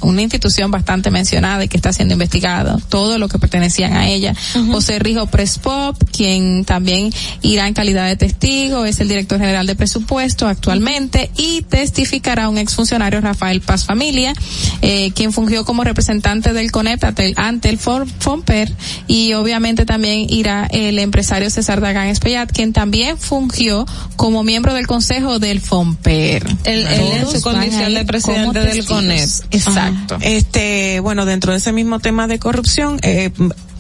una institución bastante mencionada y que está siendo investigado, todo lo que pertenecían a ella. José Rijo Prespop, quien también irá en calidad de testigo, es el director general de presupuesto actualmente y testificará un exfuncionario Rafael Paz Familia, eh, quien fungió como representante del CONEP ante, el FOMPER y obviamente también irá el empresario César Dagán Espellat, quien también fungió como miembro del consejo del FOMPER. Él- él en su condición de presidente del. CONEP. Exacto. Este, bueno, dentro de ese mismo tema de corrupción, eh,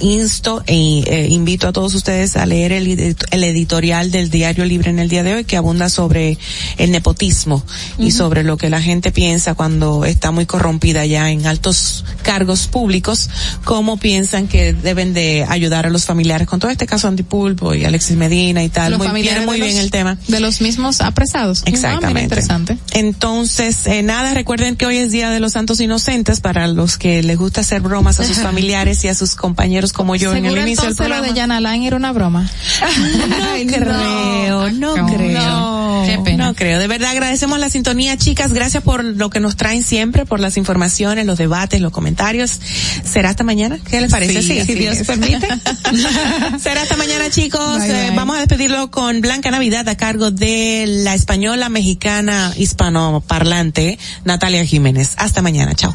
insto e eh, invito a todos ustedes a leer el, el editorial del Diario Libre en el día de hoy que abunda sobre el nepotismo y sobre lo que la gente piensa cuando está muy corrompida ya en altos cargos públicos, cómo piensan que deben de ayudar a los familiares con todo este caso Antipulpo y Alexis Medina y tal. Los muy, viene muy bien el tema. De los mismos apresados. Ah, Exactamente. interesante. Entonces, eh, nada, recuerden que hoy es Día de los Santos Inocentes para los que les gusta hacer bromas a sus familiares y a sus compañeros como yo en el inicio del entonces lo programa. de Jan Alain era una broma. no creo, no, creo. Qué pena. No creo. De verdad agradecemos la sintonía, chicas. Gracias por lo que nos traen siempre, por las informaciones, los debates, los comentarios. ¿Será hasta mañana? ¿Qué les parece? Sí, si Dios es. permite. Será hasta mañana, chicos. Bye, Eh, vamos a despedirlo con Blanca Navidad a cargo de la española mexicana hispanoparlante Natalia Jiménez. Hasta mañana. Chao.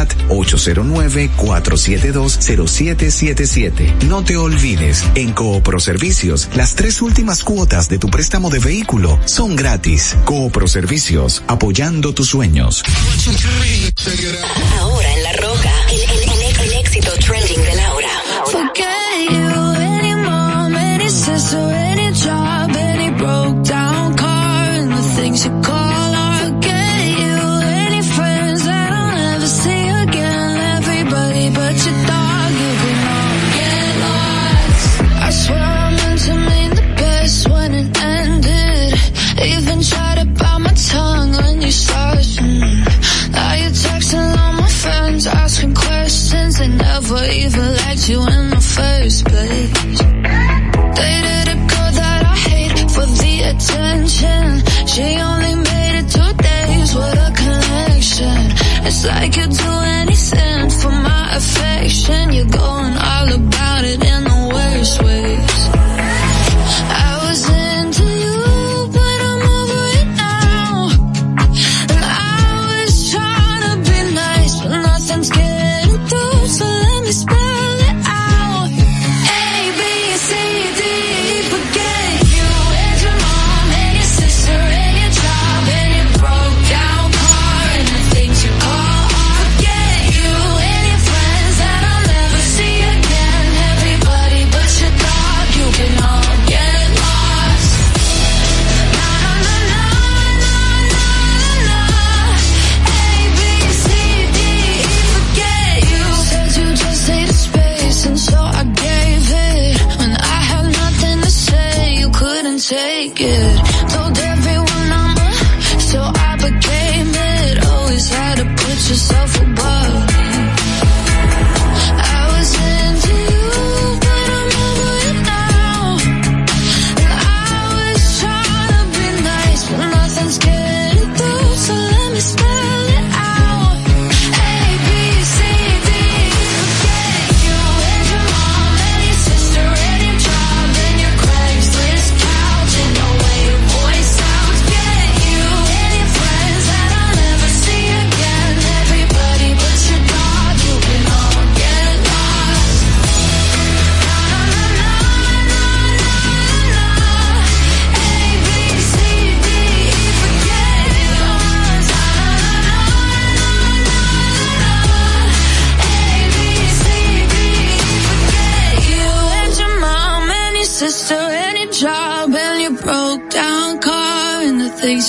809-4720777. No te olvides, en Coopro Servicios, las tres últimas cuotas de tu préstamo de vehículo son gratis. Coopro Servicios, apoyando tus sueños. Ahora en La Roca, el, el- you in the first place. Dated a girl that I hate for the attention. She only made two days a connection. It's like you'd do anything for my affection. You're going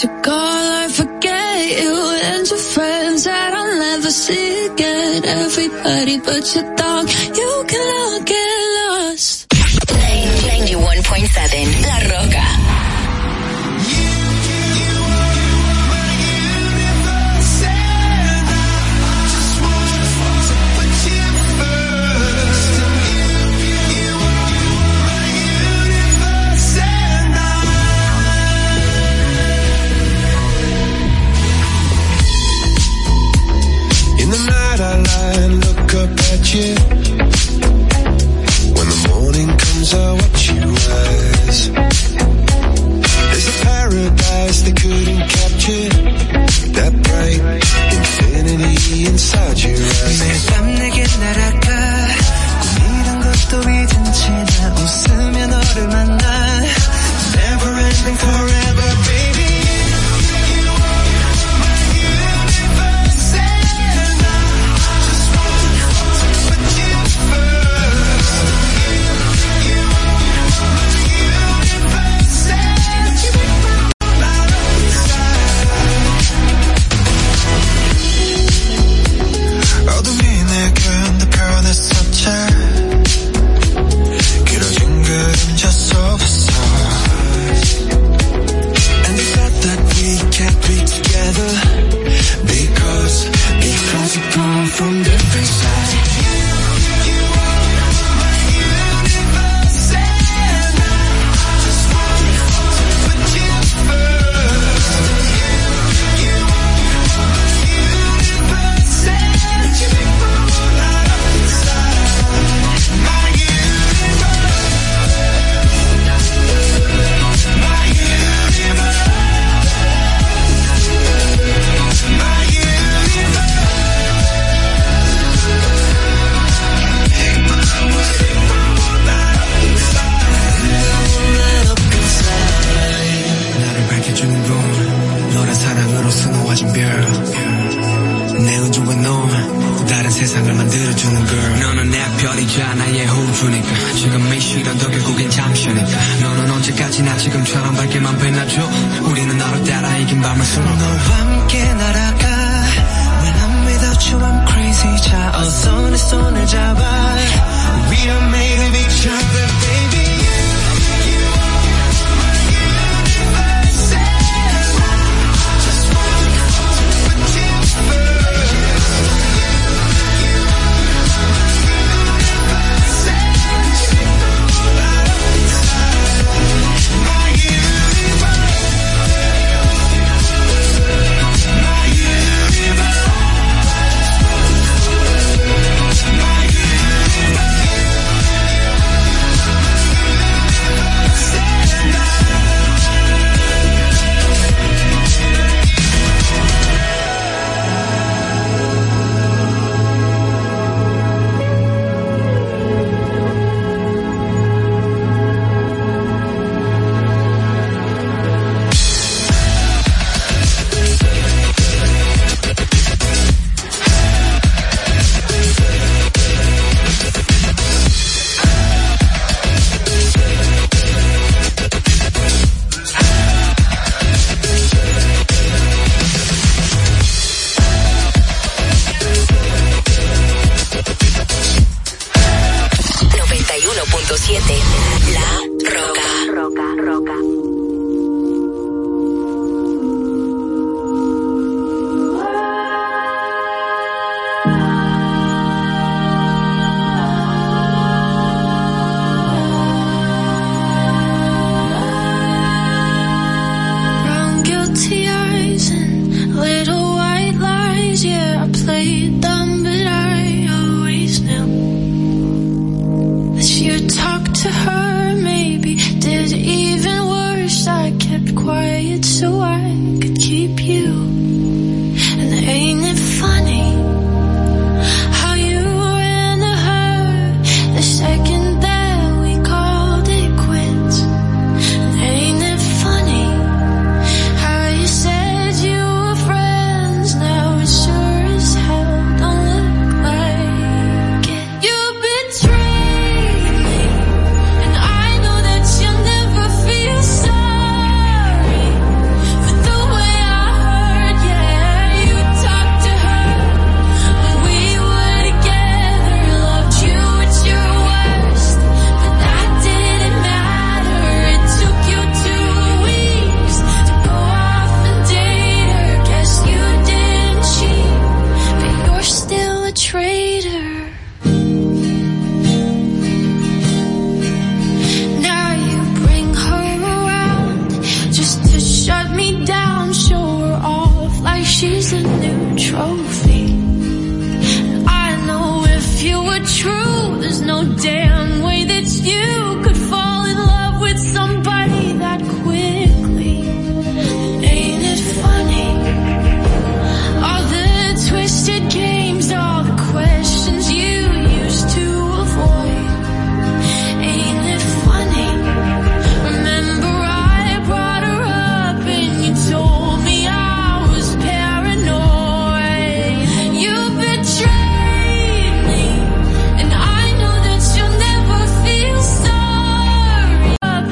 you call I forget you and your friends that I'll never see again. Everybody but your dog, you can